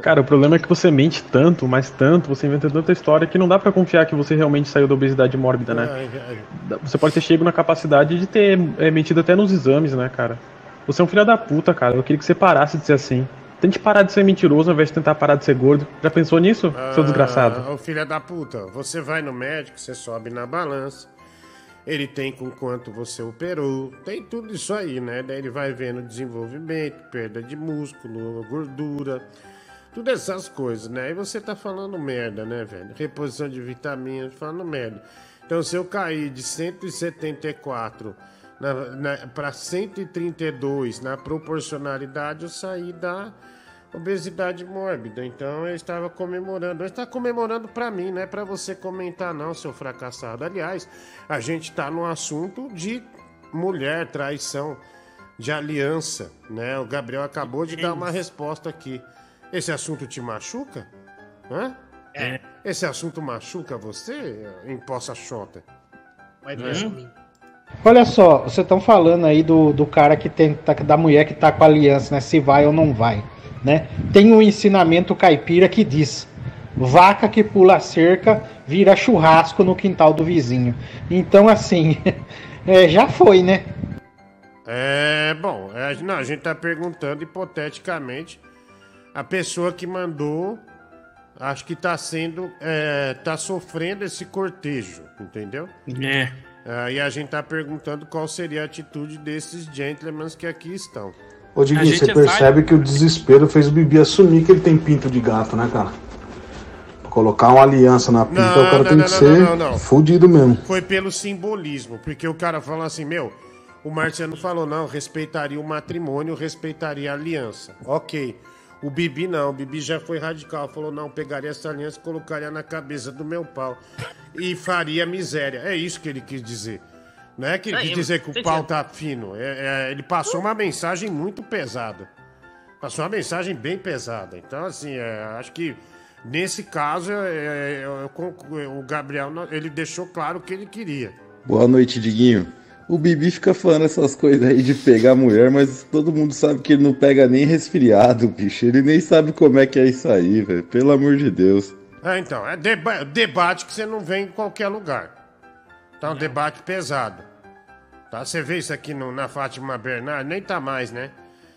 Cara, o problema é que você mente tanto, mas tanto, você inventa tanta história que não dá pra confiar que você realmente saiu da obesidade mórbida, né? Ai, ai. Você pode ter chego na capacidade de ter é, mentido até nos exames, né, cara? Você é um filho da puta, cara. Eu queria que você parasse de ser assim. Tente parar de ser mentiroso ao invés de tentar parar de ser gordo. Já pensou nisso, seu desgraçado? Ah, Ô filha da puta, você vai no médico, você sobe na balança. Ele tem com quanto você operou, tem tudo isso aí, né? Daí ele vai vendo desenvolvimento, perda de músculo, gordura, tudo essas coisas, né? E você tá falando merda, né, velho? Reposição de vitaminas, falando merda. Então, se eu cair de 174 na, na, para 132 na proporcionalidade, eu saí da obesidade mórbida. Então eu estava comemorando. Eu está comemorando para mim, não é para você comentar não, seu fracassado. Aliás, a gente está no assunto de mulher, traição, de aliança, né? O Gabriel acabou de dar uma resposta aqui. Esse assunto te machuca? Hã? É. Esse assunto machuca você, em Poça Xota? Vai ver ver Olha só, vocês estão falando aí do, do cara que tem tá- da mulher que tá com a aliança, né? Se vai ou não vai, né? Tem um ensinamento caipira que diz: vaca que pula cerca vira churrasco no quintal do vizinho. Então, assim, *laughs* é, já foi, né? É, bom, é, não, a gente tá perguntando hipoteticamente a pessoa que mandou, acho que tá sendo, é, tá sofrendo esse cortejo, entendeu? É. É, e a gente tá perguntando qual seria a atitude desses gentlemen que aqui estão. Ô, Diguinho, você percebe que o desespero fez o Bibi assumir que ele tem pinto de gato, né, cara? Pra colocar uma aliança na pinta, Não, o cara não, tem não, que não, ser não, não. fudido mesmo. Foi pelo simbolismo, porque o cara falou assim, meu, o Marciano falou, não, respeitaria o matrimônio, respeitaria a aliança. Ok. O Bibi não, o Bibi já foi radical, falou, não, pegaria essa aliança e colocaria na cabeça do meu pau. E faria miséria. É isso que ele quis dizer. Não é que quis dizer que o pau tá fino. É- é, ele passou uma mensagem muito pesada. Passou uma mensagem bem pesada. Então, assim, é, acho que nesse caso, é, eu- eu concu- o Gabriel, ele deixou claro o que ele queria. Boa noite, Diguinho. O Bibi fica falando essas coisas aí de pegar mulher, mas todo mundo sabe que ele não pega nem resfriado, bicho. Ele nem sabe como é que é isso aí, velho. Pelo amor de Deus. É, então, é deba- debate que você não vê em qualquer lugar. Tá um debate pesado. Tá? Você vê isso aqui no- na Fátima Bernard, nem tá mais, né?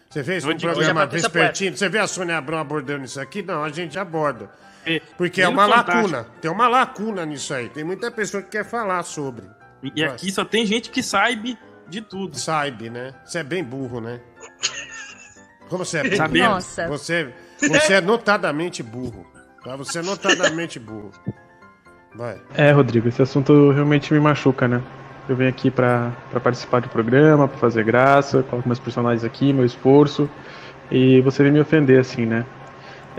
Você vê isso no programa Vespertino? Você vê a Sônia Abrão abordando isso aqui? Não, a gente aborda. Porque é uma Fantástico. lacuna. Tem uma lacuna nisso aí. Tem muita pessoa que quer falar sobre. E aqui só tem gente que saibe de tudo. Saibe, né? Você é bem burro, né? Como você é burro? Sabemos. Nossa. Você, você é notadamente burro. Tá? Você é notadamente burro. Vai. É, Rodrigo, esse assunto realmente me machuca, né? Eu venho aqui pra participar do programa, pra fazer graça, coloco meus personagens aqui, meu esforço, e você vem me ofender assim, né?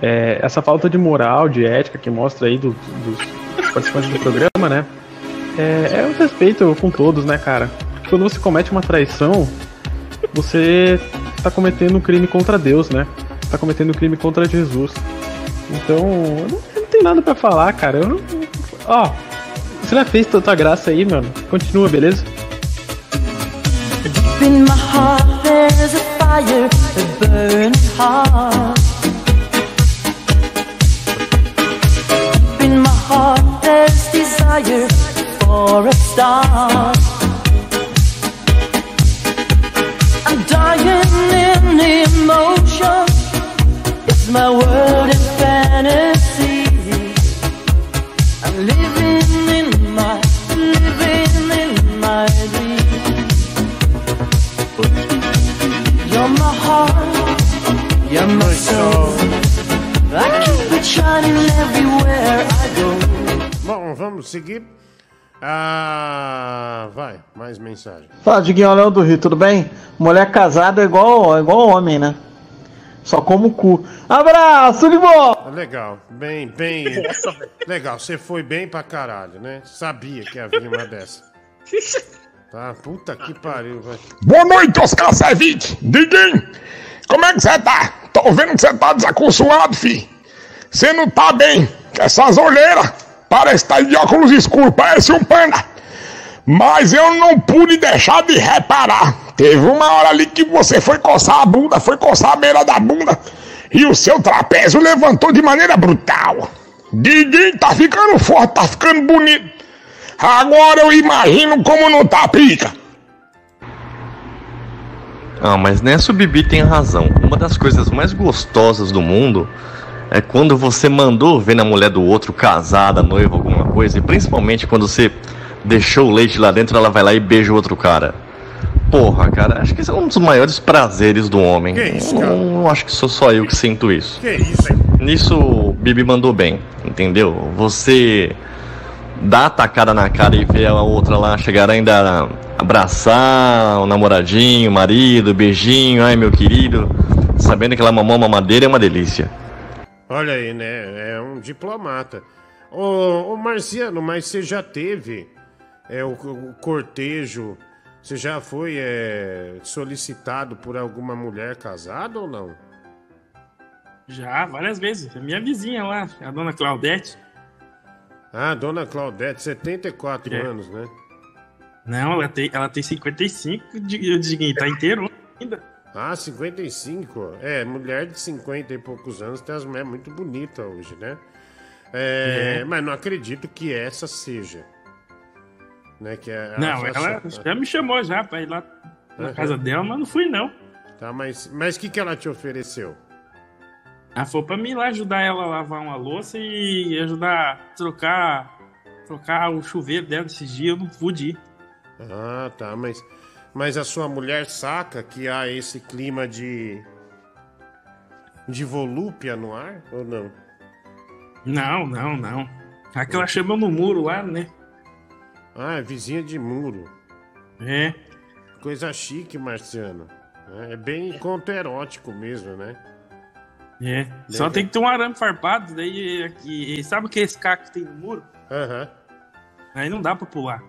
É, essa falta de moral, de ética que mostra aí do- dos participantes do programa, né? É, é o respeito com todos, né, cara? Quando você comete uma traição, você tá cometendo um crime contra Deus, né? Tá cometendo um crime contra Jesus. Então, eu não, eu não tenho nada pra falar, cara. Eu não, Ó, Você já fez tanta graça aí, mano. Continua, beleza? Deep in my heart there's a fire, a burning. Deep in my heart there's desire for a star. I'm dying in emotion. It's my world in fantasy. You're my soul. I keep it shining everywhere I go. Bom, vamos seguir. Ah, vai, mais mensagem. Fala, Diguinho, Léo do Rio, tudo bem? Mulher casada é igual, é igual homem, né? Só como o cu. Abraço, de boa! Legal, bem, bem. *laughs* legal, você foi bem pra caralho, né? Sabia que havia uma dessa. *laughs* Tá, puta que pariu, vai. Boa noite, Oscar Servite. Diguinho, como é que você tá? Tô vendo que você tá desaconsoado, fi. Você não tá bem. Essas olheiras, parece que tá de óculos escuros, parece um panda. Mas eu não pude deixar de reparar. Teve uma hora ali que você foi coçar a bunda, foi coçar a beira da bunda. E o seu trapézio levantou de maneira brutal. Diguinho tá ficando forte, tá ficando bonito. Agora eu imagino como não tá pica. Ah, mas nessa o Bibi tem razão. Uma das coisas mais gostosas do mundo é quando você mandou ver na mulher do outro casada, noiva, alguma coisa, e principalmente quando você deixou o leite lá dentro, ela vai lá e beija o outro cara. Porra, cara, acho que esse é um dos maiores prazeres do homem. Que isso, cara? Não, não acho que sou só eu que sinto isso. Que isso, hein? Nisso, o Bibi mandou bem, entendeu? Você dá a tacada na cara e ver a outra lá chegar ainda abraçar o namoradinho, o marido, beijinho, ai meu querido, sabendo que ela mamou uma madeira é uma delícia. Olha aí, né? É um diplomata. Ô, ô Marciano, mas você já teve é, o, o cortejo? Você já foi é, solicitado por alguma mulher casada ou não? Já, várias vezes. A minha vizinha lá, a dona Claudete. Ah, dona Claudete, 74 É. anos, né? Não, ela tem, ela tem 55, de- eu digo, tá inteiro ainda. Ah, 55. É, mulher de 50 e poucos anos tem as mulheres muito bonitas hoje, né? É, É. Mas não acredito que essa seja. Né, que é, Não, ela já me chamou já pra ir lá na Aham. casa dela, mas não fui não. Tá, mas mas o que, que ela te ofereceu? Ela foi pra mim lá ajudar ela a lavar uma louça e ajudar a trocar, trocar o chuveiro dela esses dias, eu não pude ir. Ah, tá, mas, mas a sua mulher saca que há esse clima de. de volúpia no ar ou não? Não, não, não. Aquela chama no muro lá, né? Ah, é vizinha de muro. É. Coisa chique, Marciano. É bem conto erótico mesmo, né? É. Só tem que ter um arame farpado, daí aqui. Sabe aquele caco que tem no muro? Aham. Aí não dá pra pular.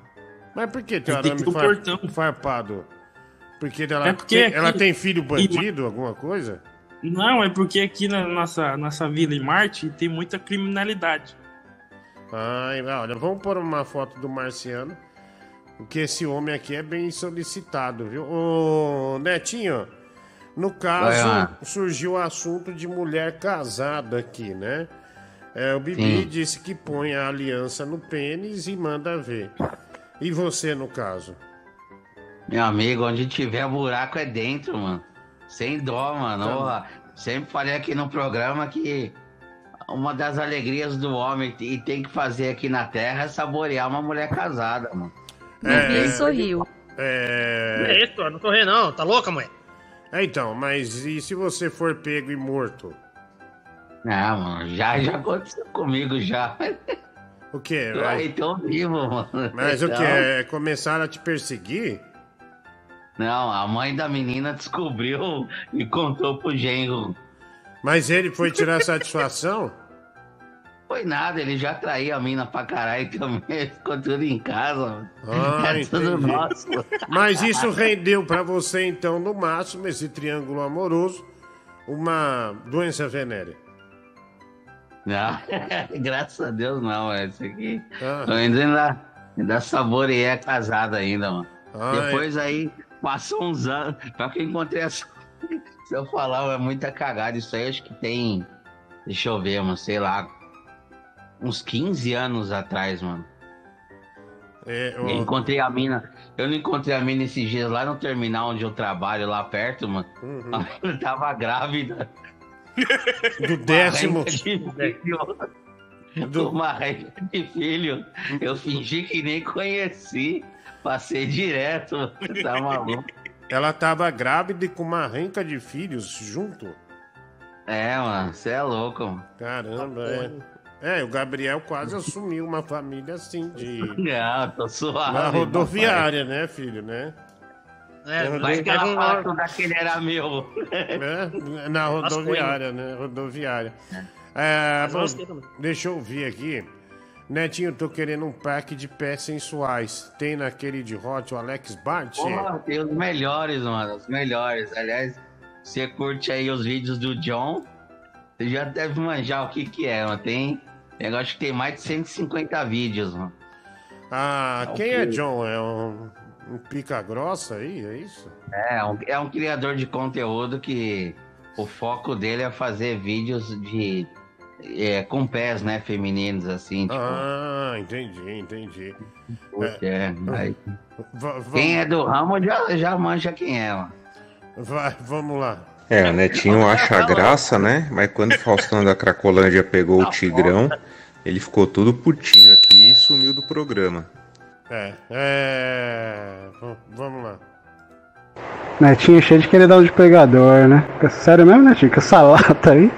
Mas por que tem Aí tem arame que um far- portão. farpado? Porque ela, É porque tem, ela aqui- tem filho bandido, alguma coisa? Não, é porque aqui na nossa, nossa vila em Marte tem muita criminalidade. Ai, olha, vamos pôr uma foto do Marciano. Porque esse homem aqui é bem solicitado, viu? Ô, Netinho, no caso, surgiu o assunto de mulher casada aqui, né? É, o Bibi Sim. disse que põe a aliança no pênis e manda ver. E você, no caso? Meu amigo, onde tiver buraco é dentro, mano. Sem dó, mano. Tá. Sempre falei aqui no programa que uma das alegrias do homem e tem que fazer aqui na Terra é saborear uma mulher casada, mano. Bibi sorriu. É... É isso, não correr não, tá louca, mãe? É, então, mas e se você for pego e morto? Não, mano, já, já aconteceu comigo já. O quê? *laughs* Tô aí tão vivo, mano. Mas o Então, que? É começar a te perseguir? Não, a mãe da menina descobriu e contou pro genro. Mas ele foi tirar satisfação? Foi nada, ele já traía a mina pra caralho também. *laughs* Ficou tudo em casa. Ah, é tudo nosso. Mas isso rendeu pra você, então, no máximo, esse triângulo amoroso, uma doença venérea. Não, *laughs* graças a Deus não, é isso aqui. Ah. Eu ainda, ainda, saboreei a casada ainda, mano. Ai. Depois aí, passou uns anos. Pra que eu encontrei essa. *laughs* Se eu falar, é muita cagada. Isso aí acho que tem. Deixa eu ver, mano, sei lá. Uns 15 anos atrás, mano. É, Eu encontrei a mina. Eu não encontrei a mina esses dias lá no terminal onde eu trabalho, lá perto, mano. Uhum. A mina tava grávida. Do décimo. De *laughs* filho. Uma de filho. Eu fingi que nem conheci. Passei direto. *laughs* Tá maluco? Ela tava grávida e com uma renca de filhos junto. É, mano, você é louco, mano. Caramba, é. É, o Gabriel quase assumiu uma família assim de. Não, *laughs* tô suave. Na rodoviária, né, filho, né? É, Na vai que ela rodoviária. fala tudo aquele era meu. *laughs* É, na rodoviária, né? Rodoviária. É, Mas bom, deixa eu ver aqui. Netinho, tô querendo um pack de pés sensuais. Tem naquele de Hot, o Alex Bart? Porra, tem os melhores, mano. Os melhores. Aliás, você curte aí os vídeos do John, você já deve manjar o que que é, mano. Tem. Eu acho que tem mais de 150 vídeos, mano. Ah, É o quem é quê? John? É um, um pica grossa aí, é isso? É, um, é um criador de conteúdo que o foco dele é fazer vídeos de. É, com pés, né, femininos, assim, tipo. Ah, entendi, entendi. É. Va- Quem é do ramo já, já manja quem é, mano. Vai, vamos lá. É, o Netinho acha graça, né? Mas quando o Faustão da Cracolândia pegou o Tigrão, ele ficou todo putinho aqui e sumiu do programa. É, é. Vamos lá. Netinho é cheio de querer dar um de pegador, né? Sério mesmo, Netinho? Com essa lata aí?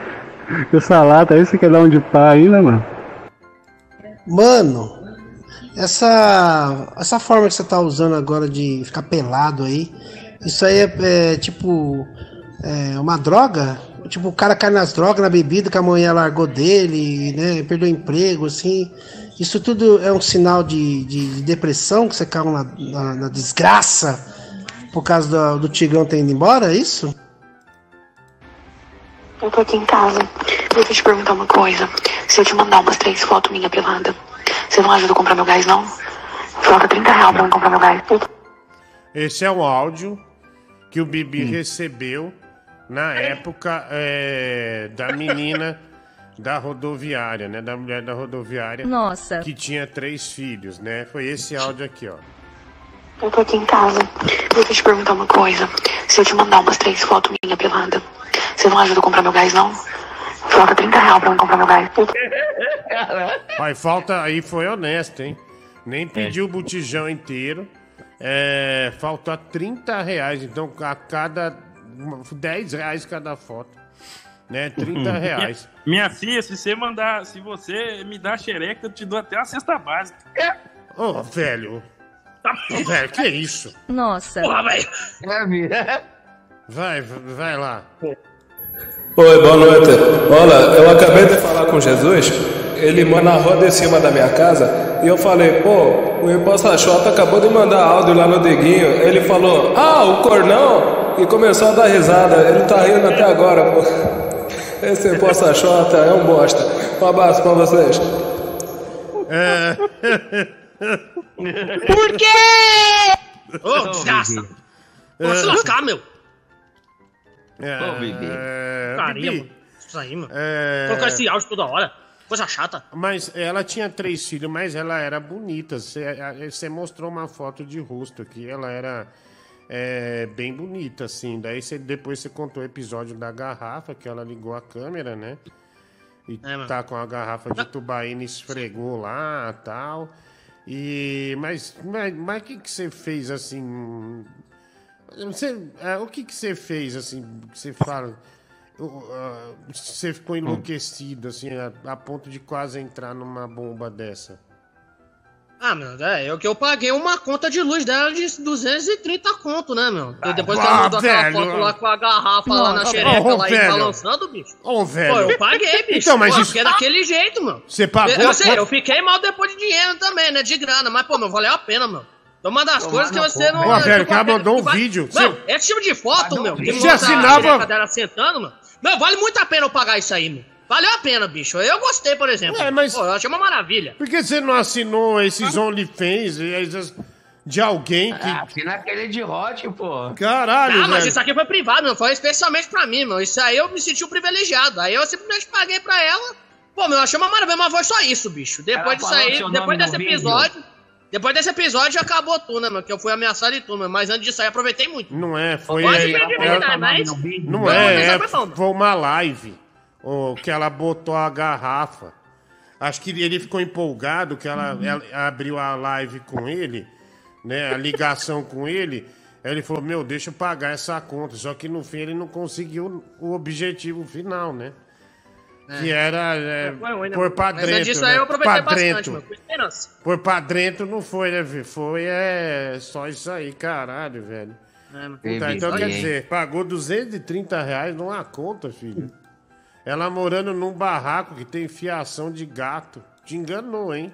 Com essa lata aí, você quer dar um de pá ainda, mano? Mano, essa, essa forma que você tá usando agora de ficar pelado aí, isso aí é, é, tipo é, uma droga? Tipo, o cara cai nas drogas, na bebida que a mulher largou dele, né? Perdeu o emprego, assim. Isso tudo é um sinal de, de, de depressão, que você caiu na, na, na desgraça por causa do, do Tigrão ter ido embora, é isso? Eu tô aqui em casa. Deixa eu te perguntar uma coisa. Se eu te mandar umas três fotos minha pelada, você não ajuda a comprar meu gás, não? Falta 30 reais pra eu comprar meu gás. Esse é o áudio que o Bibi recebeu na época é, da menina da rodoviária, né? Da mulher da rodoviária. Nossa. Que tinha três filhos, né? Foi esse áudio aqui, ó. Eu tô aqui em casa. Eu te perguntar uma coisa. Se eu te mandar umas três fotos minha pelada, você não ajuda a comprar meu gás, não? Falta 30 reais pra eu comprar meu gás. Aí falta, aí foi honesto, hein? Nem pediu o botijão inteiro. É, falta 30 reais, então a cada 10 reais cada foto. Né? 30 reais. Minha filha, se você mandar, se você me dar xereca, eu te dou até uma cesta básica. Ô, velho. Ô, velho, que isso? Nossa. Porra, velho. Vai, vai lá. Oi, boa noite. Olha, eu acabei de falar com Jesus. Ele mora na roda em cima da minha casa. E eu falei, pô, o Imposta Xota acabou de mandar áudio lá no Deguinho. Ele falou, ah, o cornão. E começou a dar risada. Ele tá rindo até agora, pô. Esse Imposta Xota é um bosta. Um abraço pra vocês. É. Por quê? Ô, desgraça! Vou se lascar, meu! É, Ô, Bibi. é, mano. Isso aí, mano. é, Colocar esse áudio toda hora. Coisa chata. Mas ela tinha três filhos, mas ela era bonita. Você, mostrou uma foto de rosto aqui. Ela era é, bem bonita, assim. Daí você, depois você contou o episódio da garrafa, que ela ligou a câmera, né? E É, tá com a garrafa de tubaína, esfregou lá tal. E. Mas o mas, mas que, que você fez assim? Você, é, o que, que você fez assim? Você fala. Ah, Você ficou enlouquecido, assim, a, a ponto de quase entrar numa bomba dessa. Ah, meu, é, eu que eu paguei uma conta de luz dela de 230 conto, né, meu? E depois que ah, ela mandou aquela velho. foto lá com a garrafa lá na xereca ô, lá e velho. balançando, bicho. Ô, velho. Pô, eu paguei, bicho. Então, mas Pô, isso- Porque é daquele jeito, meu. Você pagou Eu, eu sei, eu fiquei mal depois de dinheiro também, né? De grana. Mas, pô, meu, valeu a pena, meu. É uma das coisas que você não. Pô, velho, tipo, o cara aquele mandou que um vídeo. Não, Você- esse tipo de foto, meu. Que Você assinava- a xereca dela sentando, meu. Meu, vale muito a pena eu pagar isso aí, meu. valeu a pena, bicho. Eu gostei, por exemplo. É, mas- Pô, eu achei uma maravilha. Por que você não assinou esses OnlyFans e de alguém que. Ah, assina aquele de hot, pô. Caralho, Ah, mas isso aqui foi privado, meu. Foi especialmente pra mim, meu. Isso aí eu me senti um privilegiado. Aí eu simplesmente paguei pra ela. Pô, meu, eu achei uma maravilha, mas foi só isso, bicho. Depois Ela disso aí, depois desse no vídeo? Depois desse episódio acabou tudo, né, meu? Que eu fui ameaçado e tudo. Mas antes disso aí, aproveitei muito. Não é, foi. Pode credibilidade, é- mas- Não Não, é, é, foi uma live oh, que ela botou a garrafa. Acho que ele ficou empolgado que ela, ela abriu a live com ele, né? A ligação *laughs* com ele. Aí ele falou: Meu, deixa eu pagar essa conta. Só que no fim ele não conseguiu o objetivo final, né? Que era é, ruim, né, meu? pra Mas disso né? aí eu aproveitei Pra bastante. Com esperança. Pôr pra dentro não foi, né, filho? Foi é, só isso aí, caralho, velho. É. Puta, então quer dizer, pagou 230 reais numa conta, filho. Ela morando num barraco que tem fiação de gato. Te enganou, hein?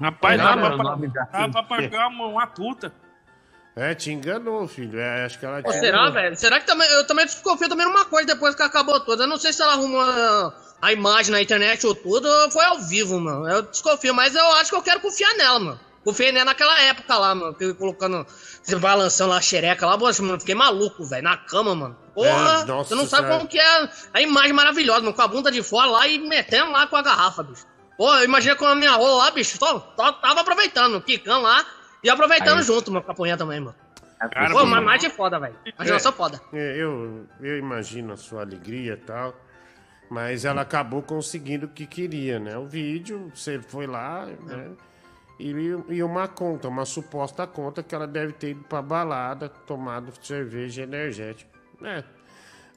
Rapaz, dá pra, dá pra pagar uma, uma puta. É, te enganou, filho. É, acho que ela te Pô, será, velho? Será que também. Eu também desconfio também numa coisa depois que acabou tudo. Eu não sei se ela arrumou a, a imagem na internet ou tudo, ou foi ao vivo, mano. Eu desconfio, mas eu acho que eu quero confiar nela, mano. Confiei nela naquela época lá, mano. Que colocando. Você balançando lá a xereca lá, poxa, mano. Fiquei maluco, velho. Na cama, mano. Porra, É, nossa você não sabe senhora. como que é a imagem maravilhosa, mano. Com a bunda de fora lá e metendo lá com a garrafa, bicho. Pô, imagina com a minha rola lá, bicho. Só, só tava aproveitando, quicando lá. E aproveitando Aí. junto, mano, com a punha também, mano. Cara, Pô, mas imagem foda, velho. Imaginação foda. É, eu, eu imagino a sua alegria e tal. Mas ela acabou conseguindo o que queria, né? O vídeo, você foi lá, né? E, e uma conta, uma suposta conta que ela deve ter ido pra balada, tomado cerveja energética. É.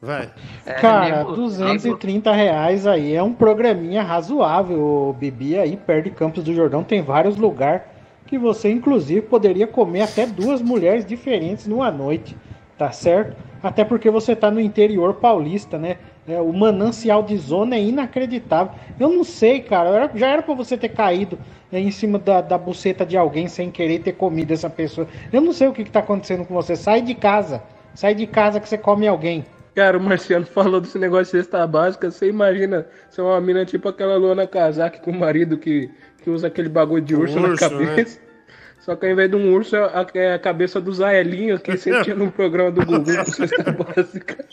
Vai. Cara, 230 reais aí é um programinha razoável. O Bibi aí, perto de Campos do Jordão, tem vários lugares que você, inclusive, poderia comer até duas mulheres diferentes numa noite, tá certo? Até porque você tá no interior paulista, né? É, o manancial de zona é inacreditável. Eu não sei, cara. era- Já era pra você ter caído é, em cima da, da buceta de alguém sem querer ter comido essa pessoa. Eu não sei o que, que tá acontecendo com você. Sai de casa. Sai de casa que você come alguém. Cara, o Marciano *laughs* falou desse negócio de cesta básica. Você imagina ser uma mina tipo aquela Luana Casaque com o marido que, que usa aquele bagulho de urso, na Urso, cabeça. *laughs* Só que ao invés de um urso, é a, é a cabeça do Zaelinho, que sempre tinha no programa do Gugu com cesta *laughs* básica.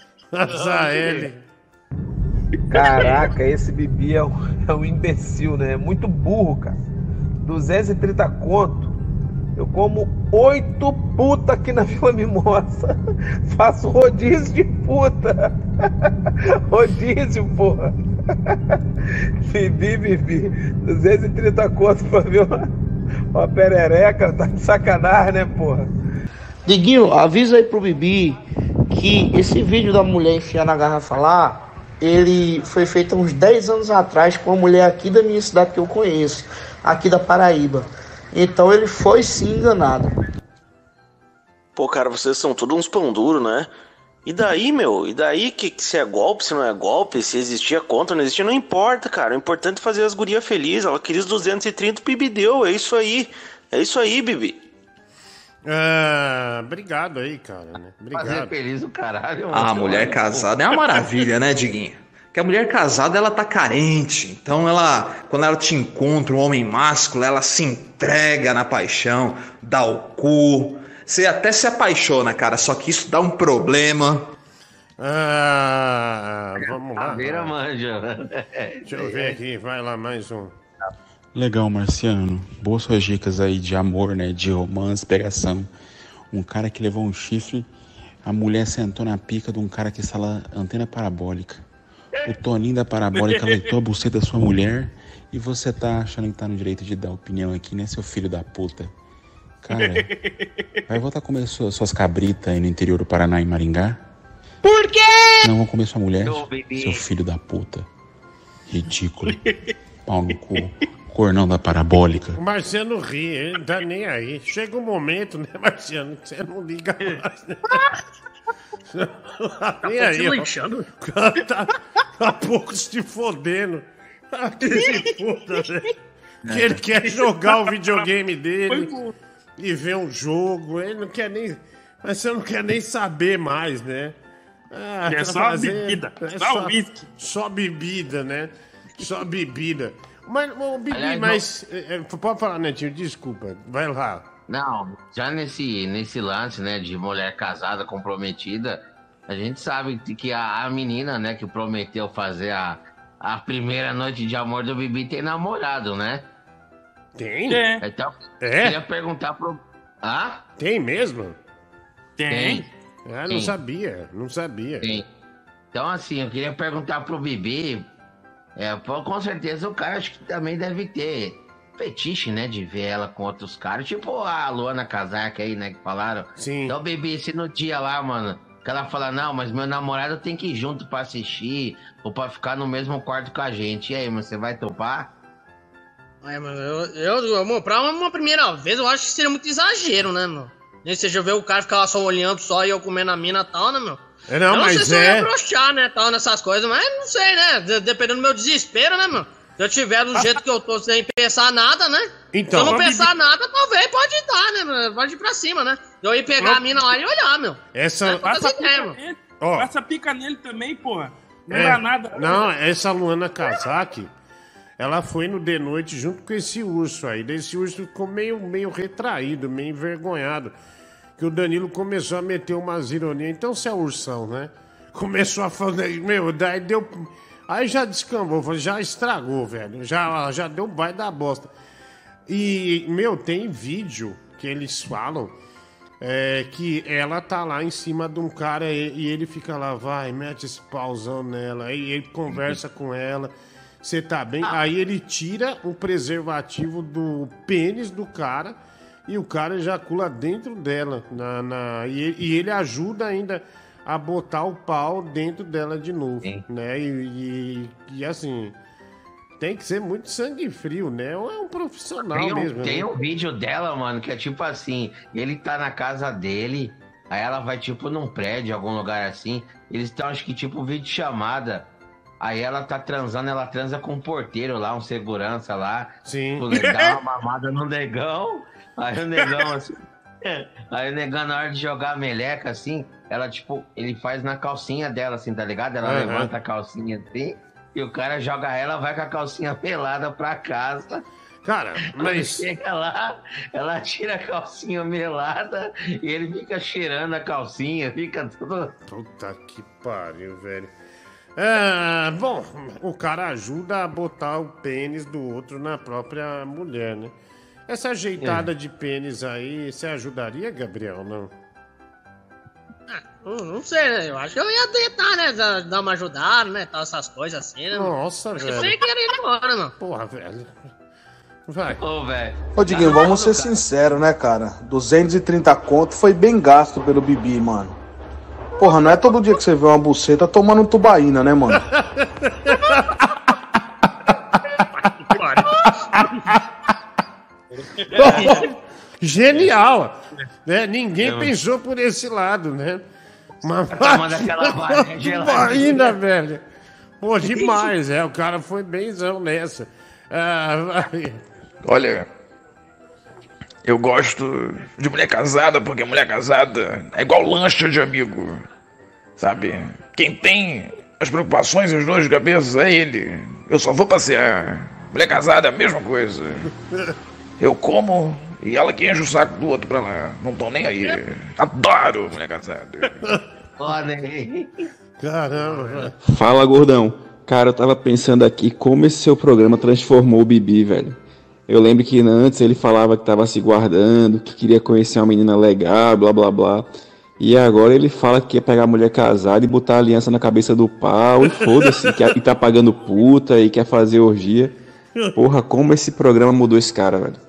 Zael. Caraca, esse Bibi é um, é um imbecil, né? É muito burro, cara. 230 conto. Eu como oito puta aqui na Vila Mimosa. *laughs* Faço rodízio de puta. *laughs* rodízio, porra. Bibi, Bibi. 230 conto pra ver uma, uma perereca. Tá de sacanagem, né, porra? Diguinho, avisa aí pro Bibi que esse vídeo da mulher enfiando a garrafa lá, ele foi feito uns 10 anos atrás com uma mulher aqui da minha cidade que eu conheço, aqui da Paraíba. Então ele foi sim enganado. Pô, cara, vocês são todos uns pão duro, né? E daí, meu? E daí que, que se é golpe, se não é golpe, se existia conta, não existia, não importa, cara. O importante é fazer as gurias felizes. Ela queria os 230, o Bibi deu. É isso aí. É isso aí, Bibi. Ah, obrigado aí, cara. Né? Fazer Obrigado. feliz o caralho. Ah, mano. mulher casada é uma maravilha, né, Diguinho? Porque a mulher casada, ela tá carente. Então, ela, quando ela te encontra, um homem másculo, ela se entrega na paixão, dá o cu. Você até se apaixona, cara, só que isso dá um problema. Ah, vamos lá. Caveira manja. Deixa eu ver aqui, vai lá mais um. Legal, Marciano. Boas suas dicas aí de amor, né? De romance, pegação. Um cara que levou um chifre, a mulher sentou na pica de um cara que instala antena parabólica. O Toninho da parabólica leitou a buceta da sua mulher e você tá achando que tá no direito de dar opinião aqui, né, seu filho da puta? Cara, vai voltar a comer suas, cabritas aí no interior do Paraná em Maringá? Por quê? Não vão comer sua mulher, Não, seu filho da puta. Ridículo. Pau no cu. Cornão da parabólica. O Marciano ri, ele não tá nem aí. Chega um momento, né, Marciano, que você não liga mais, né? Tá nem aí, ó. linchando? O cara tá há pouco se fodendo. Que se foda, velho. Que ele quer jogar o videogame dele e ver um jogo. Ele não quer nem. Mas você não quer nem saber mais, né? Ah, É tá só fazendo- bebida, é só uísque. Só bebida, né? Só bebida. Mas, ô, Bibi, Aliás, mas. é, é, pode falar, Netinho, desculpa. Vai lá. Não, já nesse, nesse lance, né, de mulher casada, comprometida, a gente sabe que a, a menina, né, que prometeu fazer a, a primeira noite de amor do Bibi tem namorado, né? Tem? É. Então, É? queria perguntar pro... Ah? Tem mesmo? Tem. Ah, não Tem. sabia, não sabia. Tem. Então, assim, eu queria perguntar pro Bibi. É, pô, com certeza o cara acho que também deve ter fetiche, né? De ver ela com outros caras. Tipo a Luana Casaca aí, né? Que falaram. Sim. Então, Bibi, se no dia lá, mano, que ela fala, não, mas meu namorado tem que ir junto pra assistir ou pra ficar no mesmo quarto com a gente. E aí, mano, você vai topar? É, mano, eu, eu, amor, pra uma primeira vez eu acho que seria muito exagero, né, meu? Nem seja ver o cara ficar lá só olhando só e eu comendo a mina e tal, né, meu? É, não, eu não mas sei se eu é- ia broxar, né, tal, nessas coisas, mas não sei, né? de- Dependendo do meu desespero, né, meu? Se eu tiver do jeito que eu tô sem pensar nada, né? Então. Se eu não pensar nada, talvez pode dar, né? Pode ir pra cima, né? Eu ir pegar a mina lá e olhar, meu. Essa. É, Passa pica nele. Ó. Passa pica nele também, porra. Não É, dá nada. Não, essa Luana Kazak, ela foi no de noite junto com esse urso aí. Daí Esse urso ficou meio, meio retraído, meio envergonhado. Que o Danilo começou a meter umas ironias. Então você é ursão, né? Começou a fazer. Meu, daí deu. Aí já descambou, já estragou, velho. Já, já deu vai da bosta. E, meu, tem vídeo que eles falam é, que ela tá lá em cima de um cara e, e ele fica lá, vai, mete esse pauzão nela. Aí ele conversa com ela. Você tá bem? Aí ele tira o preservativo do pênis do cara e o cara ejacula dentro dela. Na, na- e, e ele ajuda ainda a botar o pau dentro dela de novo. Né? E, e- e, assim. Tem que ser muito sangue frio, né? É um profissional Tem um, mesmo. tem né? um vídeo dela, mano, que é tipo assim, ele tá na casa dele, aí ela vai tipo num prédio, algum lugar assim, eles estão acho que tipo vídeo chamada. Aí ela tá transando, ela transa com um porteiro lá, um segurança lá. Sim. Dá *laughs* uma mamada no negão. Aí o negão assim. Aí o negão, na hora de jogar a meleca, assim, ela, tipo, ele faz na calcinha dela, assim, tá ligado? Ela Aham. levanta a calcinha assim, e o cara joga ela, vai com a calcinha *laughs* pelada pra casa. Cara, mas. chega lá, ela tira a calcinha melada e ele fica cheirando a calcinha, fica tudo. Puta que pariu, velho. É, bom, o cara ajuda a botar o pênis do outro na própria mulher, né? Essa ajeitada É. de pênis aí, você ajudaria, Gabriel? Não? Não, não sei, né? Eu acho que eu ia tentar, né? Dar uma ajudada, né? Tal, essas coisas assim, né? Nossa, acho velho. que foi querendo embora, mano. Porra, velho. Vai. Ô, velho. Ô, Diguinho, vamos ser sinceros, né, cara? 230 conto foi bem gasto pelo Bibi, mano. Porra, não é todo dia que você vê uma buceta tomando tubaína, né, mano? *laughs* Genial! Né? Ninguém pensou por esse lado, né? *laughs* Geladinha. Tubaína, velho. Pô, demais, é. O cara foi benzão nessa. Ah. Olha, eu gosto de mulher casada porque mulher casada é igual lancha de amigo. Sabe? Quem tem as preocupações e as dores de cabeça é ele. Eu só vou passear. Mulher casada é a mesma coisa. *laughs* Eu como e ela que enche o saco do outro pra lá. Não tô nem aí. Adoro mulher casada. *laughs* Olha aí. Caramba, velho. Fala, gordão. Cara, eu tava pensando aqui como esse seu programa transformou o Bibi, velho. Eu lembro que antes ele falava que tava se guardando, que queria conhecer uma menina legal, blá blá blá. E agora ele fala que quer pegar a mulher casada e botar a aliança na cabeça do pau e foda-se, que e tá pagando puta e quer fazer orgia. Porra, como esse programa mudou esse cara, velho.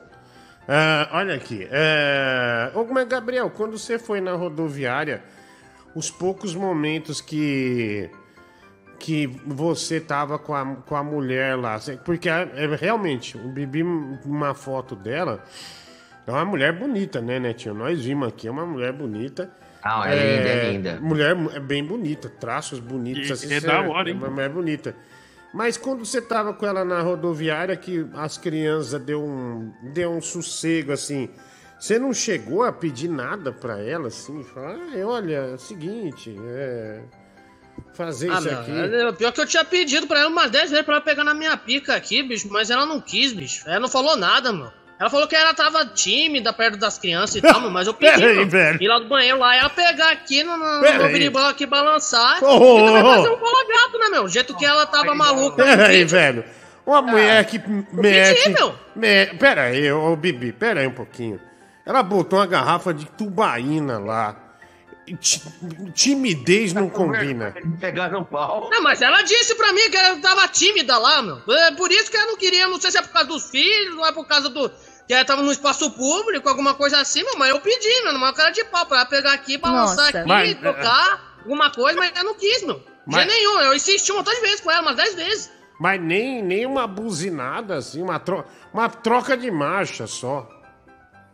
Ah, olha aqui. É... Ô, mas, Gabriel, quando você foi na rodoviária, os poucos momentos que que você tava com a, com a mulher lá, porque é, é, realmente, o Bibi, uma foto dela, é uma mulher bonita, né, Netinho? Nós vimos aqui, é uma mulher bonita. Não, é linda, é linda. Mulher é bem bonita, traços bonitos. E- assim, é da hora, hein? É uma mulher bonita. Mas quando você tava com ela na rodoviária, que as crianças deu um, deu um sossego, assim, você não chegou a pedir nada pra ela, assim? Falar, ah, olha, é o seguinte, é... fazer Ah, isso meu, aqui. é, pior que eu tinha pedido pra ela umas 10 vezes pra ela pegar na minha pica aqui, bicho, mas ela não quis, bicho. Ela não falou nada, mano. Ela falou que ela tava tímida perto das crianças e *laughs* tal, mano, mas eu pedi, Pera aí, mano, velho. ir lá do banheiro lá, ela pegar aqui no, no, no aqui, balançar ô, e também ô. fazer um cola gato, né, meu? O jeito que ela tava maluca. Pera aí, velho. Uma mulher que mete. me- Pera aí, ô Bibi, pera aí um pouquinho. Ela botou uma garrafa de tubaína lá. Ti- Timidez não combina. Pegar no pau. Não, mas ela disse pra mim que ela tava tímida lá, meu. É por isso que ela não queria, não sei se é por causa dos filhos, ou é por causa do. Que ela tava no espaço público, alguma coisa assim, meu, mas eu pedi, meu, numa cara de pau, pra ela pegar aqui, balançar Nossa. aqui, Mas- tocar, alguma coisa, mas ela não quis, meu. De Mas- jeito nenhum, eu insisti um montão de vezes com ela, umas 10 vezes. Mas nem, nem uma buzinada assim, uma, tro... uma troca de marcha só.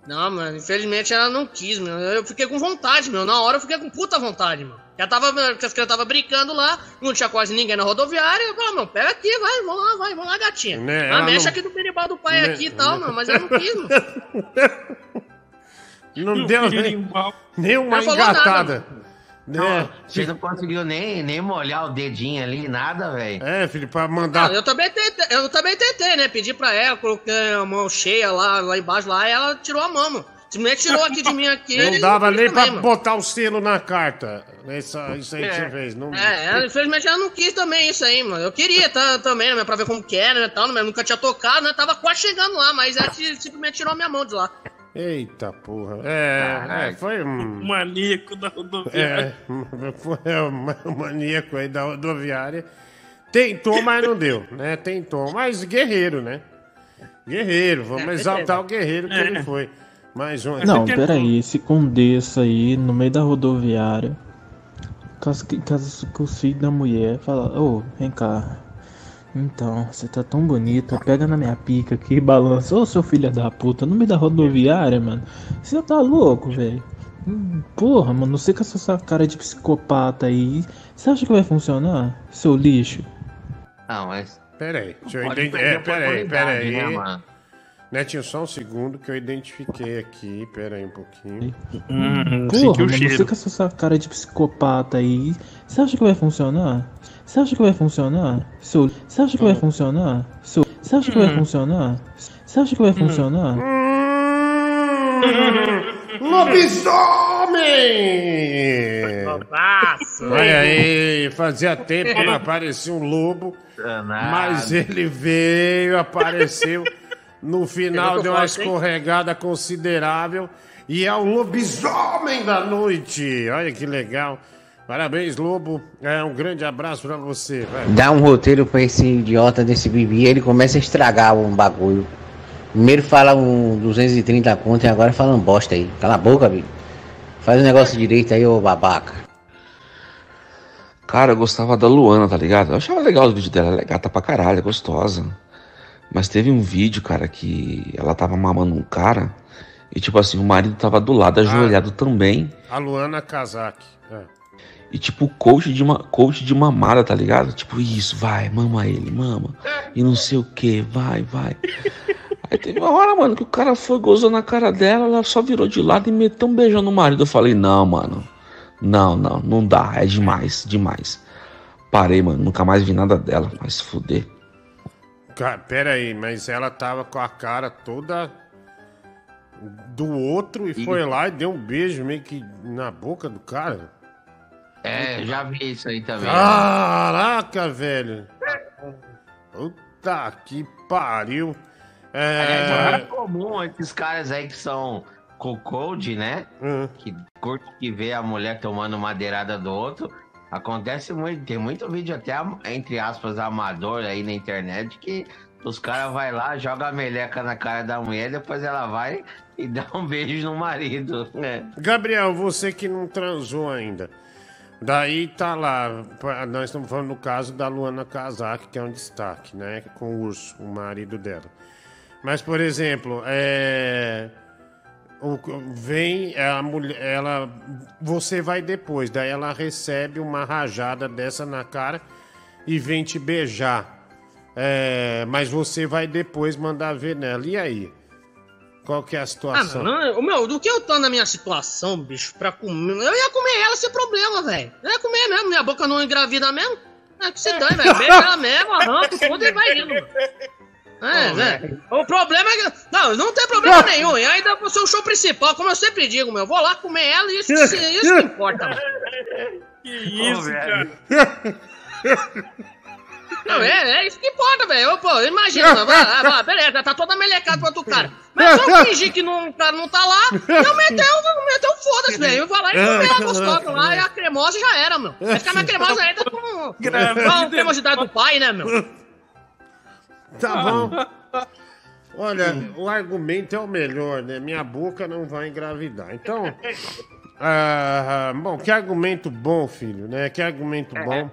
Não, mano, infelizmente ela não quis, meu. Eu fiquei com vontade, meu. Na hora eu fiquei com puta vontade, meu. Ela tava, porque as crianças tava brincando lá, não tinha quase ninguém na rodoviária. Eu falei, meu, pega aqui, vai, vamos lá, vai, vamos lá, gatinha. Né, ah, mexe não- aqui no peribal do pai Né, aqui e tal, né. meu, mas ela não quis, meu. *laughs* Não deu nem, nem uma Não falou nada, engatada. né? Você não conseguiu nem, nem molhar o dedinho ali, nada, velho. É, filho, pra Não, mandar. eu também tentei, eu também tentei, né? Pedi pra ela, coloquei a mão cheia lá, lá embaixo lá, e ela tirou a mão, meu. Simplesmente tirou aqui de mim aqui. Não dava eu nem também, pra mano. botar o selo na carta. Isso, isso aí que você fez. Não... É, ela, infelizmente ela não quis também isso aí, mano. Eu queria tá, também, né, pra ver como que era, né, tal, né, nunca tinha tocado, né, tava quase chegando lá, mas ela simplesmente tirou minha mão de lá. Eita porra. É, é foi um. *laughs* Maníaco da rodoviária. É, *laughs* foi um maníaco aí da rodoviária. Tentou, mas não deu, né? Tentou, mas guerreiro, né? Guerreiro, vamos É, exaltar o guerreiro que é. ele foi. Mais um aqui. Não, peraí, esse condessa aí no meio da rodoviária, caso que caso que o filho da mulher fala, ô, vem cá. Então, você tá tão bonita, pega na minha pica aqui e balança. Ô, seu filho da puta, no meio da rodoviária, mano. Você tá louco, velho? Porra, mano, você com essa sua cara de psicopata aí, você acha que vai funcionar? Seu lixo. Não, mas. Pera aí, deixa eu perder é, pera aí, pera oportunidade, aí. né, Netinho, só um segundo que eu identifiquei aqui. Pera aí um pouquinho. Hum, Porra, mano, você com essa sua cara de psicopata aí, você acha que vai funcionar? Você acha que vai funcionar? Seu, você acha que vai funcionar? Seu, você acha que vai Hum. funcionar? Você acha que vai funcionar? Lobisomem! Olha aí, fazia tempo que não *laughs* aparecia um lobo, mas ele veio, apareceu, no final deu uma forte, hein? escorregada considerável e é o lobisomem da noite. Olha que legal. Parabéns, Lobo. É um grande abraço pra você. vai. Dá um roteiro pra esse idiota desse Bibi, ele começa a estragar um bagulho. Primeiro fala um 230 conto e agora fala um bosta aí. Cala a boca, Bibi. Faz o negócio direito aí, ô babaca. Cara, eu gostava da Luana, tá ligado? Eu achava legal o vídeo dela, ela é gata pra caralho, é gostosa. Mas teve um vídeo, cara, que ela tava mamando um cara e, tipo assim, o marido tava do lado, ajoelhado também. A Luana Kazak. É. E, tipo, coach de, uma, coach de mamada, tá ligado? Tipo, isso, vai, mama ele, mama. E não sei o que, vai, vai. Aí teve uma hora, mano, que o cara foi, gozou na cara dela, ela só virou de lado e meteu um beijão no marido. Eu falei, não, mano. Não, não, não dá, é demais, demais. Parei, mano, nunca mais vi nada dela, mas fuder. Cara, pera aí, mas ela tava com a cara toda do outro e foi lá e deu um beijo meio que na boca do cara. É, já vi isso aí também. Caraca, velho. Puta que pariu. É... é muito comum esses caras aí que são cocode, né? Hum. Que curte que vê a mulher tomando madeirada do outro. Acontece muito, tem muito vídeo até, entre aspas, amador aí na internet que os caras vai lá, joga a meleca na cara da mulher, depois ela vai e dá um beijo no marido. né? Gabriel, você que não transou ainda. Daí tá lá, nós estamos falando no caso da Luana Kazak, que é um destaque, né? Com o urso, o marido dela. Mas, por exemplo, é. O- vem a mulher, ela. Você vai depois, daí ela recebe uma rajada dessa na cara e vem te beijar. É, mas você vai depois mandar ver nela. E aí? Qual que é a Ah, situação? mano, o meu, do que eu tô na minha situação, bicho, pra comer. Eu ia comer ela sem problema, velho. Eu ia comer mesmo, minha boca não engravida mesmo. É que se dane, velho. Beija ela mesmo, arranca tudo e vai indo. É, Ô, né? O problema é que. Não, não tem problema nenhum. E ainda pro seu show principal, como eu sempre digo, meu. Vou lá comer ela e isso, isso, *laughs* que importa, mano. *laughs* Que isso, cara. *laughs* Não, é, é isso que importa, velho. Pô, imagina, vai lá, vai lá, beleza, tá toda melecada pro outro cara. Mas se eu fingir que não, o cara não tá lá, eu meteu, meteu foda-se, velho. Eu vou lá e comer ela gostosa lá, e a cremosa já era, meu. Vai ficar minha cremosa ainda com, com a cremosidade do pai, né, meu? Tá bom. *laughs* Olha, o argumento é o melhor, né? Minha boca não vai engravidar. Então, *laughs* ah, bom, que argumento bom, filho, né? Que argumento bom.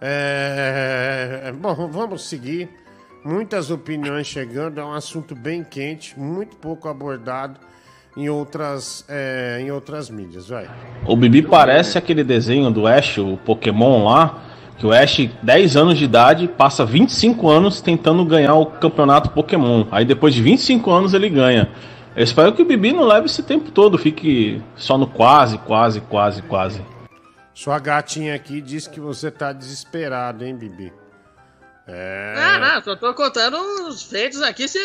É, bom, vamos seguir. Muitas opiniões chegando, é um assunto bem quente, muito pouco abordado em outras, é, em outras mídias, vai. O Bibi parece aquele desenho do Ash, o Pokémon lá, que o Ash, 10 anos de idade, passa 25 anos tentando ganhar o campeonato Pokémon. Aí depois de 25 anos ele ganha. Eu espero que o Bibi não leve esse tempo todo, fique só no quase, quase, quase, quase. Sua gatinha aqui diz que você tá desesperado, hein, Bibi? É. Ah, não, só tô contando os feitos aqui se,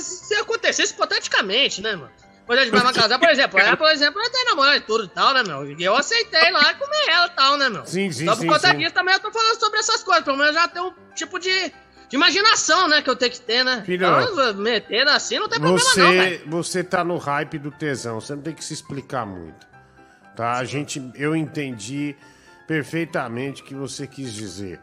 se acontecesse hipoteticamente, né, mano? Quando a gente vai pra casar, por exemplo, ela, por exemplo, ela tem namorado e tudo e tal, né, meu? E eu aceitei lá comer ela e tal, né, meu? Sim, sim, Só por sim, conta sim. disso também eu tô falando sobre essas coisas, pelo menos já tem um tipo de, de imaginação, né, que eu tenho que ter, né? Filho, então, metendo assim não tem problema não, Você, velho. você tá no hype do tesão, você não tem que se explicar muito. Tá? A gente, eu entendi perfeitamente o que você quis dizer.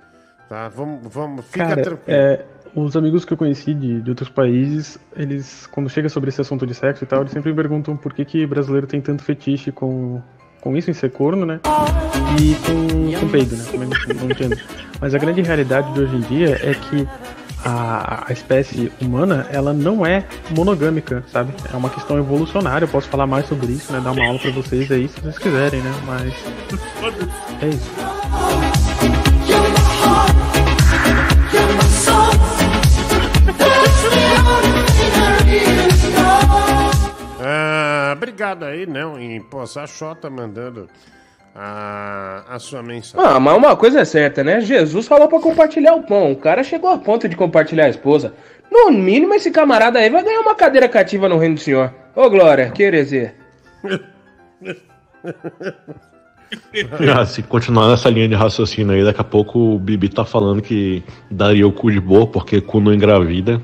Tá? Vamos, vamos, fica Cara, tranquilo. é, os amigos que eu conheci de, de outros países, eles, quando chega sobre esse assunto de sexo e tal, eles sempre me perguntam por que, que brasileiro tem tanto fetiche com, com isso, em ser corno, né? E com, com peido, né? Não, não entendo. Mas a grande realidade de hoje em dia é que a, a espécie humana, ela não é monogâmica, sabe? É uma questão evolucionária, eu posso falar mais sobre isso, né? Dar uma aula pra vocês aí, se vocês quiserem, né? Mas é isso. Obrigado aí, não, em Poça Xota mandando a, a sua mensagem. Ah, mas uma coisa é certa, né? Jesus falou pra compartilhar o pão. O cara chegou a ponto de compartilhar a esposa. No mínimo, esse camarada aí vai ganhar uma cadeira cativa no reino do senhor. Ô, Glória, que heresia. *laughs* Ah, se continuar nessa linha de raciocínio aí, daqui a pouco o Bibi tá falando que daria o cu de boa porque cu não engravida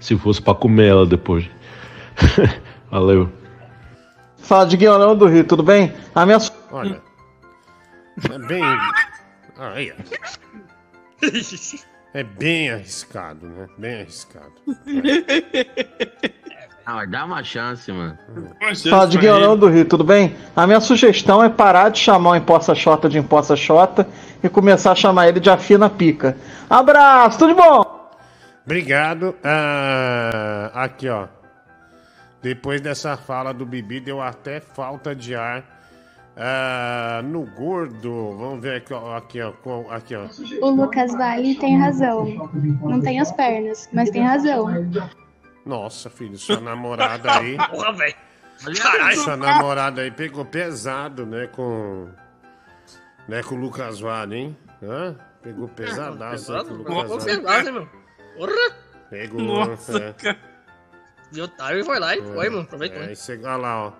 se fosse pra comer ela depois. *laughs* Valeu. Fala, Diguinho Leão do Rio, tudo bem? A minha. Olha, é bem. Aí, ó. É bem arriscado, né? Bem arriscado. Ah, dá uma chance, mano. Fala, Diguinho Leão do Rio, tudo bem? A minha sugestão é parar de chamar o Imposta Xota de Imposta Xota e começar a chamar ele de Afina Pica. Abraço, tudo de bom? Obrigado. Ah, aqui, ó. Depois dessa fala do Bibi, deu até falta de ar ah, no gordo. Vamos ver aqui, ó. Aqui, ó. aqui, ó. O Lucas Vale tem razão. Não tem as pernas, mas tem razão. Nossa, filho, sua namorada aí. *laughs* Porra, velho. Sua namorada aí pegou pesado, né? Com. Né, com o Lucas Vale, hein? Hã? Pegou pesadaço aí com o Lucas Pegou Vale. pesado, meu? Porra! Pegou. Nossa, é. cara. E o Otário foi lá e foi, mano. Aproveitou. É, isso, olha lá, ó.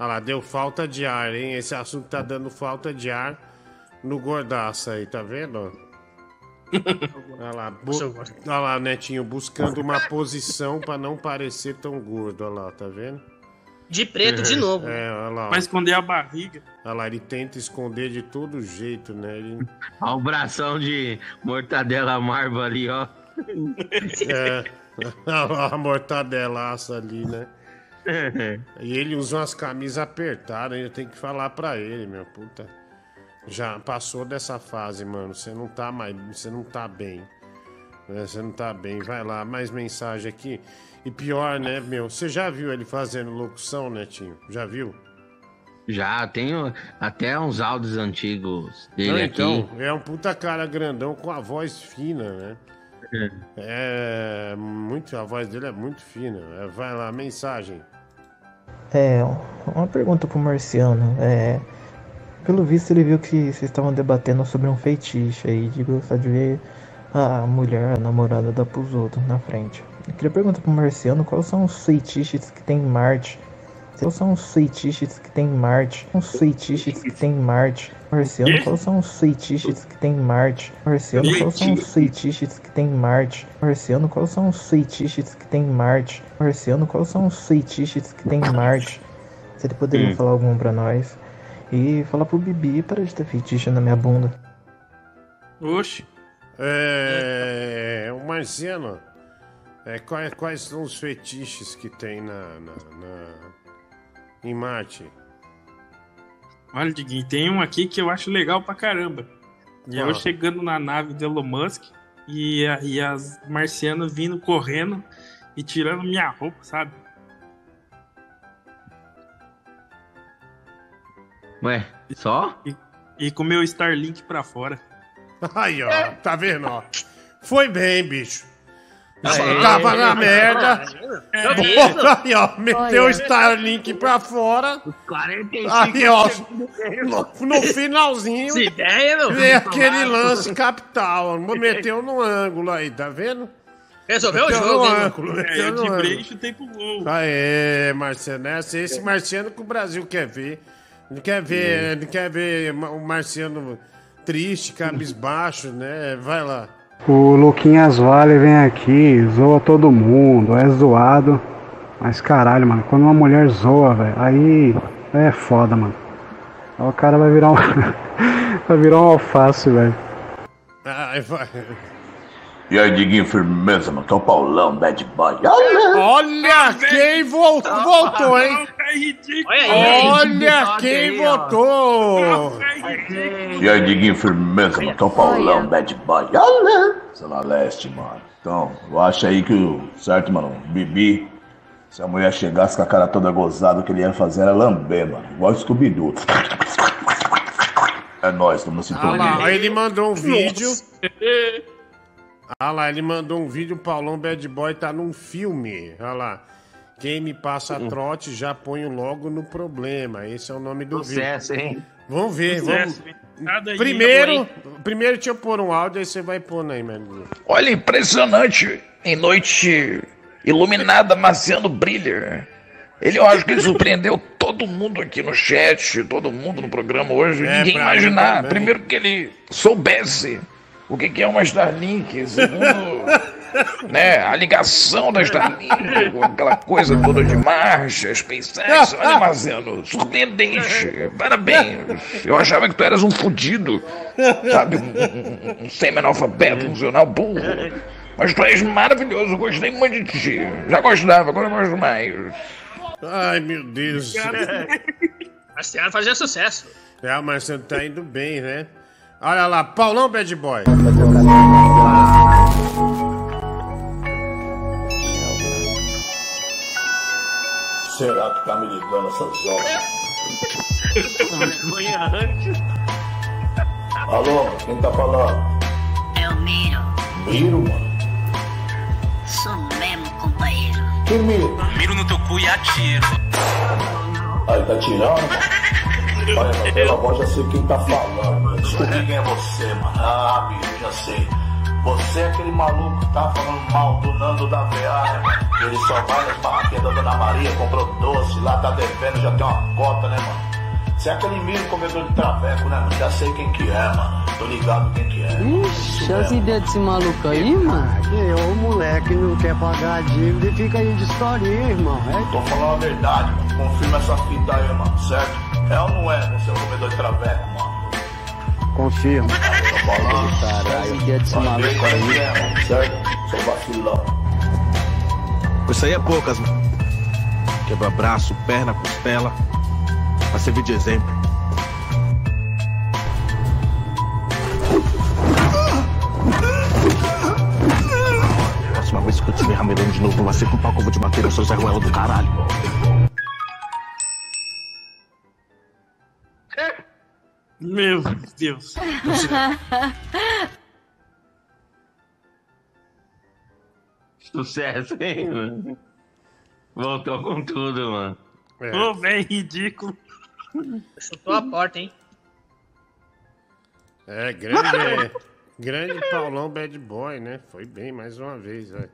Olha lá, deu falta de ar, hein? Esse assunto tá dando falta de ar no gordaço aí, tá vendo? Olha lá, bu- olha lá, Netinho, buscando uma posição pra não parecer tão gordo, olha lá, tá vendo? De preto de novo. É, olha lá. ó. Pra esconder a barriga. Olha lá, ele tenta esconder de todo jeito, né? Ele... Olha o bração de mortadela marva ali, ó. É, *laughs* a mortadelaça ali, né? E ele usa umas camisas apertadas, eu tenho que falar pra ele, meu puta. Já passou dessa fase, mano. Você não tá mais. Você não tá bem. né? Você não tá bem. Vai lá, mais mensagem aqui. E pior, né, meu? Você já viu ele fazendo locução, Netinho? Já viu? Já, tenho até uns áudios antigos dele Não, aqui. então, é um puta cara grandão com a voz fina, né? É, muito, a voz dele é muito fina. É, vai lá, mensagem. É, uma pergunta pro Marciano. É, pelo visto ele viu que vocês estavam debatendo sobre um feitiço aí, de gostar de ver a mulher, a namorada dar pros outros na frente. Eu queria perguntar pro Marciano quais são os feitiços que tem em Marte. Quais são os feitiços que tem em Marte? Os feitiços que tem em Marte. Marciano, quais são os feitiços que tem em Marte? Marciano, quais são os feitiços que tem em Marte? Marciano, quais são os feitiços que tem em Marte? Marciano, quais são os feitiços que tem em Marte? Se ele poderia Hum. falar algum pra nós. E falar pro Bibi para de ter feitiço na minha bunda. Oxe. É, o Marciano, é, quais, quais são os fetiches que tem na, na, na- em Marte? Olha, Diguinho, tem um aqui que eu acho legal pra caramba. E eu chegando na nave do Elon Musk e, e as marcianas vindo correndo e tirando minha roupa, sabe? Ué, só? E, e com meu Starlink pra fora. Aí, ó, tá vendo, ó? Foi bem, bicho. Tava na merda. É Bota aí, ó. Meteu o. Starlink pra fora. 45 Aí, ó. No, no finalzinho. Essa ideia, meu. Veio aquele lance capital. ó. Meteu no ângulo aí, tá vendo? Resolveu o jogo, ângulo, É, eu no dibrei ângulo. e chutei pro gol. Aê, Marciano, esse, esse marciano que o Brasil quer ver. Não quer ver, não quer ver o marciano triste, cabisbaixo, né? Vai lá. O Luquinhas Vale vem aqui, zoa todo mundo, é zoado. Mas caralho, mano, quando uma mulher zoa, velho, aí é foda, mano. Aí o cara vai virar um. *laughs* vai virar um alface, velho. Ai, vai. E aí, Diguinho, firmeza, mano. O Paulão, bad boy. Olha quem voltou, voltou, hein? Olha quem votou! E aí, Diguinho, firmeza, mano. Que é o Paulão, bad boy. Zona Leste, mano. Então, eu acho aí que o certo, mano, Bibi, se a mulher chegasse com a cara toda gozada, o que ele ia fazer era lamber, mano. Igual o Scooby-Doo. É nóis, estamos Ah sintonia. lá, ele mandou um vídeo. Ah lá, ele mandou um vídeo, o Paulão Bad Boy tá num filme. Olha lá. Quem me passa trote já ponho logo no problema. Esse é o nome do Sucesso, vídeo. hein? Vamos ver, vamos. Sucesso, aí, Primeiro, primeiro deixa eu pôr um áudio, aí você vai pôr aí, mano. Olha, impressionante. Em noite iluminada, Marciano brilha. Ele, eu acho que ele surpreendeu *laughs* todo mundo aqui no chat, todo mundo no programa hoje. É, Ninguém imaginar. Primeiro que ele soubesse o que que é uma Starlink. Segundo, *laughs* né, a ligação da Starlink com aquela coisa toda de marcha, SpaceX. Olha, Marciano, surpreendente. Parabéns. Eu achava que tu eras um fudido, sabe? Um, um, um semi-analfabeto, um funcional burro. Mas tu és maravilhoso, gostei muito de ti. Já gostava, agora eu gosto mais. Ai, meu Deus. Marciano fazia sucesso. É, o Marcelo tá indo bem, né? Olha lá, Paulão Bad Boy. Será que tá me ligando essas horas? Alô, quem tá falando? É o Miro. Miro, mano. Sou mesmo, companheiro. Que Miro? Miro no teu cu e atiro. Aí, tá tirando? Olha, pela voz já sei quem tá falando. Descobri quem é você, mano. Ah, Miro, já sei. Você é aquele maluco que tá falando mal do Nando da VA, né, mano? Ele só vai nas barraquinhas da Dona Maria, comprou doce, lá tá devendo, já tem uma cota, né, mano? Você é aquele Miro comedor de traveco, né, mano? Já sei quem que é, mano. Tô ligado quem que é. Ixi, as ideias desse maluco aí, mano. O moleque não quer pagar a dívida e fica aí de historinha, irmão. É Tô falando a verdade, mano. Confirma essa fita aí, mano, certo? É ou não é, você é o comedor de traveco, mano? Confirma. Caralho, ideias desse maluco certo? Seu vacilão. Isso aí é poucas, mano. Quebra braço, perna, costela. Pra servir de exemplo. Próxima vez que eu te ver ramelando de novo, vai ser com o pau que eu vou te bater, eu sou Zé do caralho. Meu Deus. Sucesso, hein, mano? Voltou com tudo, mano. Ô, velho, ridículo. Chutou a porta, hein? É, grande, *laughs* grande Paulão Bad Boy, né? Foi bem mais uma vez, velho.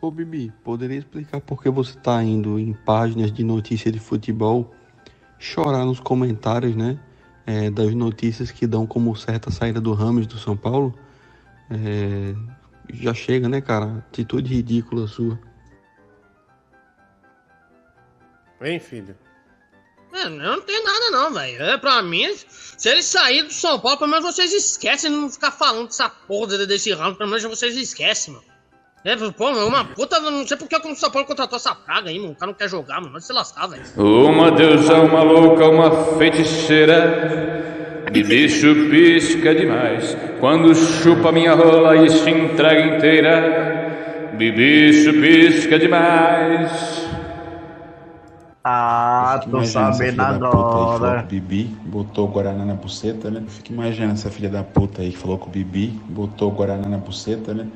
Ô Bibi, poderia explicar por que você tá indo em páginas de notícia de futebol chorar nos comentários, né? É, das notícias que dão como certa a saída do Ramos do São Paulo? É, já chega, né, cara? Atitude ridícula sua. Hein, filho? É, eu não tenho nada não, velho. É, pra mim, se ele sair do São Paulo, pelo menos vocês esquecem de não ficar falando dessa porra desse ramo, pelo menos vocês esquecem, mano. É, pô, é uma puta, não sei porque o São Paulo contratou essa praga aí, mano. O cara não quer jogar, mano. Vai se lascar, velho. Uma deusa, uma louca, uma feiticeira. De bicho pisca demais. Quando chupa minha rola e se entrega inteira. De bicho pisca demais. Ah, tô Imagina essa filha sabendo da puta aí que falou agora. com o Bibi, botou o Guaraná na buceta, né? Fica imaginando essa filha da puta aí que falou com o Bibi, botou o Guaraná na buceta, né?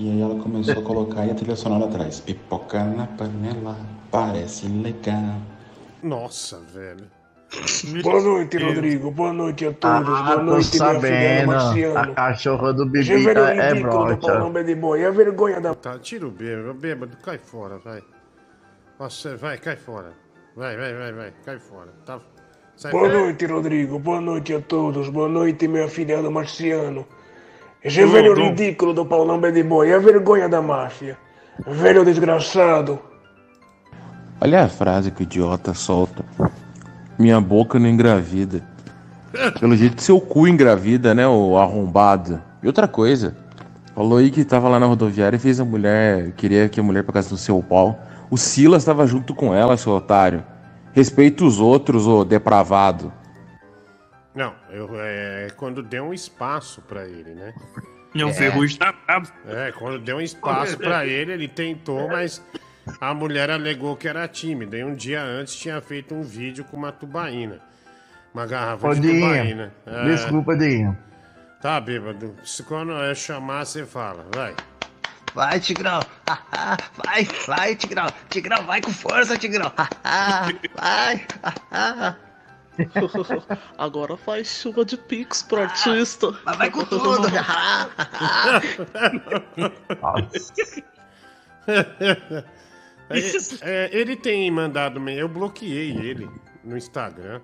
E aí ela começou a colocar aí a trilha sonora atrás. Pipoca na panela, parece legal. Nossa, velho. *laughs* Boa noite, Rodrigo. Boa noite a todos. Ah, Boa noite, minha filha sabendo. A Marciano. cachorra do Bibi Gênero tá, é broxa. Paulão Bad Boy. É a vergonha da... Tá, tira o bêbado, bêbado, cai fora, vai. Nossa, vai, cai fora. Vai, vai, vai, vai, cai fora. Tá, sai Boa noite, Rodrigo. Boa noite a todos. Boa noite, meu afilhado Marciano. Esse Tudo. velho ridículo do Paulão Bad Boy. É a vergonha da máfia. Velho desgraçado. Olha a frase que o idiota solta. Minha boca não engravida. Pelo jeito seu cu engravida, né, o arrombado. E outra coisa, falou aí que tava lá na rodoviária e fez a mulher, queria que a mulher pra casa do seu pau. O Silas tava junto com ela, seu otário. Respeita os outros, ô depravado. Não, eu, é quando deu um espaço pra ele, né? *laughs* Não, o Ferrugem tá. É, quando deu um espaço pra *laughs* ele, ele tentou, mas a mulher alegou que era tímida. E um dia antes tinha feito um vídeo com uma tubaína. Uma garrafa Ô, de Dinho, tubaína. É, desculpa, Dinho. Tá, bêbado. Se quando eu chamar, você fala. Vai. Vai, Tigrão. *laughs* vai, vai, Tigrão. Tigrão, vai com força, Tigrão. vai. *laughs* Agora faz chuva de pix pro artista. *laughs* Mas vai com tudo. *laughs* É, é, ele tem mandado. Eu bloqueei ele no Instagram.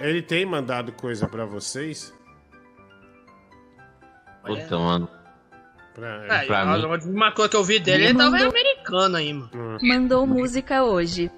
Ele tem mandado coisa pra vocês? Puta, mano. Pra, É, Pra a mim- última coisa que eu vi dele, ele tava em americano aí, mano. Mandou música hoje.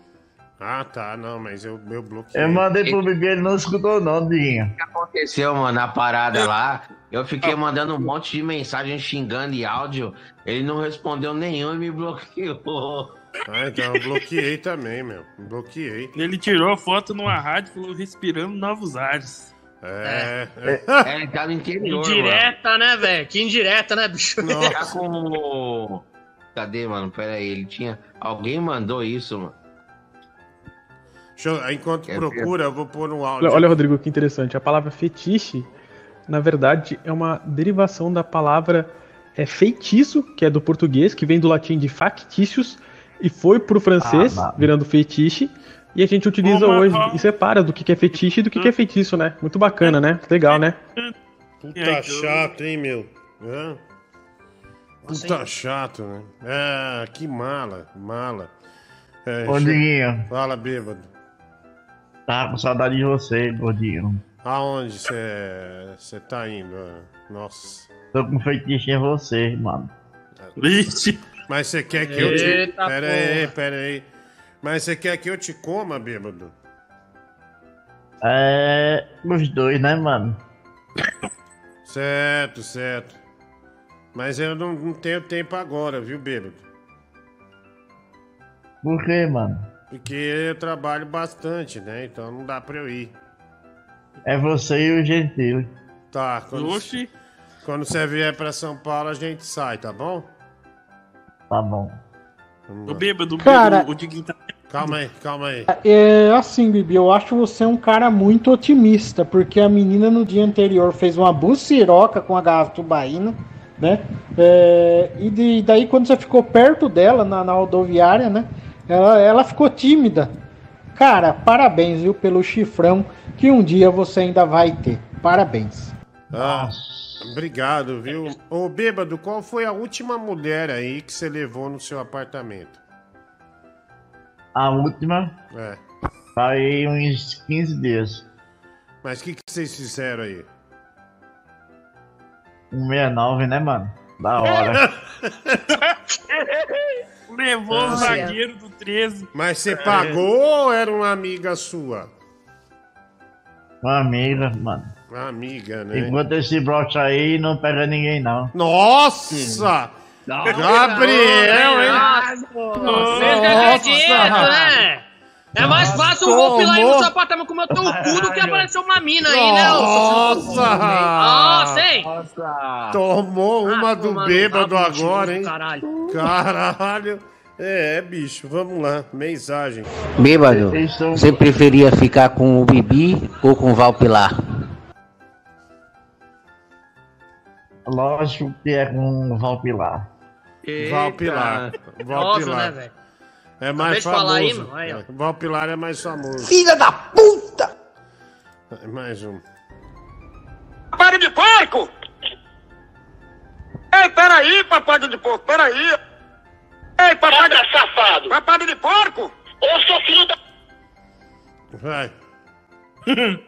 Ah, tá, não, mas eu, eu bloqueei. Eu mandei pro Bibi, ele não escutou não, Dinho. aconteceu, mano, na parada lá. Eu fiquei mandando um monte de mensagem xingando e áudio. Ele não respondeu nenhum e me bloqueou. Ah, então eu bloqueei também, meu. Bloqueei. Ele tirou a foto numa rádio e falou respirando novos ares. É. É, ele tá no interior, Indireta, né, velho? Que indireta, né, bicho? mano. Tá com. Cadê, mano? Pera aí, ele tinha. Alguém mandou isso, mano. Deixa eu- enquanto Quer procura, eu vou pôr no áudio. Olha, Rodrigo, que interessante. A palavra fetiche, na verdade, é uma derivação da palavra é, feitiço, que é do português, que vem do latim de facticius, e foi pro francês, Ah, virando fetiche. E a gente utiliza Ô, hoje Marcão. e separa do que que é fetiche e do que que é feitiço, né? Muito bacana, né? Legal, né? Puta chato, hein, meu? Hã? Puta chato, né? É, que mala, mala. É, Ô. Fala, bêbado. Tá com saudade de você, gordinho. Aonde você tá indo? Nossa. Tô com feitiço em você, mano. Vixe. Mas você quer que eu te. Eita, Pera aí, porra. pera aí. Mas você quer que eu te coma, bêbado? É. Os dois, né, mano? Certo, certo. Mas eu não, não tenho tempo agora, viu, bêbado? Por quê, mano? Porque eu trabalho bastante, né? Então não dá pra eu ir. É você e o Gentil. Tá, quando, Oxi. quando você vier pra São Paulo, a gente sai, tá bom? Tá bom. O bêbado, Cara- bêbado, o Diguinho tá. Calma aí, calma aí. É assim, Bibi, eu acho você um cara muito otimista, porque a menina no dia anterior fez uma buciroca com a garrafa tubaína, né? É, e de- daí quando você ficou perto dela na, na rodoviária, né? Ela, ela ficou tímida. Cara, parabéns, viu, pelo chifrão que um dia você ainda vai ter. Parabéns. Ah, obrigado, viu? Ô, bêbado, qual foi a última mulher aí que você levou no seu apartamento? A última É. foi uns 15 dias. Mas o que, que vocês fizeram aí? 169, né, mano? Da *laughs* hora. *laughs* Levou Ah, o sim. zagueiro do 13. Mas você pagou ou era uma amiga sua? Uma amiga, mano. Uma amiga, né? Enquanto esse broche aí, não pega ninguém, não. Nossa! Gabriel, hein? Vocês não acreditam, né? É mais fácil o golpe lá ir no seu apartamento comer o teu cu do que aparecer uma mina aí, né? filho da puta? Nossa! Nossa, hein? Tomou uma do tomar no bêbado rabo, agora, hein? caralho. Caralho. É, bicho, vamos lá. Mensagem. Bêbado, você preferia ficar com o Bibi ou com o Valpilar? Lógico que é com o Valpilar. Valpilar. Valpilar. né, velho? É Acabei mais de falar aí, famoso. mano. Aí, ó. É, Valpilar é mais famoso. Filha da puta! É Mais um. Papada de porco! Ei, peraí, papada de porco, peraí! Ei, papada... safado! Papada de porco! Ô, seu filho da... Vai. *laughs*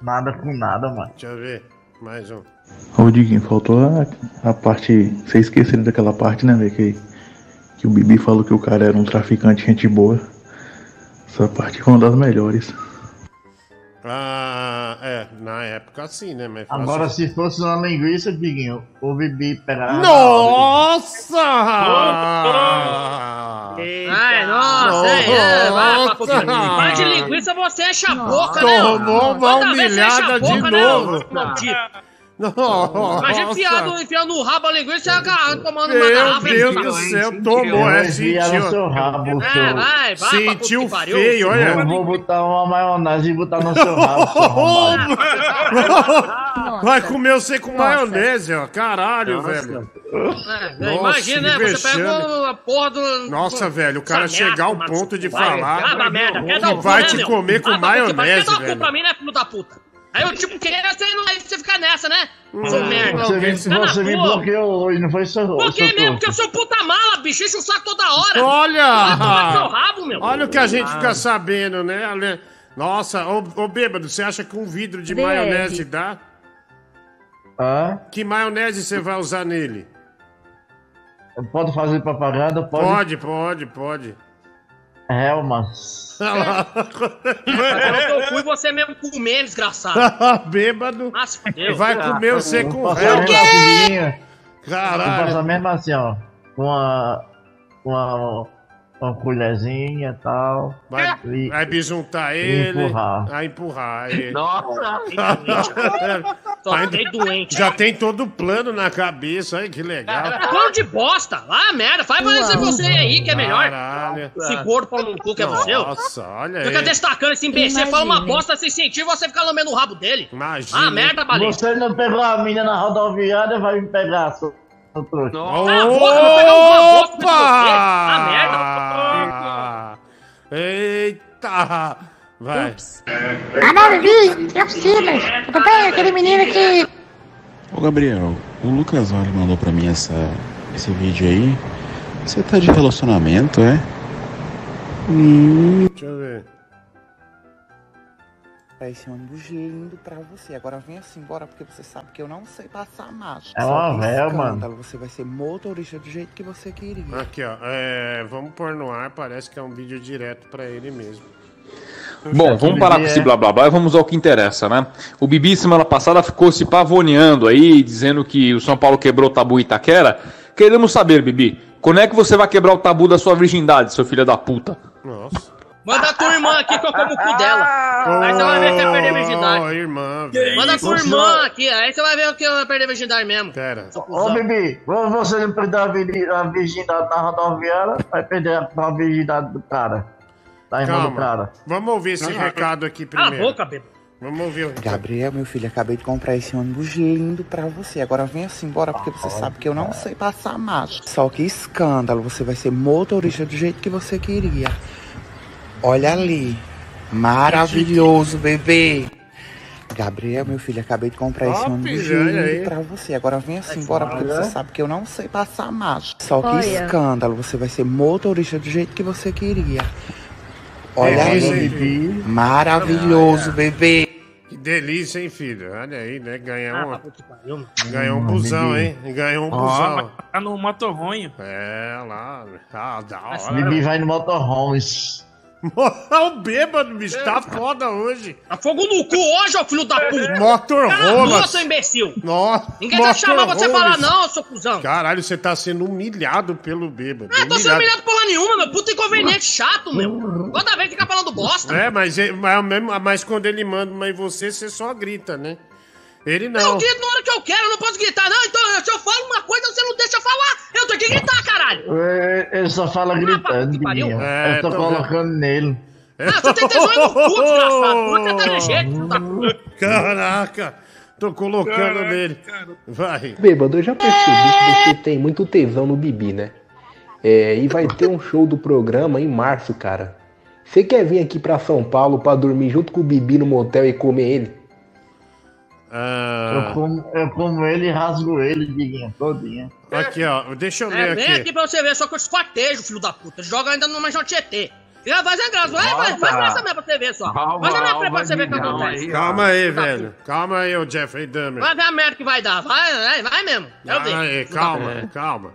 Nada com nada, mano. Deixa eu ver. Mais um. Ô Diguinho, faltou a, a parte. Vocês esqueceram daquela parte, né, velho? Que, que o Bibi falou que o cara era um traficante, gente boa. Essa parte foi uma das melhores. Ah, é. Na época sim, né? Mas. Agora, se fosse uma linguiça, Diguinho, o Bibi pegar. Nossa! Ai, nossa, hein? É, vai, papo de linguiça, você enche a boca, né? Tomou uma humilhada de boca, né, novo. Nossa! Imagina enfiando, enfiando o rabo a linguiça e agarrando, tomando uma Meu garrafa. Deus hein? do céu, tomou, é, Enfiar no sentiu. seu rabo, É, seu. vai, vai, pra puta Sentiu que pariu. feio, olha. Eu vou botar uma maionese e botar no seu rabo, seu. *laughs* Vai comer você com maionese, ó. Caralho, velho. É, Nossa, imagina, né? Você pega a porra do. Nossa, velho, o cara chegar ao ponto de vai, falar que vai te meu? comer com pariu, maionese, Quer dar o cu velho. pra mim, né, filho da puta? Aí eu, tipo, queria você, não, aí você fica nessa, né? Seu Hum, merda. Você, me, Fica na você me bloqueou hoje, não foi seu que seu mesmo? Porque eu sou puta mala, bicho. Enche o saco toda hora. Olha! Vai rabo, meu. Olha o que a gente Ah. fica sabendo, né? Ale- Nossa, ô, ô bêbado, você acha que um vidro de Deve. maionese dá? Hã? Que maionese você vai usar nele? Pode fazer propaganda? Pode. Pode, pode, pode. Helmas. Agora eu fui você mesmo comer, desgraçado. Bêbado. Nossa. Vai comer você com mesmo rapidinho. Caralho. Passar mesmo assim, ó. Com uma. Com uma. Uma colherzinha e tal. Vai, E- vai bijuntar e ele. empurrar. Vai empurrar. Aí. Nossa, *laughs* Tô Ainda- fiquei doente. Já tem todo o plano na cabeça, aí que legal. Plano de bosta. Ah, merda. Faz parecer você aí que é melhor. Caralho. Esse gordo pau no cu que é você. Nossa, olha Fica aí. destacando esse imbecil, fala uma bosta sem sentido e você fica lambendo o rabo dele. Imagina. Ah, merda, baleia. Você não pegou a menina na rodoviária, vai me pegar, seu trouxa. Cala a boca, vou pegar uma bosta de você. Ah, merda. Eita! Vai. Alô, Bibi, eu Silas. Tudo bem? Aquele menino que. Ô Gabriel, o Lucas Vale mandou pra mim essa, esse vídeo aí. Você tá de relacionamento, é? Hum. Deixa eu ver. É esse ônibus lindo pra você. Agora vem assim embora, porque você sabe que eu não sei passar marcha. É Só uma véia, mano. Você vai ser motorista do jeito que você queria. Aqui, ó. É, vamos pôr no ar, parece que é um vídeo direto pra ele mesmo. Bom, vamos parar com esse blá blá blá e vamos ao que interessa, né? O Bibi semana passada ficou se pavoneando aí, dizendo que o São Paulo quebrou o tabu Itaquera. Queremos saber, Bibi, quando é que você vai quebrar o tabu da sua virgindade, seu filho da puta? Nossa. Manda a tua irmã aqui que eu como o cu dela. Aí você vai ver que vai perder a virgindade. Irmã, velho. Manda a tua irmã aqui, aí você vai ver que vai perder a virgindade mesmo. Pera. Ô, Bibi, ou você não perder a virgi- a virgindade na rodoviária, vai perder a- virgindade do cara. Da irmã do Calma. cara. Vamos ouvir esse recado aqui Cala a primeiro. boca, bebo. Vamos ouvir o Gabriel, meu filho, acabei de comprar esse ônibus lindo pra você. Agora vem assim, bora, porque você sabe que eu não sei passar mágica. Só que escândalo, você vai ser motorista do jeito que você queria. Olha ali. Maravilhoso, bebê. Gabriel, meu filho, acabei de comprar esse lindo pra você. Agora vem assim, bora, porque Olha. você sabe que eu não sei passar mágica. Só que Olha. escândalo, você vai ser motorista do jeito que você queria. Olha Delícia, ali. filho? Maravilhoso, bebê. Que delícia, hein, filho? Olha aí, né? Ganhar Ah, um, ganhar um Hum, busão, Bibi. hein? Ganhar um Ó, busão. tá no motorronho. É, lá. Ah, da hora. Bibi vai no motorhomes. O bêbado, bicho, tá foda hoje. Tá fogo no cu hoje, ô filho da puta! Motorhomes. Cala a seu imbecil! Nossa, Ninguém vai chamar você falar não, seu cuzão! Caralho, você tá sendo humilhado pelo bêbado. Ah, tô sendo humilhado porra nenhuma, meu puta inconveniente chato, meu! Toda vez fica falando bosta! É, mas, mas, mas quando ele manda em você, você só grita, né? Ele Eu não. grito na hora que eu quero, eu não posso gritar, não. Então, se eu falo uma coisa, você não deixa eu falar. Eu tenho que gritar, caralho. É, Ele só fala gritando, pariu. Bibi. É, Eu tô tô colocando nele. Ah, você tem tesão no cu, desgraçado. Filho da puta. Caraca, tô colocando nele. Vai. Bêbado, eu já percebi que você tem muito tesão no Bibi, né? É, e vai ter um show do programa em março, cara. Você quer vir aqui pra São Paulo pra dormir junto com o Bibi no motel e comer ele? Ah, Eu, como, eu como ele e rasgo ele, Diguinho, todinha. aqui, ó, deixa eu É, ler vem aqui aqui. pra você ver, só que eu esquartejo, filho da puta. Joga ainda numa Tietê. Já faz a graça, vai, vai, faz graça mesmo pra você ver só. Faz a minha pra você ver o que acontece. Calma aí, velho. Calma aí, ô Jeffrey Dahmer. Vai ver a merda que vai dar, vai, vai, vai mesmo. Ver. Aí, calma, calma.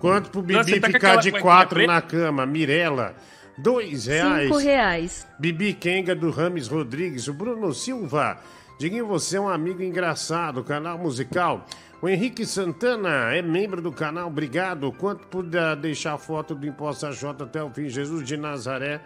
Quanto pro Bibi tá ficar de quatro na cama? Mirella, dois reais. Cinco reais. Bibi Kenga do Rames Rodrigues, o Bruno Silva. Diguinho, você é um amigo engraçado, canal musical. O Henrique Santana é membro do canal, obrigado. Quanto puder deixar a foto do Imposta J até o fim, Jesus de Nazaré.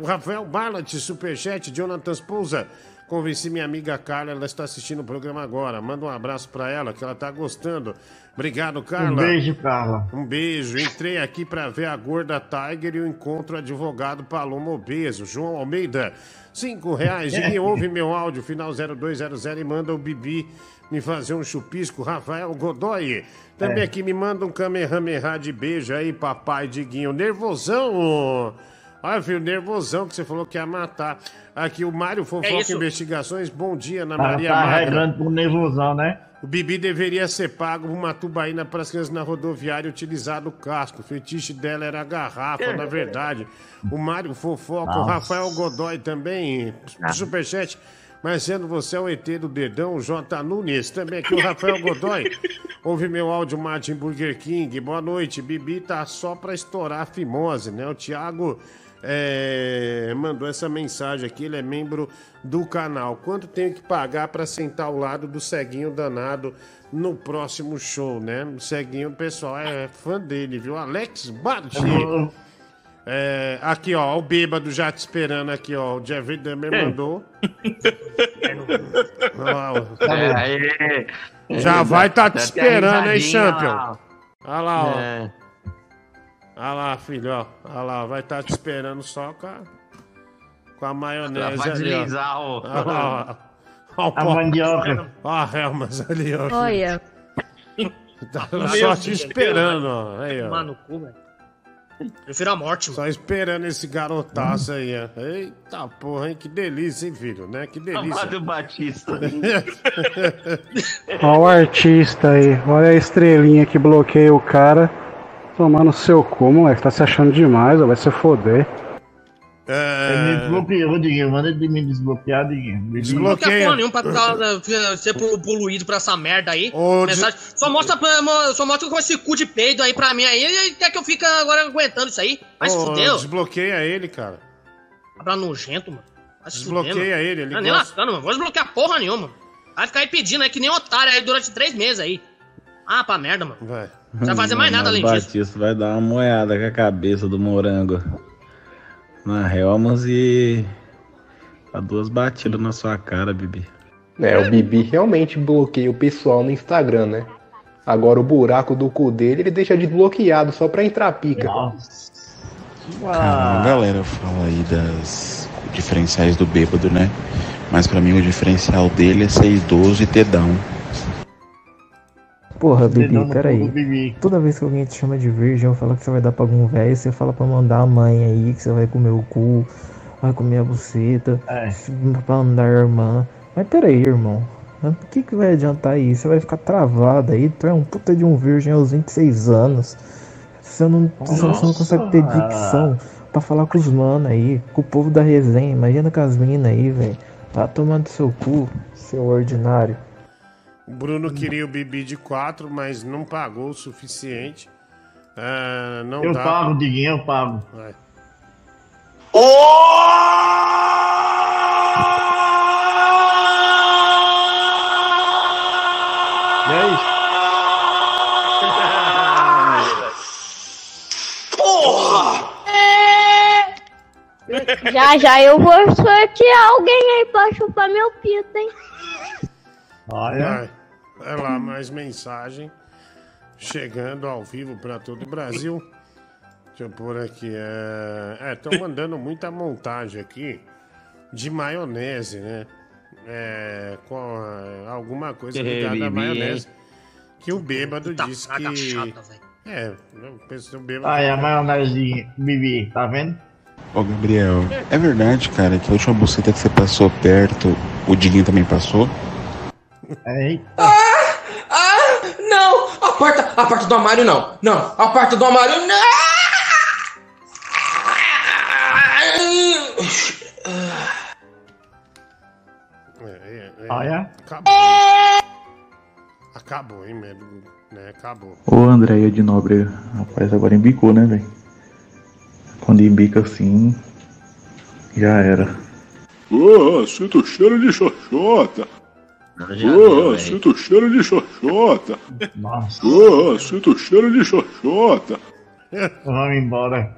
O Rafael Barlat, Superchat, Jonathan Pousa. Convenci minha amiga Carla, ela está assistindo o programa agora. Manda um abraço pra ela, que ela tá gostando. Obrigado, Carla. Um beijo, Carla. Um beijo. Entrei aqui para ver a gorda Tiger e o encontro advogado Paloma Obeso. João Almeida, cinco reais. E ouve meu áudio, final 0200 e manda o Bibi me fazer um chupisco. Rafael Godoy, também É. aqui me manda um Kamehameha de beijo aí, papai Diguinho. Nervosão. Olha, filho, nervosão que você falou que ia matar. Aqui o Mário Fofoca isso? Investigações. Bom dia, Ana Tá, Maria tá Magra. regando por nervosão, né? O Bibi deveria ser pago por uma tubaína para as crianças na rodoviária utilizar o casco. O fetiche dela era a garrafa, na *laughs* verdade. O Mário Fofoca, o Nossa. Rafael Godoy também, superchat. Mas sendo você é o ET do dedão, o J. Nunes, também aqui o Rafael *laughs* Godoy. Ouve meu áudio, Martin Burger King. Boa noite. Bibi tá só pra estourar a fimose, né? O Thiago é, mandou essa mensagem aqui, ele é membro do canal. Quanto tenho que pagar pra sentar ao lado do ceguinho danado no próximo show, né? O ceguinho, pessoal é fã dele, viu? Alex Bart. É, aqui, ó, o bêbado já te esperando aqui, ó. O Jeffrey Dahmer mandou. *laughs* Olha lá, ó. É. Já vai estar te a esperando, hein, Champion? lá. Olha lá, ó. Olha lá, filho, ó. Olha lá, vai estar te esperando só com a, com a maionese Vai ali, ó. deslizar o- Olha lá, ó. Ó, o A pó- mandioca. Ó a Helmas ali, ó. filho. Olha, *laughs* Tá só te esperando, ó. Aí, ó. Mano, cu, velho. Prefiro a morte, mano. Só esperando esse garotaço aí, ó. Eita porra, hein? Que delícia, hein, filho, né? Que delícia. Amado Batista. Olha o artista aí, olha a estrelinha que bloqueia o cara. Tomar no seu cu, moleque, tá se achando demais, ó, vai se foder. É. Ele me desbloqueou, Diguinho. Manda ele me desbloquear, Diguinho. Não quer porra nenhuma pra ficar, eh, ser polu- poluído pra essa merda aí. Ô, Mensagem. Só mostra, só mostra com esse cu de peido aí pra mim aí. E quer que eu fique agora aguentando isso aí? Vai se Ô, fuder, ô. Desbloqueia ele, cara. Cabra nojento, mano. Vai fuder, Desbloqueia mano. ele, ele Não, nem gosta. lascando, mano. Vou desbloquear porra nenhuma. Vai ficar aí pedindo aí que nem otário aí durante três meses aí. Ah, pra merda, mano. Vai. Não vai fazer mais nada além Mas disso. Batista vai dar uma moeda com a cabeça do morango na Helmas e dá duas batidas na sua cara, Bibi. É, o Bibi realmente bloqueia o pessoal no Instagram, né? Agora o buraco do cu dele ele deixa desbloqueado só pra entrar pica. Cara, a galera fala aí das diferenciais do bêbado, né? Mas pra mim o diferencial dele é ser idoso e ter down. Porra, Bibi, peraí. Toda vez que alguém te chama de virgem fala que você vai dar pra algum velho, você fala pra mandar a mãe aí, que você vai comer o cu, vai comer a buceta, pra andar a irmã. Mas peraí, irmão. Por que, que vai adiantar isso? Você vai ficar travado aí, tu é um puta de um virgem aos 26 anos. Você não, você não consegue ter dicção pra falar com os mano aí, com o povo da resenha. Imagina com as minas aí, velho. Tá tomando seu cu, seu ordinário. O Bruno queria o Bibi de 4, mas não pagou o suficiente. Ah, não Eu dá. pago, Diguinho, eu pago. Vai. Porra! *laughs* Já já eu vou sortear alguém aí pra chupar meu pito, hein? Vai. Vai lá, mais mensagem. Chegando ao vivo para todo o Brasil. Deixa eu pôr aqui. É, estão mandando muita montagem aqui de maionese, né? É, com ah, alguma coisa É, ligada à maionese. Que o bêbado Puta disse que. chata, é, eu penso o bêbado. Aí a maionese, Bibi, tá vendo? Ô Gabriel, é verdade, cara, que a última buceta que você passou perto, o Diguinho também passou? Eita. Não! A porta, a porta do armário não. Não, a porta do armário não! É, é, é. Olha. Acabou. Acabou, hein, medo, né? Acabou. Ô Andréia de Nobre, rapaz, agora embicou, né, velho? Quando embica assim, já era. Ah, sinto cheiro de xoxota. Ah, sinto cheiro de xoxota. Nossa. Ah, sinto cheiro de xoxota. Vamos embora.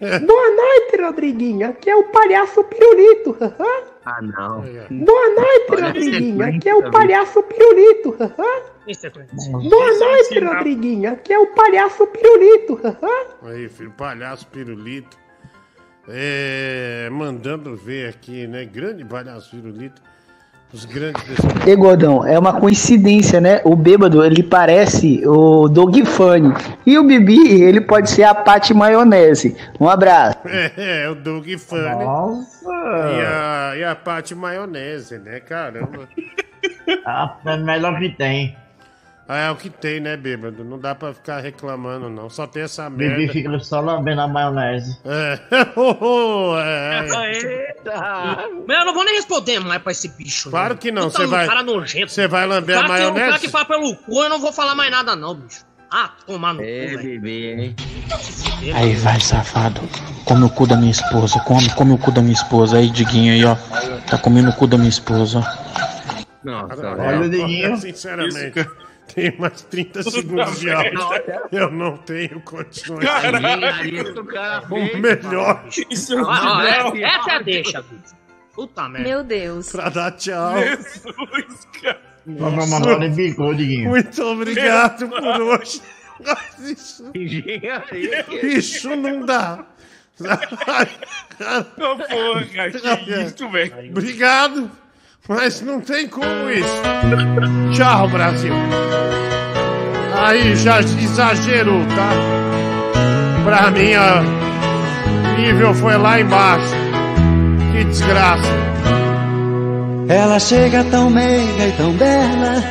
Boa noite, Rodriguinho. Aqui é o palhaço Pirulito. *laughs* Ah, não. Boa noite, Rodriguinho. Aqui é o palhaço Pirulito. *laughs* Boa noite, Rodriguinho. Aqui é o palhaço Pirulito. Aí, filho, palhaço pirulito. É, mandando ver aqui, né? Grande palhaço pirulito. Os grandes desse E Gordão, é uma coincidência, né? O bêbado, ele parece o Doug Funny. E o Bibi, ele pode ser a Pati Maionese. Um abraço. *laughs* É, é, o Doug Funny. Nossa! E a, e a Paty Maionese, né? Caramba. *laughs* Ah, é melhor que tem. Ah, é o que tem, né, bêbado? Não dá pra ficar reclamando, não. Só tem essa merda. Bibi fica só lambendo a maionese. É. *laughs* Oh, oh, é. Mas eu não vou nem responder mais pra esse bicho. Claro né? que não, você vai- cara nojento. você vai lamber a cara que- O maionese? cara que fala pelo cu, eu não vou falar mais nada, não, bicho. Ah, tomar no cu, É, velho. bebê, hein? Aí, vai, safado. Come o cu da minha esposa. Come, come o cu da minha esposa. Aí, Diguinho aí, ó. Tá comendo o cu da minha esposa, ó. Nossa, Olha, velho. *laughs* Diguinho. Sinceramente, tem mais 30 segundos de áudio. Eu não tenho condições. Caralho. Isso, cara, O melhor. Isso é Ah, ó, essa, essa é a deixa, bicho. Puta merda. Meu Deus. Pra dar tchau. Vamos mandar ele bicou, Diguinho. Muito obrigado por hoje. Mas Isso, Engenharia. isso não dá. Não, porra, cara, que isso, velho. Obrigado, mas não tem como isso. Tchau, Brasil. Aí já exagerou, tá? Pra mim, o nível foi lá embaixo. Que desgraça. Ela chega tão meiga e tão bela,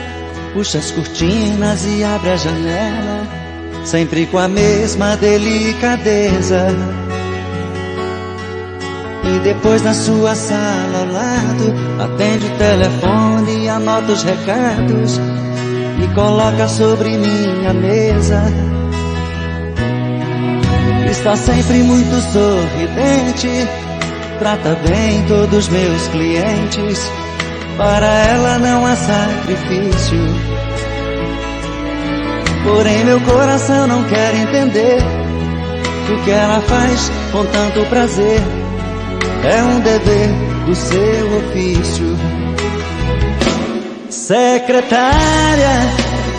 puxa as cortinas e abre a janela, sempre com a mesma delicadeza. E depois na sua sala ao lado, atende o telefone e anota os recados e coloca sobre minha mesa. Está sempre muito sorridente, trata bem todos os meus clientes. Para ela não há sacrifício. Porém, meu coração não quer entender o que ela faz com tanto prazer é um dever do seu ofício. Secretária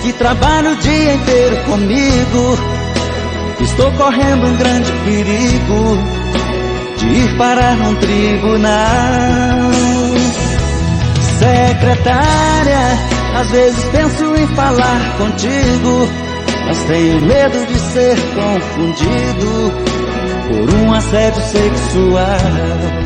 que trabalha o dia inteiro comigo, estou correndo um grande perigo de ir parar num tribunal. Secretária, às vezes penso em falar contigo, mas tenho medo de ser confundido por um assédio sexual.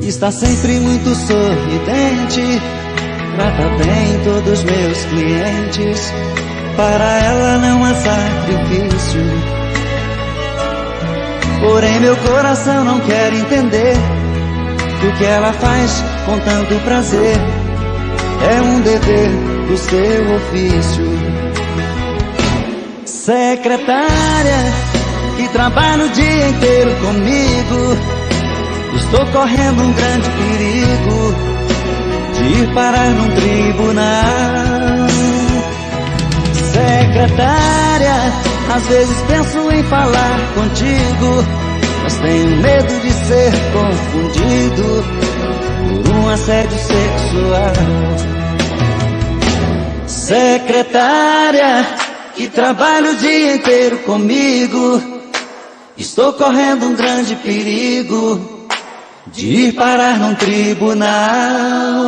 Está sempre muito sorridente, trata bem todos meus clientes. Para ela não há sacrifício. Porém, meu coração não quer entender que o que ela faz com tanto prazer é um dever do seu ofício. Secretária, que trabalha o dia inteiro comigo. Estou correndo um grande perigo de ir parar num tribunal. Secretária, às vezes penso em falar contigo, mas tenho medo de ser confundido por um assédio sexual. Secretária, que trabalha o dia inteiro comigo, estou correndo um grande perigo de ir parar num tribunal.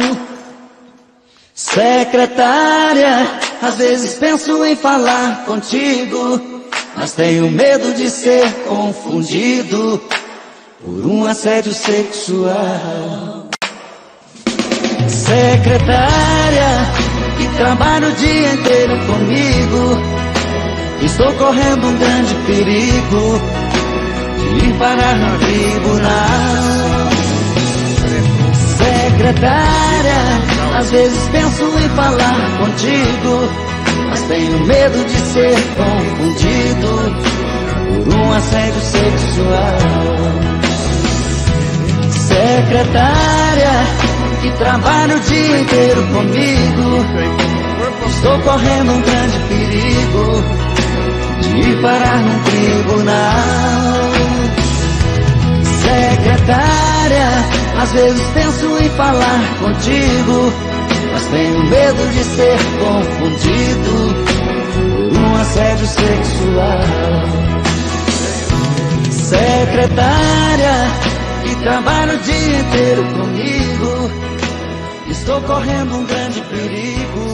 Secretária, às vezes penso em falar contigo, mas tenho medo de ser confundido por um assédio sexual. Secretária, que trabalha o dia inteiro comigo, estou correndo um grande perigo de ir parar no tribunal. Secretária, às vezes penso em falar contigo, mas tenho medo de ser confundido por um assédio sexual. Secretária, que trabalha o dia inteiro comigo, estou correndo um grande perigo de parar num tribunal. Secretária, às vezes penso em falar contigo, mas tenho medo de ser confundido por um assédio sexual. Secretária, que trabalha o dia inteiro comigo, estou correndo um grande perigo